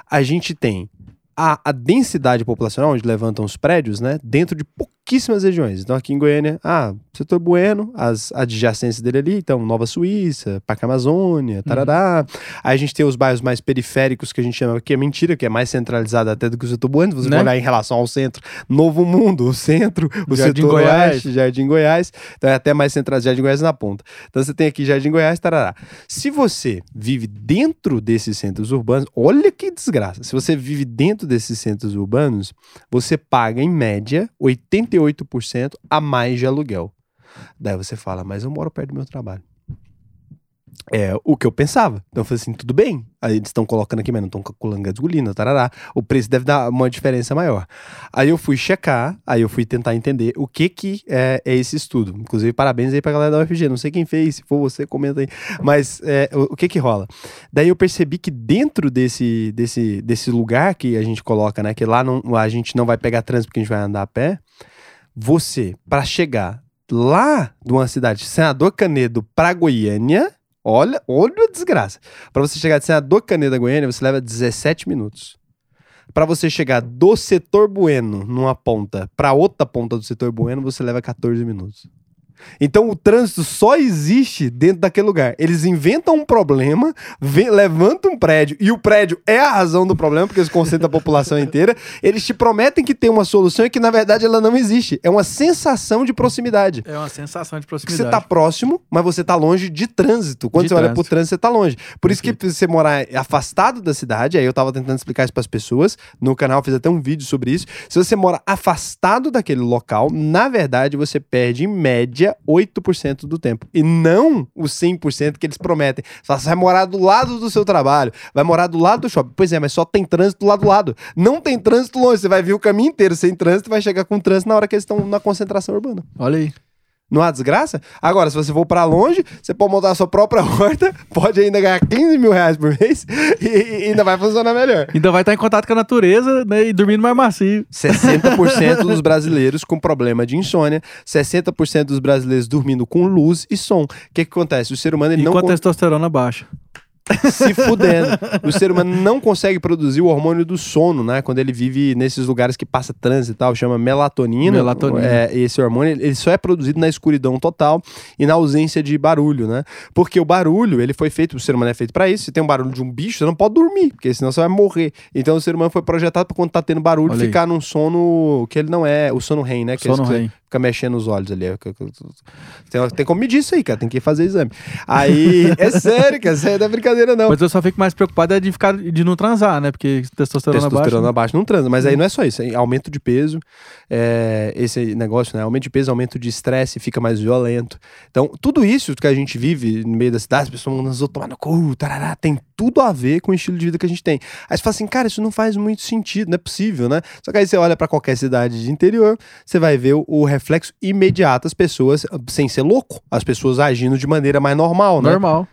A gente tem a, a densidade populacional, onde levantam os prédios, né? Dentro de pouquíssimas regiões. Então, aqui em Goiânia, ah, setor Bueno, as adjacências dele ali, então, Nova Suíça, Parque Amazônia, tarará. Aí a gente tem os bairros mais periféricos, que a gente chama, que é mentira, que é mais centralizado até do que o setor Bueno. Se você Né? olhar em relação ao centro, Novo Mundo, o centro, o Jardim setor Goiás. oeste, Jardim Goiás. Então, é até mais centralizado, Jardim Goiás na ponta. Então, você tem aqui Jardim Goiás, tarará. Se você vive dentro desses centros urbanos, olha que desgraça. Se você vive dentro desses centros urbanos, você paga, em média, 88% a mais de aluguel. Daí você fala, mas eu moro perto do meu trabalho. É o que eu pensava. Então eu falei assim, tudo bem. Aí eles estão colocando aqui, mas não estão calculando gasolina, tarará. O preço deve dar uma diferença maior. Aí eu fui checar, aí eu fui tentar entender o que que é, é esse estudo. Inclusive, parabéns aí pra galera da UFG. Não sei quem fez, se for você, comenta aí. Mas é, o, o que que rola? Daí eu percebi que dentro desse, desse, desse lugar que a gente coloca, né? Que lá não, a gente não vai pegar trânsito porque a gente vai andar a pé. Você, para chegar lá de uma cidade, Senador Canedo pra Goiânia, olha, olha a desgraça. Para você chegar de Senador Canedo a Goiânia, você leva 17 minutos. Para você chegar do setor Bueno numa ponta para outra ponta do setor Bueno, você leva 14 minutos. Então o trânsito só existe dentro daquele lugar. Eles inventam um problema, vem- levantam um prédio, e o prédio é a razão do problema, porque eles concentram a população inteira. Eles te prometem que tem uma solução e que, na verdade, ela não existe. É uma sensação de proximidade. É uma sensação de proximidade. você tá próximo, mas você tá longe de trânsito. Quando De você olha trânsito. pro trânsito, você tá longe. Por isso que você morar afastado da cidade, aí eu tava tentando explicar isso pras pessoas. No canal fiz até um vídeo sobre isso. Se você mora afastado daquele local, na verdade você perde em média 8% do tempo. E não os 100% que eles prometem. Você Você vai morar do lado do seu trabalho, vai morar do lado do shopping. Pois é, mas só tem trânsito lá do lado. Não tem trânsito longe. Você vai vir o caminho inteiro sem trânsito e vai chegar com trânsito na hora que eles estão na concentração urbana. Olha aí. Não há desgraça? Agora, se você for pra longe, você pode montar a sua própria horta, pode ainda ganhar 15 mil reais por mês e, e ainda vai funcionar melhor. Ainda vai estar em contato com a natureza né, e dormindo mais macio. 60% dos brasileiros com problema de insônia, 60% dos brasileiros dormindo com luz e som. O que, que acontece? O ser humano ele E não com a testosterona baixa. Se fudendo. O ser humano não consegue produzir o hormônio do sono, né? Quando ele vive nesses lugares que passa trânsito e tal, chama melatonina. Melatonina. É, esse hormônio, ele só é produzido na escuridão total e na ausência de barulho, né? Porque o barulho, ele foi feito, o ser humano é feito pra isso. Se tem um barulho de um bicho, você não pode dormir, porque senão você vai morrer. Então o ser humano foi projetado pra quando tá tendo barulho, Olha aí. ficar num sono que ele não é, o sono REM, né? Que Sono é isso que, REM. Fica mexendo os olhos ali. Tem, tem como medir isso aí, cara. Tem que fazer exame. Aí, é sério, cara. Isso aí não é brincadeira, não. Mas eu só fico mais preocupado é de ficar de não transar, né? Porque testosterona, Testosterona abaixo não transa. Mas aí não é só isso. é aumento de peso, é, esse negócio, né? Aumento de peso, aumento de estresse, fica mais violento. Então, tudo isso que a gente vive no meio da cidade, as pessoas mandando tomar no cu, tarará, tem tudo a ver com o estilo de vida que a gente tem. Aí você fala assim, cara, isso não faz muito sentido, não é possível, né? Só que aí você olha pra qualquer cidade de interior, você vai ver o, o reflexo imediato, as pessoas, sem ser louco, as pessoas agindo de maneira mais normal, né? Normal.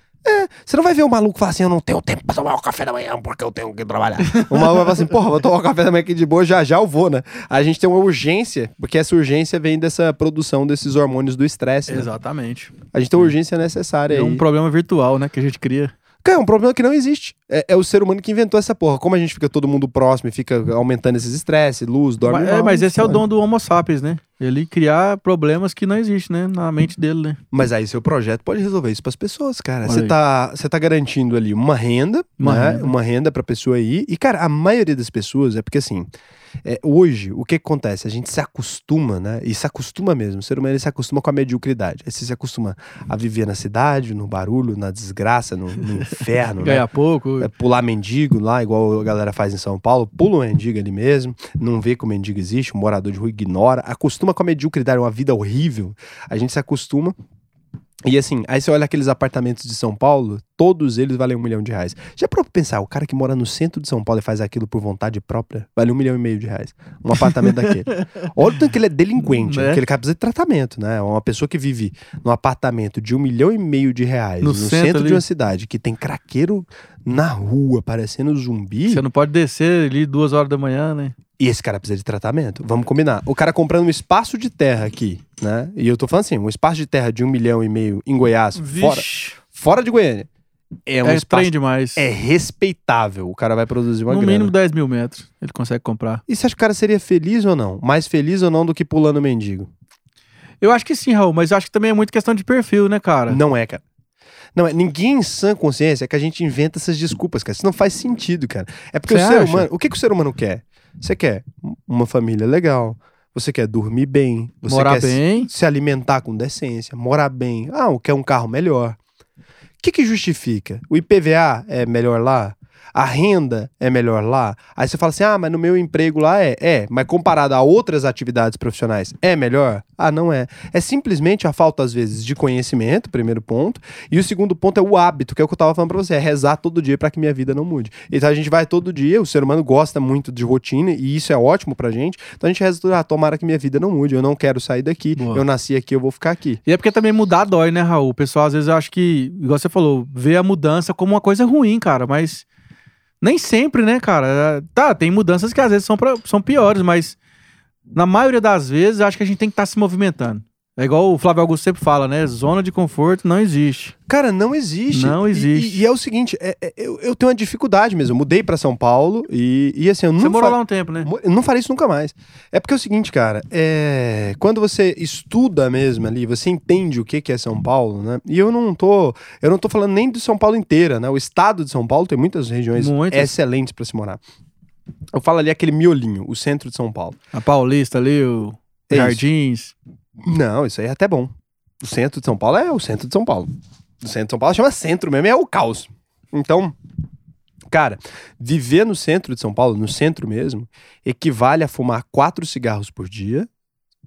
Você não vai ver o maluco falar assim, eu não tenho tempo pra tomar o café da manhã porque eu tenho que trabalhar. o maluco vai falar assim, porra, vou tomar o café da manhã aqui de boa, já já eu vou, né? A gente tem uma urgência, porque essa urgência vem dessa produção desses hormônios do estresse, né? Exatamente. A gente tem uma urgência necessária É aí. um problema virtual, né? Que a gente cria. Cara, é um problema que não existe. É, é o ser humano que inventou essa porra. Como a gente fica todo mundo próximo e fica aumentando esses estresses, luz, dorme Mas, mal, é, mas esse é o dom do Homo sapiens, né? Ele criar problemas que não existem, né? Na mente dele, né? Mas aí seu projeto pode resolver isso pras pessoas, cara. Você tá, tá garantindo ali uma renda, Uma né? renda. Uma renda pra pessoa aí. E, cara, a maioria das pessoas é porque assim, é, hoje, o que, acontece? A gente se acostuma, né? E se acostuma mesmo. O ser humano se acostuma com a mediocridade. Aí você se acostuma a viver na cidade, no barulho, na desgraça, no, no inferno, né? Ganhar pouco. É pular mendigo lá, igual a galera faz em São Paulo, pula o mendigo ali mesmo, não vê que o mendigo existe, o morador de rua ignora, acostuma com a mediocridade, uma vida horrível. A gente se acostuma. E assim, aí você olha aqueles apartamentos de São Paulo, todos eles valem um milhão de reais. Já pra pensar, o cara que mora no centro de São Paulo e faz aquilo por vontade própria, vale um milhão e meio de reais. Um apartamento daquele. Olha o tanto que ele é delinquente, Né? aquele cara precisa de tratamento, né? Uma pessoa que vive num apartamento de um milhão e meio de reais, No no, centro centro, de uma cidade, que tem craqueiro na rua, parecendo zumbi, Você não pode descer ali duas horas da manhã, né? E esse cara precisa de tratamento. Vamos combinar. O cara comprando um espaço de terra aqui, né? E eu tô falando assim, um espaço de terra de um milhão e meio em Goiás, fora, Vixe, fora de Goiânia. É um é espaço demais. é respeitável. O cara vai produzir uma no grana. mínimo 10 mil metros ele consegue comprar. E você acha que o cara seria feliz ou não? Mais feliz ou não do que pulando mendigo? Eu acho que sim, Raul, mas eu acho que também é muito questão de perfil, né, cara? Não é, cara. Não é. Ninguém em sã consciência é que a gente inventa essas desculpas, cara. Isso não faz sentido, cara. É porque o ser acha? humano. O que, que o ser humano quer? Você quer uma família legal. Você quer dormir bem. Você Morar quer bem. se alimentar com decência, morar bem. Ah, quer um carro melhor. O que, que justifica? O IPVA é melhor lá? A renda é melhor lá? Aí você fala assim: ah, mas no meu emprego lá é. É, mas comparado a outras atividades profissionais, é melhor? Ah, não é. É simplesmente a falta, às vezes, de conhecimento, primeiro ponto. E o segundo ponto é o hábito, que é o que eu tava falando pra você: é rezar todo dia para que minha vida não mude. Então a gente vai todo dia, o ser humano gosta muito de rotina e isso é ótimo pra gente. Então a gente reza ah, tomara que minha vida não mude, eu não quero sair daqui, Boa. eu nasci aqui, eu vou ficar aqui. E é porque também mudar dói, né, Raul? O pessoal às vezes eu acho que, igual você falou, vê a mudança como uma coisa ruim, cara, mas nem sempre, né, cara? Tá, tem mudanças que às vezes são, pra- são piores, mas na maioria das vezes acho que a gente tem que estar se movimentando. É igual o Flávio Augusto sempre fala, né? Zona de conforto não existe. Cara, não existe. Não E- existe. E, e é o seguinte, é- é- eu, eu tenho uma dificuldade mesmo. Eu mudei pra São Paulo e, e assim, eu Você não, morou fa- lá um tempo, né? eu não faria isso nunca mais. É porque é o seguinte, cara, é... quando você estuda mesmo ali, você entende o que que é São Paulo, né? E eu não tô, eu não tô falando nem de São Paulo inteira, né? O estado de São Paulo tem muitas regiões Muitas. excelentes pra se morar. Eu falo ali aquele miolinho, o centro de São Paulo. A Paulista ali, o. Jardins. Não, isso aí é até bom. O centro de São Paulo é o centro de São Paulo. O centro de São Paulo chama centro mesmo, é o caos. Então, cara, viver no centro de São Paulo, no centro mesmo, equivale a fumar quatro cigarros por dia,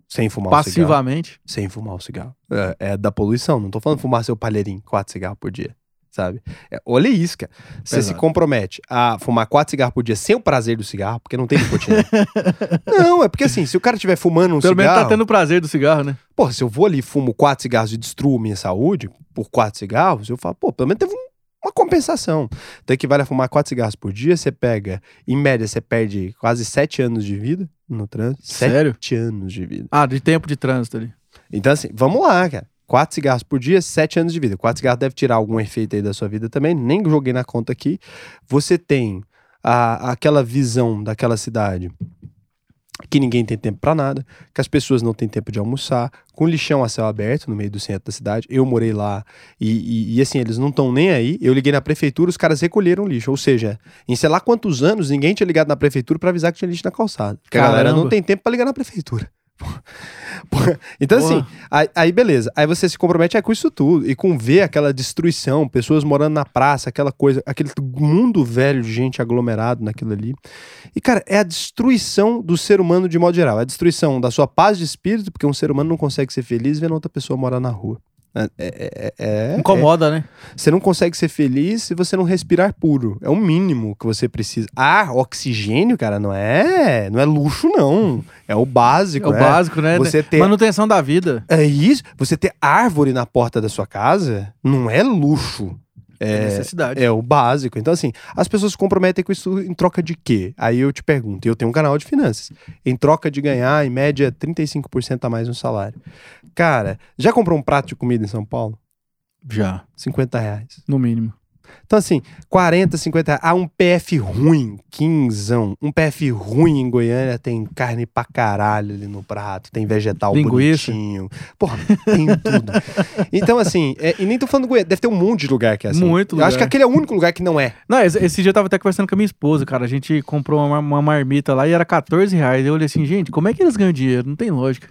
sem fumar o cigarro. Passivamente. Sem fumar o cigarro. É, é da poluição, não tô falando fumar seu palheirinho, quatro cigarros por dia. Sabe? É, olha isso, cara. Você se compromete a fumar quatro cigarros por dia sem o prazer do cigarro, porque não tem nicotina. não, é porque assim, se o cara estiver fumando um Pelo menos cigarro. tá tendo prazer do cigarro, né? Porra, se eu vou ali e fumo quatro cigarros e destruo minha saúde por quatro cigarros, eu falo, pô, pelo menos teve um- uma compensação. Então equivale a fumar quatro cigarros por dia, você pega, em média, você perde quase sete anos de vida no trânsito. Sério? Sete anos de vida. Ah, de tempo de trânsito ali. Então, assim, vamos lá, cara. Quatro cigarros por dia, sete anos de vida. Quatro cigarros deve tirar algum efeito aí da sua vida também. Nem joguei na conta aqui. Você tem a, aquela visão daquela cidade que ninguém tem tempo pra nada, que as pessoas não têm tempo de almoçar, com lixão a céu aberto no meio do centro da cidade. Eu morei lá e, e- e, assim, eles não estão nem aí. Eu liguei na prefeitura, os caras recolheram lixo. Ou seja, em sei lá quantos anos, ninguém tinha ligado na prefeitura pra avisar que tinha lixo na calçada. Porque a galera Caramba. não tem tempo pra ligar na prefeitura. Então, Porra. assim, aí, aí beleza. Aí você se compromete é, com isso tudo. E com ver aquela destruição, pessoas morando na praça, aquela coisa, aquele mundo velho de gente aglomerado naquilo ali. E, cara, é a destruição do ser humano de modo geral. É a destruição da sua paz de espírito, porque um ser humano não consegue ser feliz vendo outra pessoa morar na rua. É, é- é- é- Incomoda, né? você não consegue ser feliz se você não respirar puro. É o mínimo que você precisa. Ar, oxigênio, cara, não é, não é luxo não. É o básico, É o né? básico, né? Você ter Manutenção da vida. é isso, você ter árvore na porta da sua casa não é luxo. É, necessidade. É o básico. Então, assim, as pessoas se comprometem com isso em troca de quê? Aí eu te pergunto, eu tenho um canal de finanças. Em troca de ganhar, em média, 35% a mais no salário. Cara, já comprou um prato de comida em São Paulo? Já, 50 reais. no mínimo. Então, assim, 40, 50 reais. Ah, um PF ruim, quinzão. Um PF ruim em Goiânia tem carne pra caralho ali no prato, tem vegetal Linguiça. bonitinho. Porra, tem tudo. Então, assim, é- e nem tô falando Goiânia, deve ter um monte de lugar que é assim. Muito Eu acho lugar. que aquele é o único lugar que não é. Não, esse, esse dia eu tava até conversando com a minha esposa, cara. A gente comprou uma, uma marmita lá e era 14 reais. Eu olhei assim, gente, como é que eles ganham dinheiro? Não tem lógica.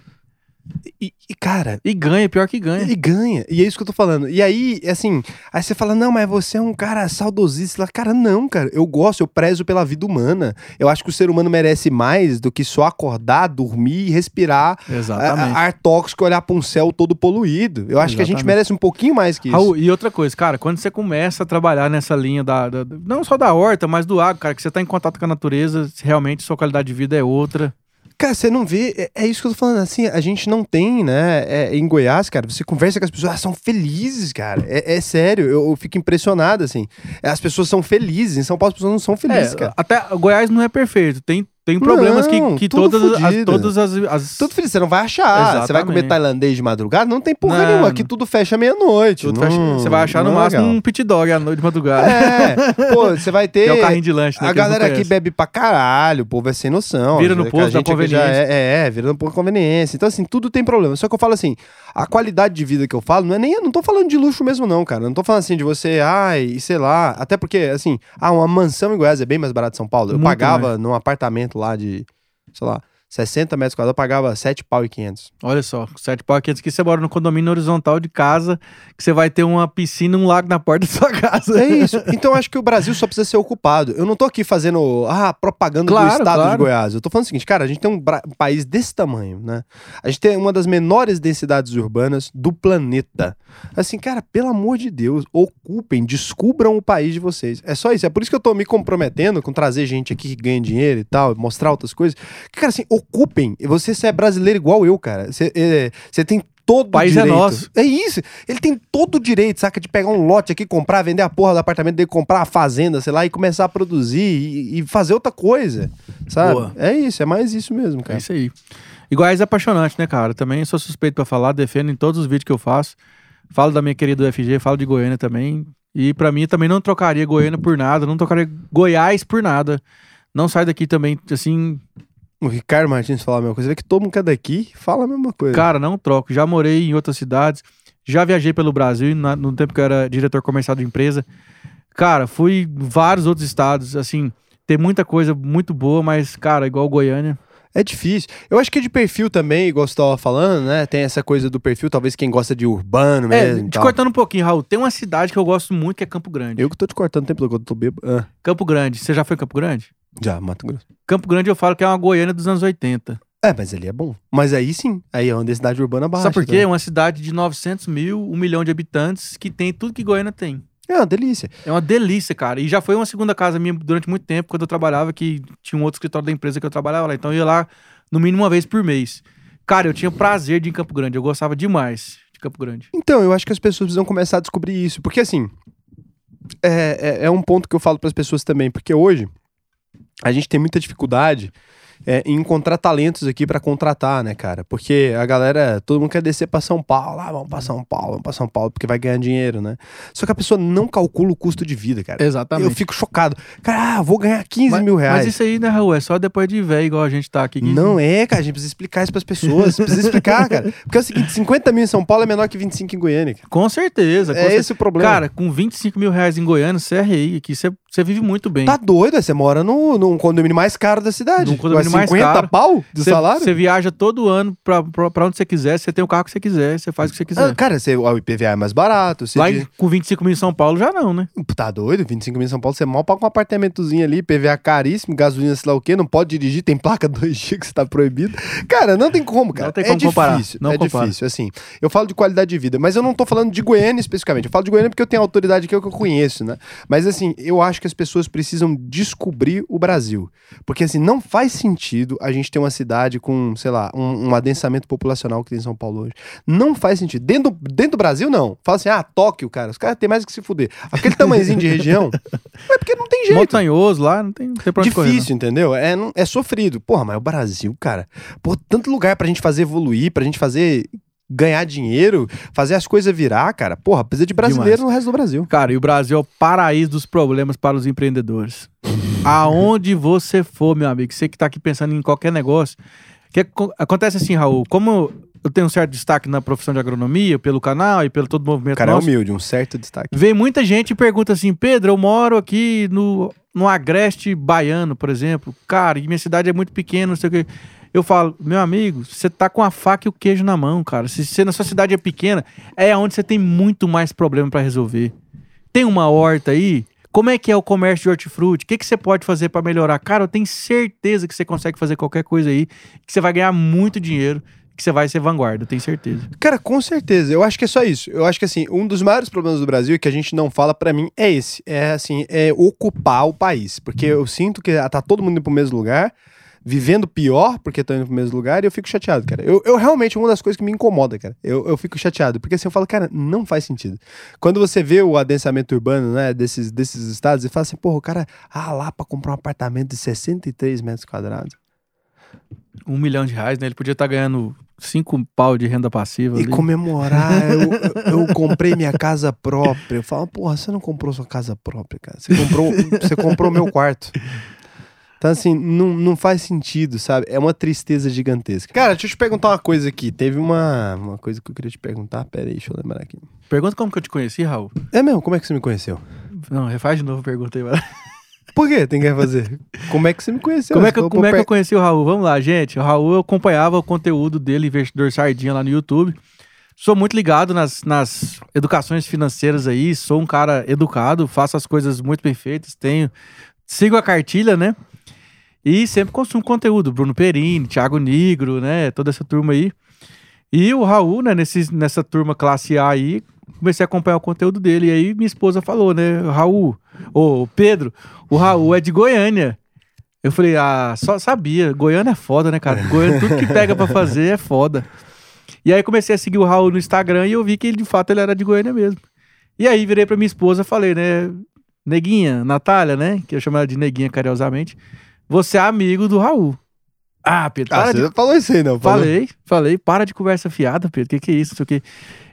E, e, cara, E ganha, pior que ganha. E ganha. E é isso que eu tô falando. E aí, assim, aí você fala, não, mas você é um cara saudosista. Cara, não, cara. Eu gosto, eu prezo pela vida humana. Eu acho que o ser humano merece mais do que só acordar, dormir e respirar Exatamente. ar tóxico e olhar pra um céu todo poluído. Eu acho que a gente Exatamente. merece um pouquinho mais que isso. Raul, e outra coisa, cara, quando você começa a trabalhar nessa linha da, da- da- não só da horta, mas do agro, cara, que você tá em contato com a natureza, realmente sua qualidade de vida é outra. Cara, você não vê. É, é isso que eu tô falando. Assim, a gente não tem, né? é, em Goiás, cara, você conversa com as pessoas, elas são felizes, cara. É, é sério, eu, eu fico impressionado, assim. As pessoas são felizes. Em São Paulo, as pessoas não são felizes, É, cara. até Goiás não é perfeito, tem, tem problemas Não, que, que todas, as, todas as, as- Tudo feliz, você não vai achar. Você vai comer Exatamente. tailandês de madrugada? Não tem porra Não, nenhuma. Aqui tudo fecha meia-noite. você vai achar no é máximo legal. um pit dog à noite de madrugada. É, pô, você vai ter. Que é o carrinho de lanche, né? A galera aqui bebe pra caralho, o povo é sem noção. Vira no posto da conveniência. É, é, vira no posto da conveniência. Então, assim, tudo tem problema. Só que eu falo assim, a qualidade de vida que eu falo não é nem. Não tô falando de luxo mesmo, não, cara. Não tô falando assim de você, ai, sei lá. Até porque, assim, ah, uma mansão em Goiás é bem mais barato que São Paulo. Eu Muito pagava num apartamento lá de, sei lá, 60 metros quadrados, eu pagava 7 pau e 500. Olha só, sete pau aqui, que você mora no condomínio horizontal de casa, que você vai ter uma piscina e um lago na porta da sua casa. É isso. Então eu acho que o Brasil só precisa ser ocupado. Eu não tô aqui fazendo ah, propaganda Claro, do estado claro. de Goiás. Eu tô falando o seguinte, cara, a gente tem um, um país desse tamanho, né? A gente tem uma das menores densidades urbanas do planeta. Assim, cara, pelo amor de Deus, ocupem, descubram o país de vocês. É só isso. É por isso que eu tô me comprometendo com trazer gente aqui que ganha dinheiro e tal, mostrar outras coisas. Cara, assim, ocupem. Você se é brasileiro igual eu, cara. Você é, você tem todo o país é direito. nosso. É isso. Ele tem todo o direito, saca, de pegar um lote aqui, comprar, vender a porra do apartamento dele, comprar a fazenda, sei lá, e começar a produzir e, e fazer outra coisa, sabe? Boa. É isso, é mais isso mesmo, É cara. isso aí. Goiás é apaixonante, né, cara? Também sou suspeito pra falar, defendo em todos os vídeos que eu faço. Falo da minha querida UFG, falo de Goiânia também. E pra mim também não trocaria Goiânia por nada, não trocaria Goiás por nada. Não sai daqui também, assim, O Ricardo Martins fala a mesma coisa. Vê que todo mundo que é daqui fala a mesma coisa. cara, não troco. Já morei em outras cidades, já viajei pelo Brasil, na- no tempo que eu era diretor comercial de empresa. Cara, fui em vários outros estados, assim, tem muita coisa muito boa, mas, cara, igual Goiânia. É difícil. Eu acho que é de perfil também, igual você tava falando, né? Tem essa coisa do perfil, talvez quem gosta de urbano É, mesmo. e te cortando um pouquinho, Raul, tem uma cidade que eu gosto muito que é Campo Grande. Eu que tô te cortando o tempo todo eu tô bêbado. Ah, Campo Grande, você já foi em Campo Grande? Já, Mato Grosso. Campo Grande eu falo que é uma Goiânia dos anos 80. É, mas ali é bom. Mas aí sim, aí é uma densidade urbana baixa. Sabe por quê? É uma cidade de 900 mil, um milhão de habitantes, que tem tudo que Goiânia tem. É uma delícia. É uma delícia, cara. E já foi uma segunda casa minha durante muito tempo, quando eu trabalhava, que tinha um outro escritório da empresa que eu trabalhava lá. Então eu ia lá no mínimo uma vez por mês. Cara, eu tinha prazer de ir em Campo Grande. Eu gostava demais de Campo Grande. Então, eu acho que as pessoas precisam começar a descobrir isso. Porque, assim, é, é, é um ponto que eu falo para as pessoas também. Porque hoje, a gente tem muita dificuldade é, em encontrar talentos aqui para contratar, né, cara? Porque a galera, todo mundo quer descer para São Paulo. Ah, vamos para São Paulo, vamos para São Paulo, porque vai ganhar dinheiro, né? Só que a pessoa não calcula o custo de vida, cara. Exatamente. Eu fico chocado. Cara, ah, vou ganhar 15 mil reais. Mas isso aí, né, Raul? É só depois de velho, igual a gente tá aqui. que- Não é, cara, a gente precisa explicar isso pras pessoas. Precisa explicar, cara. Porque é o seguinte: 50 mil em São Paulo é menor que 25 em Goiânia. Cara. Com certeza. com É certeza. esse o problema. Cara, com 25 mil reais em Goiânia, você é rei. Aqui você Você vive muito bem. Tá doido, é, você mora no, num condomínio mais caro da cidade. Num condomínio mais 50 caro. pau de Você- salário? Você viaja todo ano pra, pra, pra onde você quiser, você tem o carro que você quiser, você faz o que você quiser. Ah, cara, você, o IPVA é mais barato. Lá de- com 25 mil em São Paulo já não, né? Tá doido? 25 mil em São Paulo, você mal paga um apartamentozinho ali, PVA caríssimo, gasolina, sei lá o quê, não pode dirigir, tem placa dois dias que você tá proibido. Cara, não tem como, cara. Não tem é como difícil, comparar, não é compara. difícil, assim. Eu falo de qualidade de vida, mas eu não tô falando de Goiânia especificamente. Eu falo de Goiânia porque eu tenho autoridade aqui, é o que eu conheço, né? Mas, assim, eu acho que as pessoas precisam descobrir o Brasil. Porque, assim, não faz sentido a gente ter uma cidade com, sei lá, um, um adensamento populacional que tem em São Paulo hoje. Não faz sentido. Dentro, do- dentro do Brasil, não. Fala assim, ah, Tóquio, cara, os caras têm mais que se fuder. Aquele tamanhozinho de região, é porque não tem jeito. Montanhoso lá, não tem, não tem pra onde correr, não. Difícil, entendeu? É, não- é sofrido. Porra, mas o Brasil, cara. Pô, tanto lugar pra gente fazer evoluir, pra gente fazer ganhar dinheiro, fazer as coisas virar, cara. Porra, precisa de brasileiro Demais. no resto do Brasil. Cara, e o Brasil é o paraíso dos problemas para os empreendedores. Aonde você for, meu amigo, você que tá aqui pensando em qualquer negócio. Que aco- acontece assim, Raul, como eu tenho um certo destaque na profissão de agronomia, pelo canal e pelo todo o movimento O cara é nosso, humilde, um certo destaque. vem muita gente e pergunta assim, Pedro, eu moro aqui no, no Agreste Baiano, por exemplo. Cara, e minha cidade é muito pequena, não sei o quê. Eu falo, meu amigo, você tá com a faca e o queijo na mão, cara. Se você na sua cidade é pequena, é onde você tem muito mais problema pra resolver. Tem uma horta aí? Como é que é o comércio de hortifruti? O que, que você pode fazer pra melhorar? Cara, eu tenho certeza que você consegue fazer qualquer coisa aí, que você vai ganhar muito dinheiro, que você vai ser vanguarda, eu tenho certeza. Cara, com certeza. Eu acho que é só isso. Eu acho que assim, um dos maiores problemas do Brasil que a gente não fala pra mim é esse, é assim, é ocupar o país, porque eu sinto que tá todo mundo indo pro mesmo lugar, vivendo pior porque estão indo pro mesmo lugar e eu fico chateado, cara. Eu, eu realmente uma das coisas que me incomoda, cara. Eu, eu fico chateado, porque assim eu falo, cara, não faz sentido. Quando você vê o adensamento urbano, né, desses desses estados, e fala assim, porra, o cara, ah, lá pra comprar um apartamento de 63 metros quadrados. Um milhão de reais, né? Ele podia estar ganhando cinco pau de renda passiva. E ali. comemorar, eu, eu, eu comprei minha casa própria. Eu falo, porra, você não comprou sua casa própria, cara. Você comprou, você comprou meu quarto. Então, assim, não, não faz sentido, sabe? É uma tristeza gigantesca. Cara, deixa eu te perguntar uma coisa aqui. Teve uma, uma coisa que eu queria te perguntar. Pera aí, deixa eu lembrar aqui. Pergunta como que eu te conheci, Raul. É mesmo? Como é que você me conheceu? Não, refaz de novo a pergunta aí. Por que tem que refazer? Como é que você me conheceu? Como é que, eu, como é que eu conheci o Raul? Vamos lá, gente. O Raul, eu acompanhava o conteúdo dele, Investidor Sardinha, lá no YouTube. Sou muito ligado nas, nas educações financeiras aí. Sou um cara educado, faço as coisas muito bem feitas. Tenho, sigo a cartilha, né? E sempre consumo conteúdo. Bruno Perini, Thiago Nigro, né? Toda essa turma aí. E o Raul, né? Nesse, nessa turma classe A aí, comecei a acompanhar o conteúdo dele. E aí minha esposa falou, né? Raul, ô Pedro, o Raul é de Goiânia. Eu falei, ah, só sabia. Goiânia é foda, né, cara? Goiânia, tudo que pega pra fazer é foda. E aí comecei a seguir o Raul no Instagram e eu vi que ele, de fato, ele era de Goiânia mesmo. E aí virei pra minha esposa falei, né? Neguinha, Natália, né? Que eu chamo ela de Neguinha carinhosamente. Você é amigo do Raul. Ah, Pedro, Ah, para você de falou isso aí, não. falou? Falei, falei, para de conversa fiada, Pedro, que que é isso, não sei o quê.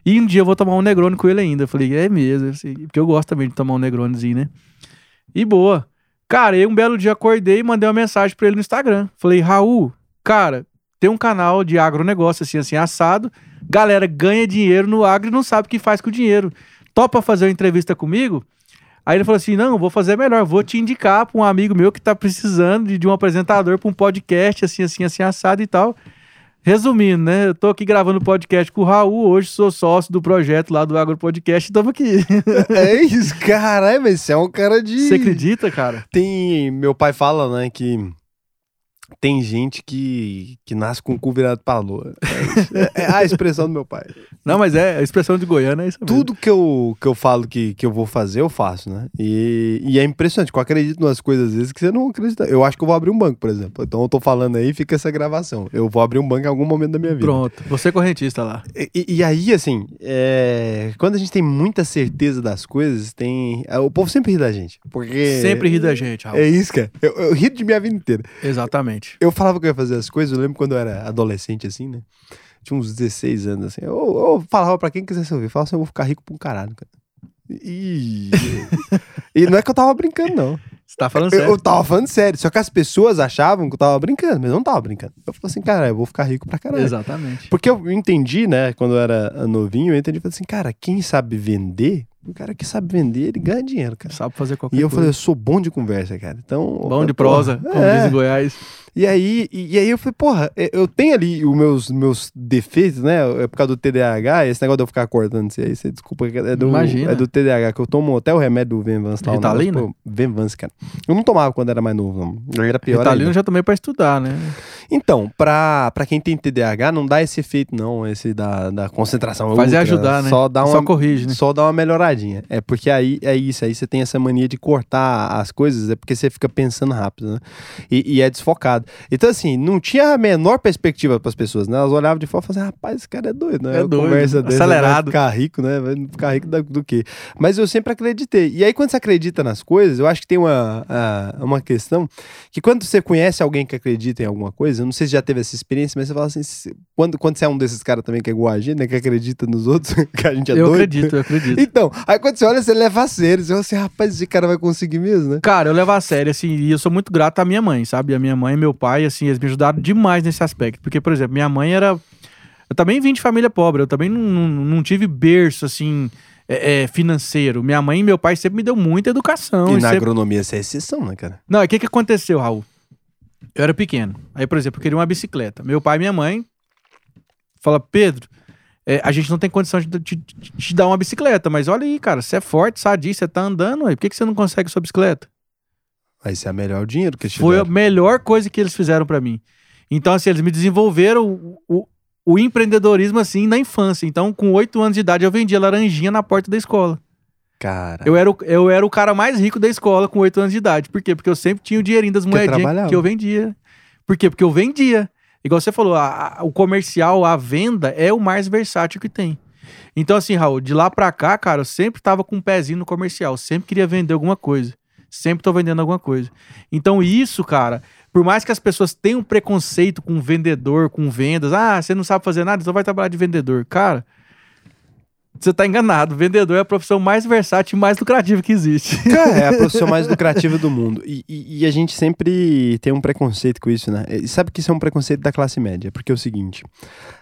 E um dia eu vou tomar um Negroni com ele ainda. Eu falei, é mesmo, assim, porque eu gosto também de tomar um Negronizinho, né? E boa. Cara, aí um belo dia acordei e mandei uma mensagem pra ele no Instagram. Falei, Raul, cara, tem um canal de agronegócio assim, assim, assado. Galera ganha dinheiro no agro e não sabe o que faz com o dinheiro. Topa fazer uma entrevista comigo? Aí ele falou assim: não, vou fazer melhor, vou te indicar pra um amigo meu que tá precisando de, de um apresentador pra um podcast, assim, assim, assim, assado e tal. Resumindo, né? Eu tô aqui gravando podcast com o Raul, hoje sou sócio do projeto lá do Agro Podcast e tamo aqui. É isso, caralho, mas você é um cara de. Você acredita, cara? Tem. Meu pai fala, né, que tem gente que, que nasce com o cu virado pra lua. É. É- é a expressão do meu pai. Não, mas é a expressão de Goiânia, é isso mesmo. Tudo que eu, que eu falo que, que eu vou fazer, eu faço, né? E, e é impressionante, eu acredito umas coisas às vezes que você não acredita. Eu acho que eu vou abrir um banco, por exemplo. Então eu tô falando aí, fica essa gravação. Eu vou abrir um banco em algum momento da minha vida. Pronto, você é correntista lá. E, e- aí, assim, é, quando a gente tem muita certeza das coisas, tem. é, O povo sempre ri da gente. Porque. Sempre ri da gente, Raul. É isso, cara. Eu, eu ri de minha vida inteira. Exatamente. Eu falava que eu ia fazer as coisas, eu lembro quando eu era adolescente, assim, né? Tinha uns 16 anos, assim. Eu, eu falava pra quem quisesse ouvir, falava assim, eu vou ficar rico pra um caralho, cara. E, e não é que eu tava brincando, não. Você tá falando Eu, sério. eu tava falando sério. Só que as pessoas achavam que eu tava brincando, mas eu não tava brincando. Eu falei assim, cara, eu vou ficar rico pra caralho. Exatamente. Porque eu entendi, né, quando eu era novinho, eu entendi, falei assim, cara, quem sabe vender O cara que sabe vender, ele ganha dinheiro, cara. Sabe fazer qualquer E eu coisa. falei, eu sou bom de conversa, cara. Então. Bom de prosa, como é. diz em Goiás. E aí, e, e aí eu falei, porra, é, eu tenho ali os meus, meus defeitos, né? É por causa do TDAH, esse negócio de eu ficar cortando isso aí, você desculpa, é do, Imagina. é do TDAH, que eu tomo até o remédio do Venvance lá. Ritalina? pô, Venvance, cara. Eu não tomava quando era mais novo, não. Eu era pior Ritalina ainda. eu já tomei pra estudar, né? Então, pra, pra quem tem TDAH, não dá esse efeito, não, esse da, da concentração. Fazer ultra, ajudar, né? Só dá uma, Só corrige, né? só dá uma É porque aí é isso, aí você tem essa mania de cortar as coisas, é porque você fica pensando rápido, né? E, e é desfocado. Então, assim, não tinha a menor perspectiva para as pessoas, né? Elas olhavam de fora e falavam assim, rapaz, esse cara é doido, né? É doido, conversa dessa acelerado. Vai ficar rico, né? Vai ficar rico da- do quê? Mas eu sempre acreditei. E aí, quando você acredita nas coisas, eu acho que tem uma, a- uma questão que quando você conhece alguém que acredita em alguma coisa, eu não sei se já teve essa experiência, mas você fala assim, quando, quando você é um desses caras também que é igual a gente, né? Que acredita nos outros, que a gente é eu doido. acredito, eu acredito. Então, aí quando você olha, você leva a sério. Você fala assim, rapaz, esse cara vai conseguir mesmo, né? Cara, eu levo a sério, assim, e eu sou muito grato à minha mãe, sabe? A minha mãe e meu pai, assim, eles me ajudaram demais nesse aspecto. Porque, por exemplo, minha mãe era. Eu também vim de família pobre, eu também não, não, não tive berço, assim, é, é, financeiro. Minha mãe e meu pai sempre me deu muita educação. e na sempre- agronomia você é exceção, né, cara? Não, o que que aconteceu, Raul? Eu era pequeno. Aí, por exemplo, eu queria uma bicicleta. Meu pai e minha mãe fala, Pedro, é, a gente não tem condição de te, dar uma bicicleta, mas olha aí, cara, você é forte, sadio, você tá andando, aí, por que, que você não consegue sua bicicleta? Vai ser a melhor dinheiro que eles Foi a melhor coisa que eles fizeram pra mim. Então, assim, eles me desenvolveram o, o, o empreendedorismo, assim, na infância. Então, com oito anos de idade, eu vendia laranjinha na porta da escola. Cara, Eu era, o, eu era o cara mais rico da escola com oito anos de idade. Por quê? Porque eu sempre tinha o dinheirinho das moedinhas que eu vendia. Por quê? Porque eu vendia. Igual você falou, a- a- o comercial, a venda é o mais versátil que tem. Então, assim, Raul, de lá pra cá, cara, eu sempre tava com um pezinho no comercial. Sempre queria vender alguma coisa. Sempre tô vendendo alguma coisa. Então, isso, cara, por mais que as pessoas tenham preconceito com vendedor, com vendas, ah, você não sabe fazer nada, então vai trabalhar de vendedor. Cara, você tá enganado. Vendedor é a profissão mais versátil e mais lucrativa que existe. É a profissão mais lucrativa do mundo. E, e- e a gente sempre tem um preconceito com isso, né? E sabe que isso é um preconceito da classe média? Porque é o seguinte: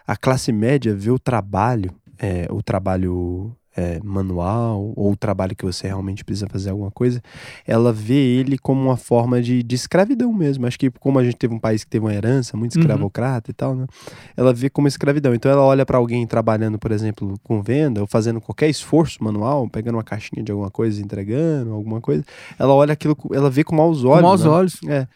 a classe média vê o trabalho, é, o trabalho é, manual, ou o trabalho que você realmente precisa fazer alguma coisa, ela vê ele como uma forma de, de escravidão mesmo. Acho que como a gente teve um país que teve uma herança muito Uhum. escravocrata e tal, né? Ela vê como escravidão. Então ela olha para alguém trabalhando, por exemplo, com venda, ou fazendo qualquer esforço manual, pegando uma caixinha de alguma coisa, entregando alguma coisa, ela olha aquilo, ela vê com maus olhos. Com maus né? olhos. É.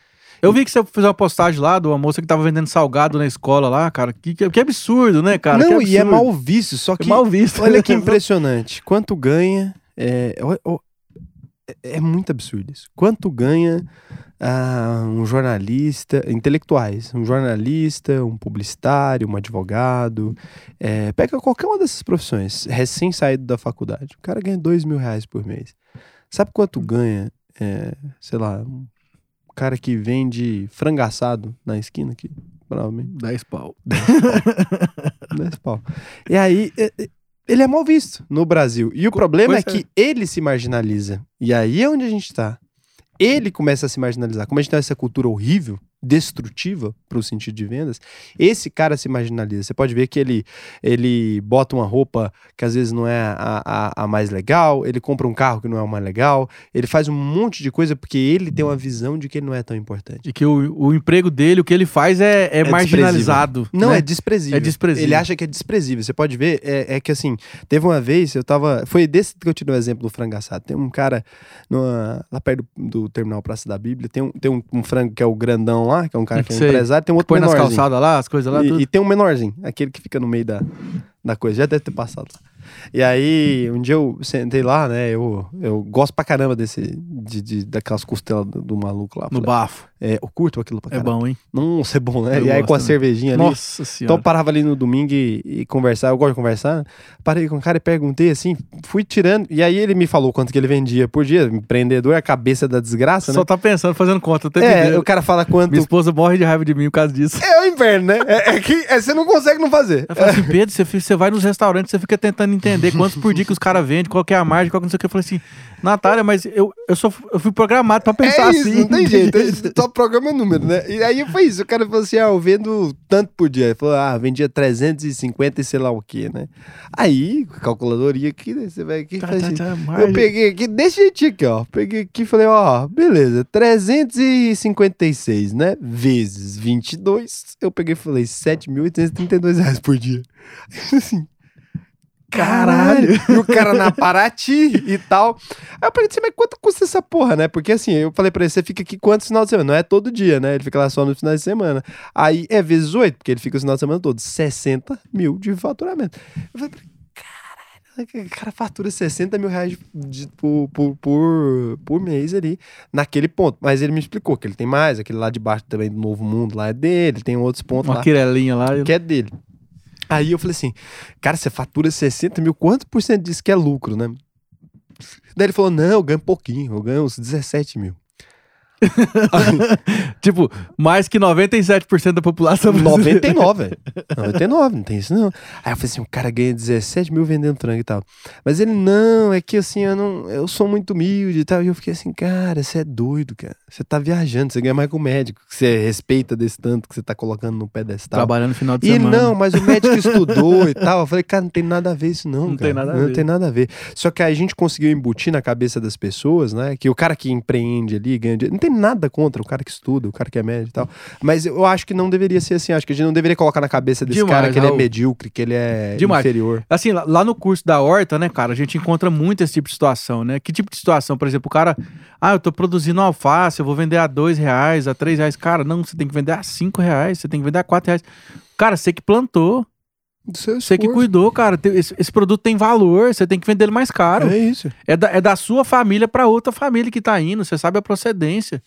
Eu vi que você fez uma postagem lá de uma moça que tava vendendo salgado na escola lá, cara. Que, que, que absurdo, né, cara? Não, e é mal visto, só É que mal visto. olha que impressionante. Quanto ganha, é, é- é muito absurdo isso. Quanto ganha ah, um jornalista, intelectuais, um jornalista, um publicitário, um advogado, é, pega qualquer uma dessas profissões, recém saído da faculdade, o cara ganha dois mil reais por mês. Sabe quanto ganha, é, sei lá, cara que vende frango assado na esquina aqui? Provavelmente 10 pau. 10 pau. E aí, é- é- ele é mal visto no Brasil. E o problema é pois é. que ele se marginaliza. E aí é onde a gente tá. Ele começa a se marginalizar. Como a gente tem essa cultura horrível, destrutiva para o sentido de vendas, esse cara se marginaliza. Você pode ver que ele, ele bota uma roupa que às vezes não é a, a, a mais legal, ele compra um carro que não é o mais legal, ele faz um monte de coisa porque ele tem uma visão de que ele não é tão importante. De que o, o emprego dele, o que ele faz é, é, marginalizado. Não, né? é desprezível. É desprezível. Ele acha que é desprezível. Você pode ver, é, é que assim, teve uma vez, eu tava. Foi desse que eu te dei o exemplo do frango assado. Tem um cara numa- lá perto do, do terminal Praça da Bíblia, tem, um, tem um, um frango que é o grandão lá, que é um cara que é um Sei. empresário, tem um outro Põe nas menorzinho. calçadas lá, as coisas lá, tudo. E, e tem um menorzinho, aquele que fica no meio da, da coisa. Já deve ter passado lá. E aí, um dia eu sentei lá, né? Eu, eu gosto pra caramba desse, de, de- daquelas costelas do, do maluco lá. No Falei, bafo. é, eu curto aquilo pra É caramba. bom, hein? Nossa, é bom, né? Eu e aí com a também. cervejinha ali. Nossa Então senhora. eu parava ali no domingo e, e conversar, eu gosto de conversar. Parei com o cara e perguntei assim, fui tirando. E aí ele me falou quanto que ele vendia por dia. Empreendedor é a cabeça da desgraça, Só né? tá pensando, fazendo conta, tá É, o cara fala quanto. Minha esposa morre de raiva de mim por causa disso. Eu inferno, né? É, é que é, você não consegue não fazer. Eu falei assim, Pedro, você, você vai nos restaurantes, você fica tentando entender quantos por dia que os caras vendem, qual que é a margem, qual que não sei o que. Eu falei assim, Natália, mas eu, eu, sou, eu fui programado pra pensar é isso, assim. não tem jeito. é Só programa é número, né? E aí foi isso. O cara falou assim: ah, eu vendo tanto por dia. Ele falou, ah, vendia 350 e sei lá o quê, né? Aí, calculadoria aqui, né? Você vai aqui Tá, faz tá, assim. tá, Eu peguei aqui, desse jeitinho aqui, ó. Peguei aqui e falei, ó, beleza, 356, né? Vezes 22. Eu peguei e falei, 7.832 reais por dia. Assim, caralho. E o cara na Paraty e tal. Aí eu perguntei, mas quanto custa essa porra, né? Porque assim, eu falei pra ele, você fica aqui quantos final de semana? Não é todo dia, né? Ele fica lá só no final de semana. Aí é vezes 8, porque ele fica o final de semana todo. 60 mil de faturamento. Eu falei, pra ele, caralho, o cara fatura 60 mil reais de- por, por, por, por mês ali, naquele ponto. Mas ele me explicou que ele tem mais, aquele lá de baixo também do Novo Mundo lá é dele, tem outros pontos Uma lá quirelinha lá. que é dele. Aí eu falei assim, cara, você fatura 60 mil, quanto por cento disso que é lucro, né? Daí ele falou, não, eu ganho pouquinho, eu ganho uns 17 mil. Tipo, mais que 97% da população brasileira. 99, velho. 99, não tem isso não. Aí eu falei assim, o cara ganha 17 mil vendendo frango e tal. Mas ele, não, é que assim, eu não, eu sou muito humilde e tal. E eu fiquei assim, cara, você é doido, cara. Você tá viajando, você ganha mais que o médico, que você respeita desse tanto que você tá colocando no pedestal. Trabalhando no final de E semana. não, mas o médico estudou e tal. Eu falei, cara, não tem nada a ver isso, não. Não cara. tem nada a não ver. tem nada a ver. Só que aí a gente conseguiu embutir na cabeça das pessoas, né? Que o cara que empreende ali, ganha dinheiro. Não tem nada contra o cara que estuda, o cara que é médico e tal. Mas eu acho que não deveria ser assim. Acho que a gente não deveria colocar na cabeça desse Demais, cara que ele é medíocre, que ele é Demais. inferior. Assim, lá, no curso da Horta, né, cara, a gente encontra muito esse tipo de situação, né? Que tipo de situação? Por exemplo, o cara, ah, eu tô produzindo alface, eu vou vender a dois reais, a três reais. Cara, não, você tem que vender a cinco reais, você tem que vender a quatro reais. Cara, você que plantou, você que cuidou, cara. Esse, esse produto tem valor, você tem que vender ele mais caro. É isso. É da, é da sua família pra outra família que tá indo, você sabe a procedência.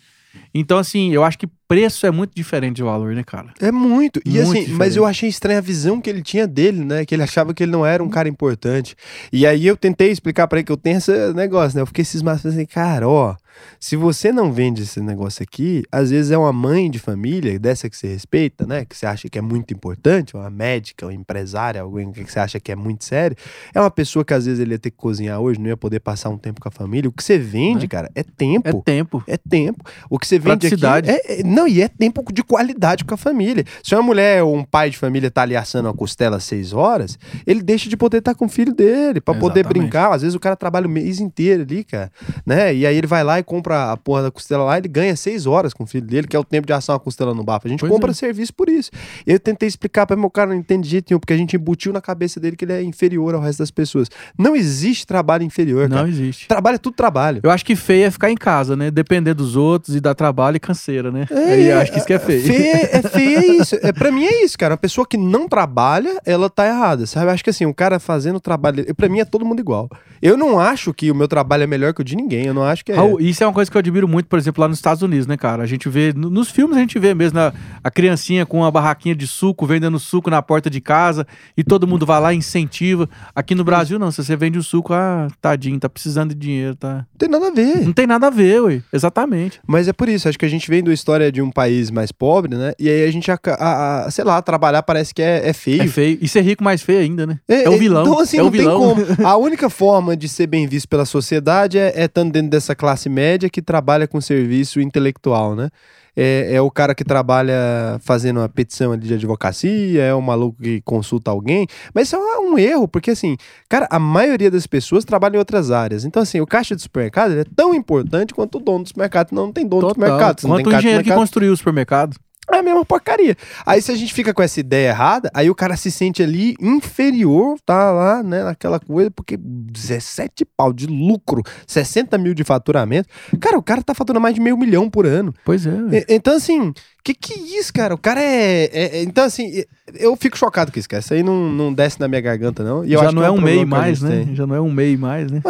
Então, assim, eu acho que preço é muito diferente de valor, né, cara? É muito. E Muito assim, mas diferente. eu achei estranha a visão que ele tinha dele, né? Que ele achava que ele não era um cara importante. E aí eu tentei explicar pra ele que eu tenho esse negócio, né? Eu fiquei cismado assim, cara, ó, se você não vende esse negócio aqui, às vezes é uma mãe de família, dessa que você respeita, né? Que você acha que é muito importante, uma médica, uma empresária, alguém que você acha que é muito sério. É uma pessoa que às vezes ele ia ter que cozinhar hoje, não ia poder passar um tempo com a família. O que você vende, É. cara, é tempo. É tempo. É tempo. O que você vende aqui. É, é- não, e é tempo de qualidade com a família. Se uma mulher ou um pai de família tá ali assando uma costela às seis horas, ele deixa de poder estar com o filho dele, pra poder brincar. Às vezes o cara trabalha o mês inteiro ali, cara. Né? E aí ele vai lá e compra a porra da costela lá, ele ganha seis horas com o filho dele, que é o tempo de assar uma costela no bafo. A gente Pois compra é. serviço por isso. Eu tentei explicar pra meu cara, não entende de jeito nenhum, porque a gente embutiu na cabeça dele que ele é inferior ao resto das pessoas. Não existe trabalho inferior, Não cara. existe. Trabalho é tudo trabalho. Eu acho que feio é ficar em casa, né? Depender dos outros e dar trabalho e canseira, né? Aí eu acho que isso que é feio. Feio é, é feio é isso. É, pra mim é isso, cara. Uma pessoa que não trabalha, ela tá errada, sabe? Eu acho que assim, o cara fazendo trabalho. Pra mim é todo mundo igual. Eu não acho que o meu trabalho é melhor que o de ninguém. Eu não acho que é. Raul, isso é uma coisa que eu admiro muito, por exemplo, lá nos Estados Unidos, né, cara? A gente vê, no- nos filmes a gente vê mesmo né, a criancinha com uma barraquinha de suco, vendendo suco na porta de casa, e todo mundo vai lá e incentiva. Aqui no Brasil, não. Se você vende o suco, ah, tadinho, tá precisando de dinheiro, tá? Não tem nada a ver. Não tem nada a ver, ué. Exatamente. Mas é por isso, acho que a gente vem da história de um país mais pobre, né? E aí a gente, aca- a- a- sei lá, trabalhar parece que é, é feio. É feio. E ser rico mais feio ainda, né? É, o vilão. Então, assim, é não tem como. A única forma de ser bem visto pela sociedade é é estando dentro dessa classe média que trabalha com serviço intelectual, né? É, é o cara que trabalha fazendo uma petição de advocacia, é o maluco que consulta alguém. Mas isso é um erro, porque assim, cara, a maioria das pessoas trabalha em outras áreas. Então, assim, o caixa de supermercado é tão importante quanto o dono do supermercado. Não, não tem dono do Total. supermercado. Se não Quanto tem o engenheiro que construiu o supermercado. É a mesma porcaria. Aí se a gente fica com essa ideia errada, aí o cara se sente ali inferior, tá lá, né, naquela coisa, porque 17 pau de lucro, 60 mil de faturamento. Cara, o cara tá faturando mais de meio milhão por ano. Pois é. ué. E- Então, assim, que que é isso, cara? O cara é. é- é- então, assim, eu fico chocado com isso, cara. Isso aí não, não desce na minha garganta, não. E Já não que é um problema MEI que a mais, né? tem. Já não é um MEI mais, né?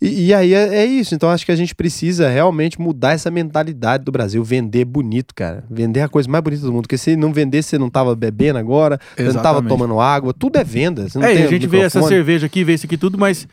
E, e aí é, é isso. Então acho que a gente precisa realmente mudar essa mentalidade do Brasil. Vender bonito, cara. Vender a coisa mais bonita do mundo. Porque se não vender, você não tava bebendo agora, você não tava tomando água. Tudo é venda. É, a gente vê essa cerveja aqui, vê isso aqui tudo, mas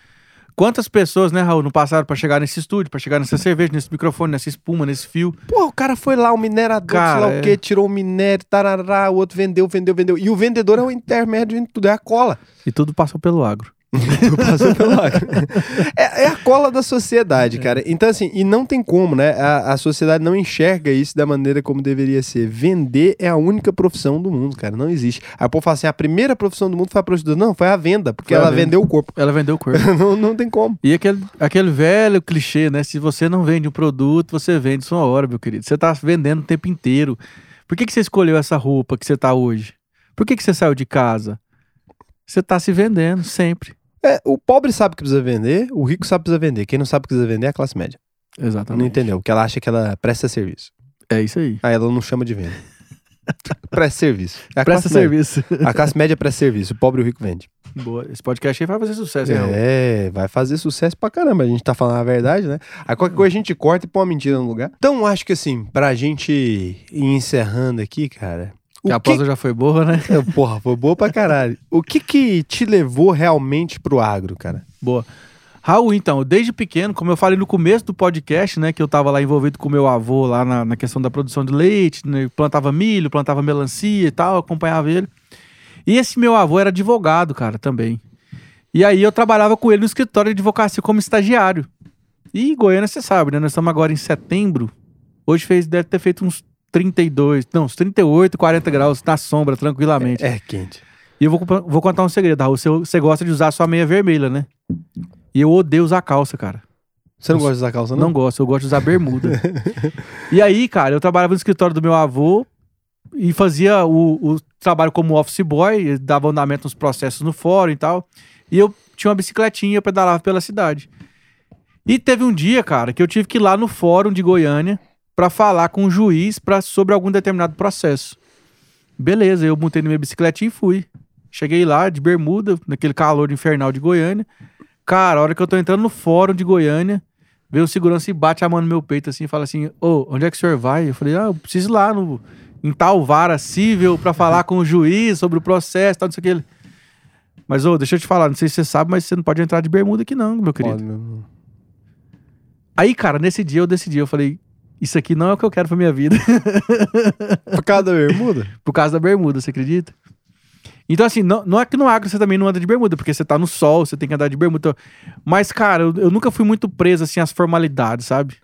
Quantas pessoas, né, Raul, não passaram pra chegar nesse estúdio, pra chegar nessa cerveja, nesse microfone, nessa espuma, nesse fio? Pô, o cara foi lá, o minerador, Cara, sei lá é. o quê, tirou o minério, tarará, o outro vendeu, vendeu, vendeu. E o vendedor é o intermédio tudo, é a cola. E tudo passou pelo agro. Passou pelo agro. é, é a cola da sociedade, cara. Então, assim, e não tem como, né? A, a sociedade não enxerga isso da maneira como deveria ser. Vender é a única profissão do mundo, cara. Não existe. Aí o povo fala assim: a primeira profissão do mundo foi a prostituta. Não, foi a venda, porque Foi ela venda. vendeu o corpo. Ela vendeu o corpo. não, não tem como. E aquele, aquele velho clichê, né? Se você não vende um produto, você vende sua hora, meu querido. Você tá vendendo o tempo inteiro. Por que, que você escolheu essa roupa que você tá hoje? Por que, que você saiu de casa? Você tá se vendendo sempre. É, o pobre sabe que precisa vender, o rico sabe que precisa vender. Quem não sabe que precisa vender é a classe média. Não Exatamente. entendeu? Porque ela acha que ela presta serviço. É isso aí. Aí ela não chama de venda. presta serviço. É Presta classe média. serviço. A classe média presta serviço, o pobre e o rico vende. Boa. Esse podcast aí vai fazer sucesso? É, vai fazer sucesso pra caramba. A gente tá falando a verdade, né? Aí qualquer coisa a gente corta e põe uma mentira no lugar. Então, acho que assim, pra gente ir encerrando aqui, cara. Que a que... pausa já foi boa, né? É, Porra, foi boa pra caralho. O que que te levou realmente pro agro, cara? Boa. Raul, então, desde pequeno, como eu falei no começo do podcast, né, que eu tava lá envolvido com meu avô lá na, na questão da produção de leite, né, plantava milho, plantava melancia e tal, acompanhava ele. E esse meu avô era advogado, cara, também. E aí eu trabalhava com ele no escritório de advocacia como estagiário. E Goiânia, você sabe, né, nós estamos agora em setembro. Hoje fez, deve ter feito uns 32, não, uns 38, 40 graus na sombra, tranquilamente. É quente. E eu vou, vou contar um segredo, Raul. Você, você gosta de usar sua meia vermelha, né? E eu odeio usar calça, cara. Você não gosta de usar calça, Não, não? gosto, eu gosto de usar bermuda. e aí, cara, eu trabalhava no escritório do meu avô e fazia o, o trabalho como office boy, dava andamento nos processos no fórum e tal. E eu tinha uma bicicletinha, eu pedalava pela cidade. E teve um dia, cara, que eu tive que ir lá no fórum de Goiânia pra falar com o juiz pra, sobre algum determinado processo. Beleza, eu montei na minha bicicletinha e fui. Cheguei lá de bermuda, naquele calor infernal de Goiânia. Cara, a hora que eu tô entrando no fórum de Goiânia, veio o segurança e bate a mão no meu peito assim e fala assim: Ô, onde é que o senhor vai? Eu falei: Ah, eu preciso ir lá no, em tal vara cível pra falar com o juiz sobre o processo, tal, não sei o que. Ele, Mas, ô, deixa eu te falar, não sei se você sabe, mas você não pode entrar de bermuda aqui, não, meu querido. Pode mesmo. Aí, cara, nesse dia eu decidi, eu falei. Isso aqui não é o que eu quero pra minha vida. Por causa da bermuda? por causa da bermuda, você acredita? Então, assim, não, não é que no agro você também não anda de bermuda, porque você tá no sol, você tem que andar de bermuda. Mas, cara, eu, eu nunca fui muito preso, assim, às formalidades, sabe?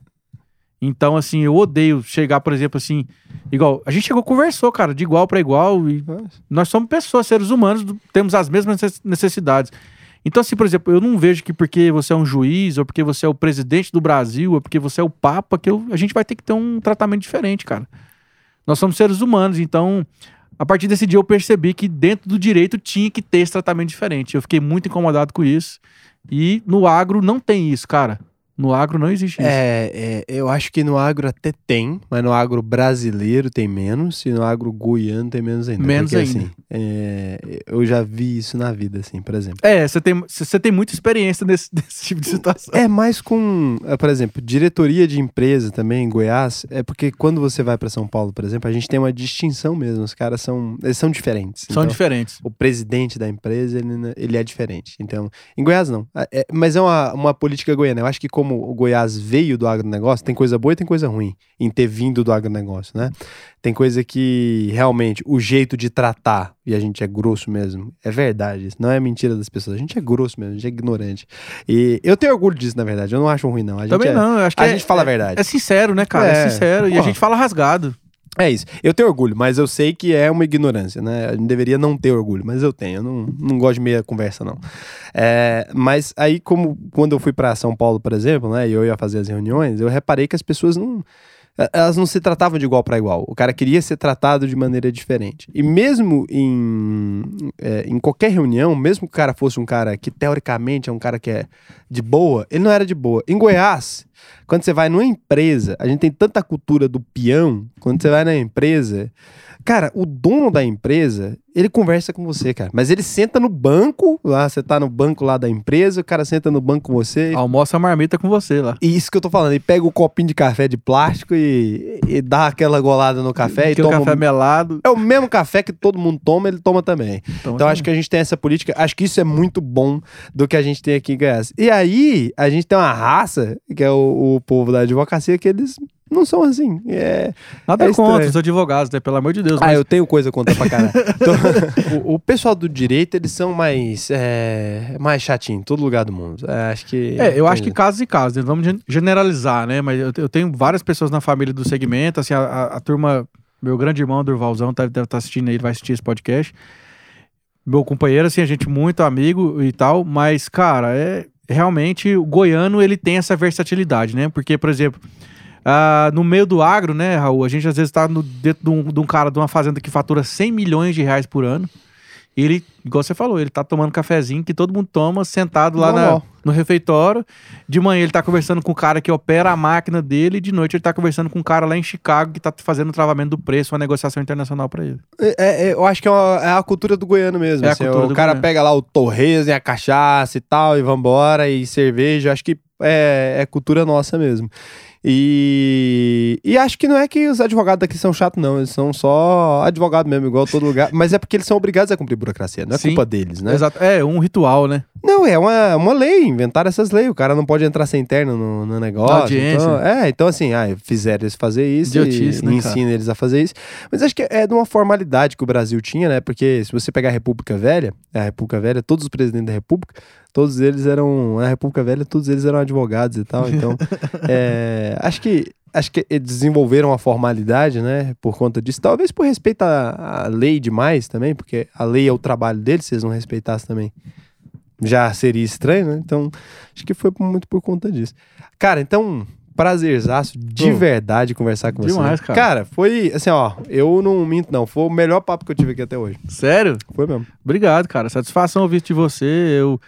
Então, assim, eu odeio chegar, por exemplo, assim, igual. A gente chegou, conversou, cara, de igual pra igual. E nós somos pessoas, seres humanos, temos as mesmas necess- necessidades. Então, assim, por exemplo, eu não vejo que porque você é um juiz, ou porque você é o presidente do Brasil, ou porque você é o Papa, que eu- a gente vai ter que ter um tratamento diferente, cara. Nós somos seres humanos, então, a partir desse dia eu percebi que dentro do direito tinha que ter esse tratamento diferente. Eu fiquei muito incomodado com isso. E no agro não tem isso, cara. No agro não existe isso. É, é, eu acho que no agro até tem, mas no agro brasileiro tem menos, e no agro goiano tem menos ainda. Menos Porque, ainda. Assim, é, eu já vi isso na vida, assim, por exemplo. É, você tem, você tem muita experiência nesse, nesse tipo de situação. É mais com, é, por exemplo, diretoria de empresa também em Goiás. É porque quando você vai para São Paulo, por exemplo, a gente tem uma distinção mesmo. Os caras são, eles são diferentes. São Então, diferentes. O presidente da empresa, ele, ele é diferente. Então, em Goiás não. É- é- mas é uma, uma política goiana. Eu acho que como o Goiás veio do agronegócio, tem coisa boa e tem coisa ruim em ter vindo do agronegócio, né? Tem coisa que realmente o jeito de tratar, e a gente é grosso mesmo, é verdade. Isso não é mentira das pessoas. A gente é grosso mesmo, a gente é ignorante. E eu tenho orgulho disso, na verdade. Eu não acho ruim, não. A gente Também é- não, eu acho que a é- gente fala a é- verdade. É sincero, né, cara? É, É, sincero. E a pô. gente fala rasgado. É isso. Eu tenho orgulho, mas eu sei que é uma ignorância, né? Gente deveria não ter orgulho, mas eu tenho. Eu não, não gosto de meia conversa, não. É, mas aí, como quando eu fui para São Paulo, por exemplo, né? E eu ia fazer as reuniões, eu reparei que as pessoas não. Eh, Elas não se tratavam de igual para igual. O cara queria ser tratado de maneira diferente. E mesmo em, é, em qualquer reunião, mesmo que o cara fosse um cara que teoricamente é um cara que é de boa, ele não era de boa. Em Goiás, quando você vai numa empresa, a gente tem tanta cultura do peão, quando você vai na empresa, Cara, o dono da empresa, ele conversa com você, cara. Mas ele senta no banco, lá, você tá no banco lá da empresa, o cara senta no banco com você. Almoça a marmita com você lá. Isso que eu tô falando, ele pega o copinho de café de plástico e, e dá aquela golada no café e Que toma. café melado. É o mesmo café que todo mundo toma, ele toma também. Então acho que a gente tem essa política, acho que isso é muito bom do que a gente tem aqui em Goiás. E aí, a gente tem uma raça, que é o, o povo da advocacia, que eles não são assim. É, Nada é contra estranho. os advogados, né? Pelo amor de Deus. Ah, mas- eu tenho coisa contra pra caralho. Então, o, o pessoal do direito, eles são mais, é, mais chatinho em todo lugar do mundo. É, acho que. É, eu acho que casos e casos, né? vamos gen- generalizar, né? Mas eu, eu tenho várias pessoas na família do segmento, assim, a, a- a turma, meu grande irmão Durvalzão deve estar assistindo aí, ele vai assistir esse podcast. Meu companheiro, assim, a gente muito amigo e tal, mas, cara, é realmente o goiano ele tem essa versatilidade, né? Porque, por exemplo, ah, no meio do agro, né, Raul, a gente às vezes tá no, dentro de um, de um cara de uma fazenda que fatura 100 milhões de reais por ano. E ele, igual você falou, ele tá tomando cafezinho que todo mundo toma, sentado lá na- no refeitório. De manhã ele tá conversando com o cara que opera a máquina dele, e de noite ele tá conversando com um cara lá em Chicago que tá fazendo o travamento do preço, uma negociação internacional pra ele. É, é, eu acho que é, uma- é a cultura do goiano mesmo. É a assim, cultura o do cara goiano. pega lá o torresmo e a cachaça e tal, e vambora, e cerveja. Acho que é, é cultura nossa mesmo. E, e acho que não é que os advogados daqui são chatos, não. Eles são só advogados mesmo, igual todo lugar. Mas é porque eles são obrigados a cumprir burocracia, não é Sim. culpa deles, né? Exato. É, um ritual, né? Não, é uma, uma lei, inventaram essas leis. O cara não pode entrar sem terno no, no negócio. Na audiência. Então, é, então assim, ah, fizeram eles fazer isso Idiotice, e, né, ensina eles a fazer isso. Mas acho que é de uma formalidade que o Brasil tinha, né? Porque se você pegar a República Velha, a República Velha, todos os presidentes da República, todos eles eram, na República Velha, todos eles eram advogados e tal. Então, é, acho que acho que desenvolveram a formalidade, né? Por conta disso. Talvez por respeito à, à lei demais também, porque a lei é o trabalho deles, se eles não respeitassem também já seria estranho, né? Então, acho que foi muito por conta disso. Cara, então, prazerzaço de verdade conversar com demais, você. cara. Cara, foi assim, ó, eu não minto não, foi o melhor papo que eu tive aqui até hoje. Sério? Foi mesmo. Obrigado, cara. Satisfação ouvir de você. Eu,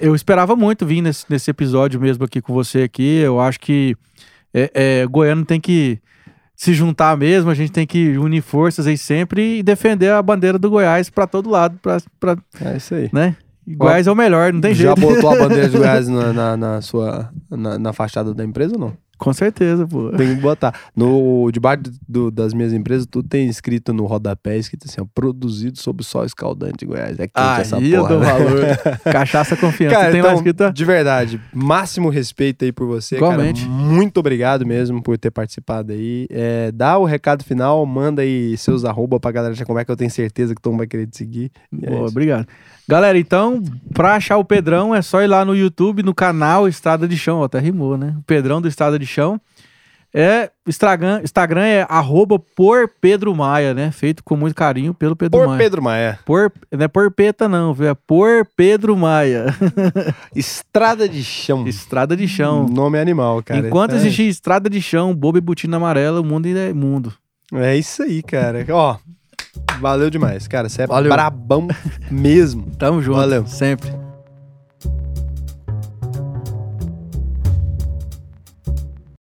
eu esperava muito vir nesse, nesse episódio mesmo aqui com você aqui. Eu acho que é, é, Goiano tem que se juntar mesmo, a gente tem que unir forças aí sempre e defender a bandeira do Goiás pra todo lado, pra, pra, É isso aí. né? E Goiás é o melhor, não tem Já jeito. botou a bandeira de Goiás na, na, na sua na, na fachada da empresa ou não? Com certeza, pô. Tem que botar. No debaixo do- das minhas empresas, tudo tem escrito no rodapé, escrito assim, ó, produzido sob sol escaldante de Goiás. É quente essa Aí eu porra. dou né? valor. Cachaça confiança. Cara, tem então, lá escrito. de verdade, máximo respeito aí por você, Igualmente. cara. Muito obrigado mesmo por ter participado aí. É, dá o recado final, manda aí seus arroba pra galera já como é que eu tenho certeza que todo mundo vai querer te seguir. É Boa, isso. obrigado. Galera, então, pra achar o Pedrão, é só ir lá no YouTube, no canal Estrada de Chão. Ó, até rimou, né? O Pedrão do Estrada de Chão. É, Instagram, Instagram é arroba por Pedro Maia, né? Feito com muito carinho pelo Pedro Por Maia. Pedro Maia, Por, não é por Peta, não, viu? É por Pedro Maia. Estrada de Chão. Estrada de Chão. Nome animal, cara. Enquanto É- existir estrada de chão, bobo e botina amarela, o mundo ainda é mundo. É isso aí, cara. Ó, valeu demais, cara. Você é Valeu. brabão mesmo. Tamo junto. Valeu. Sempre.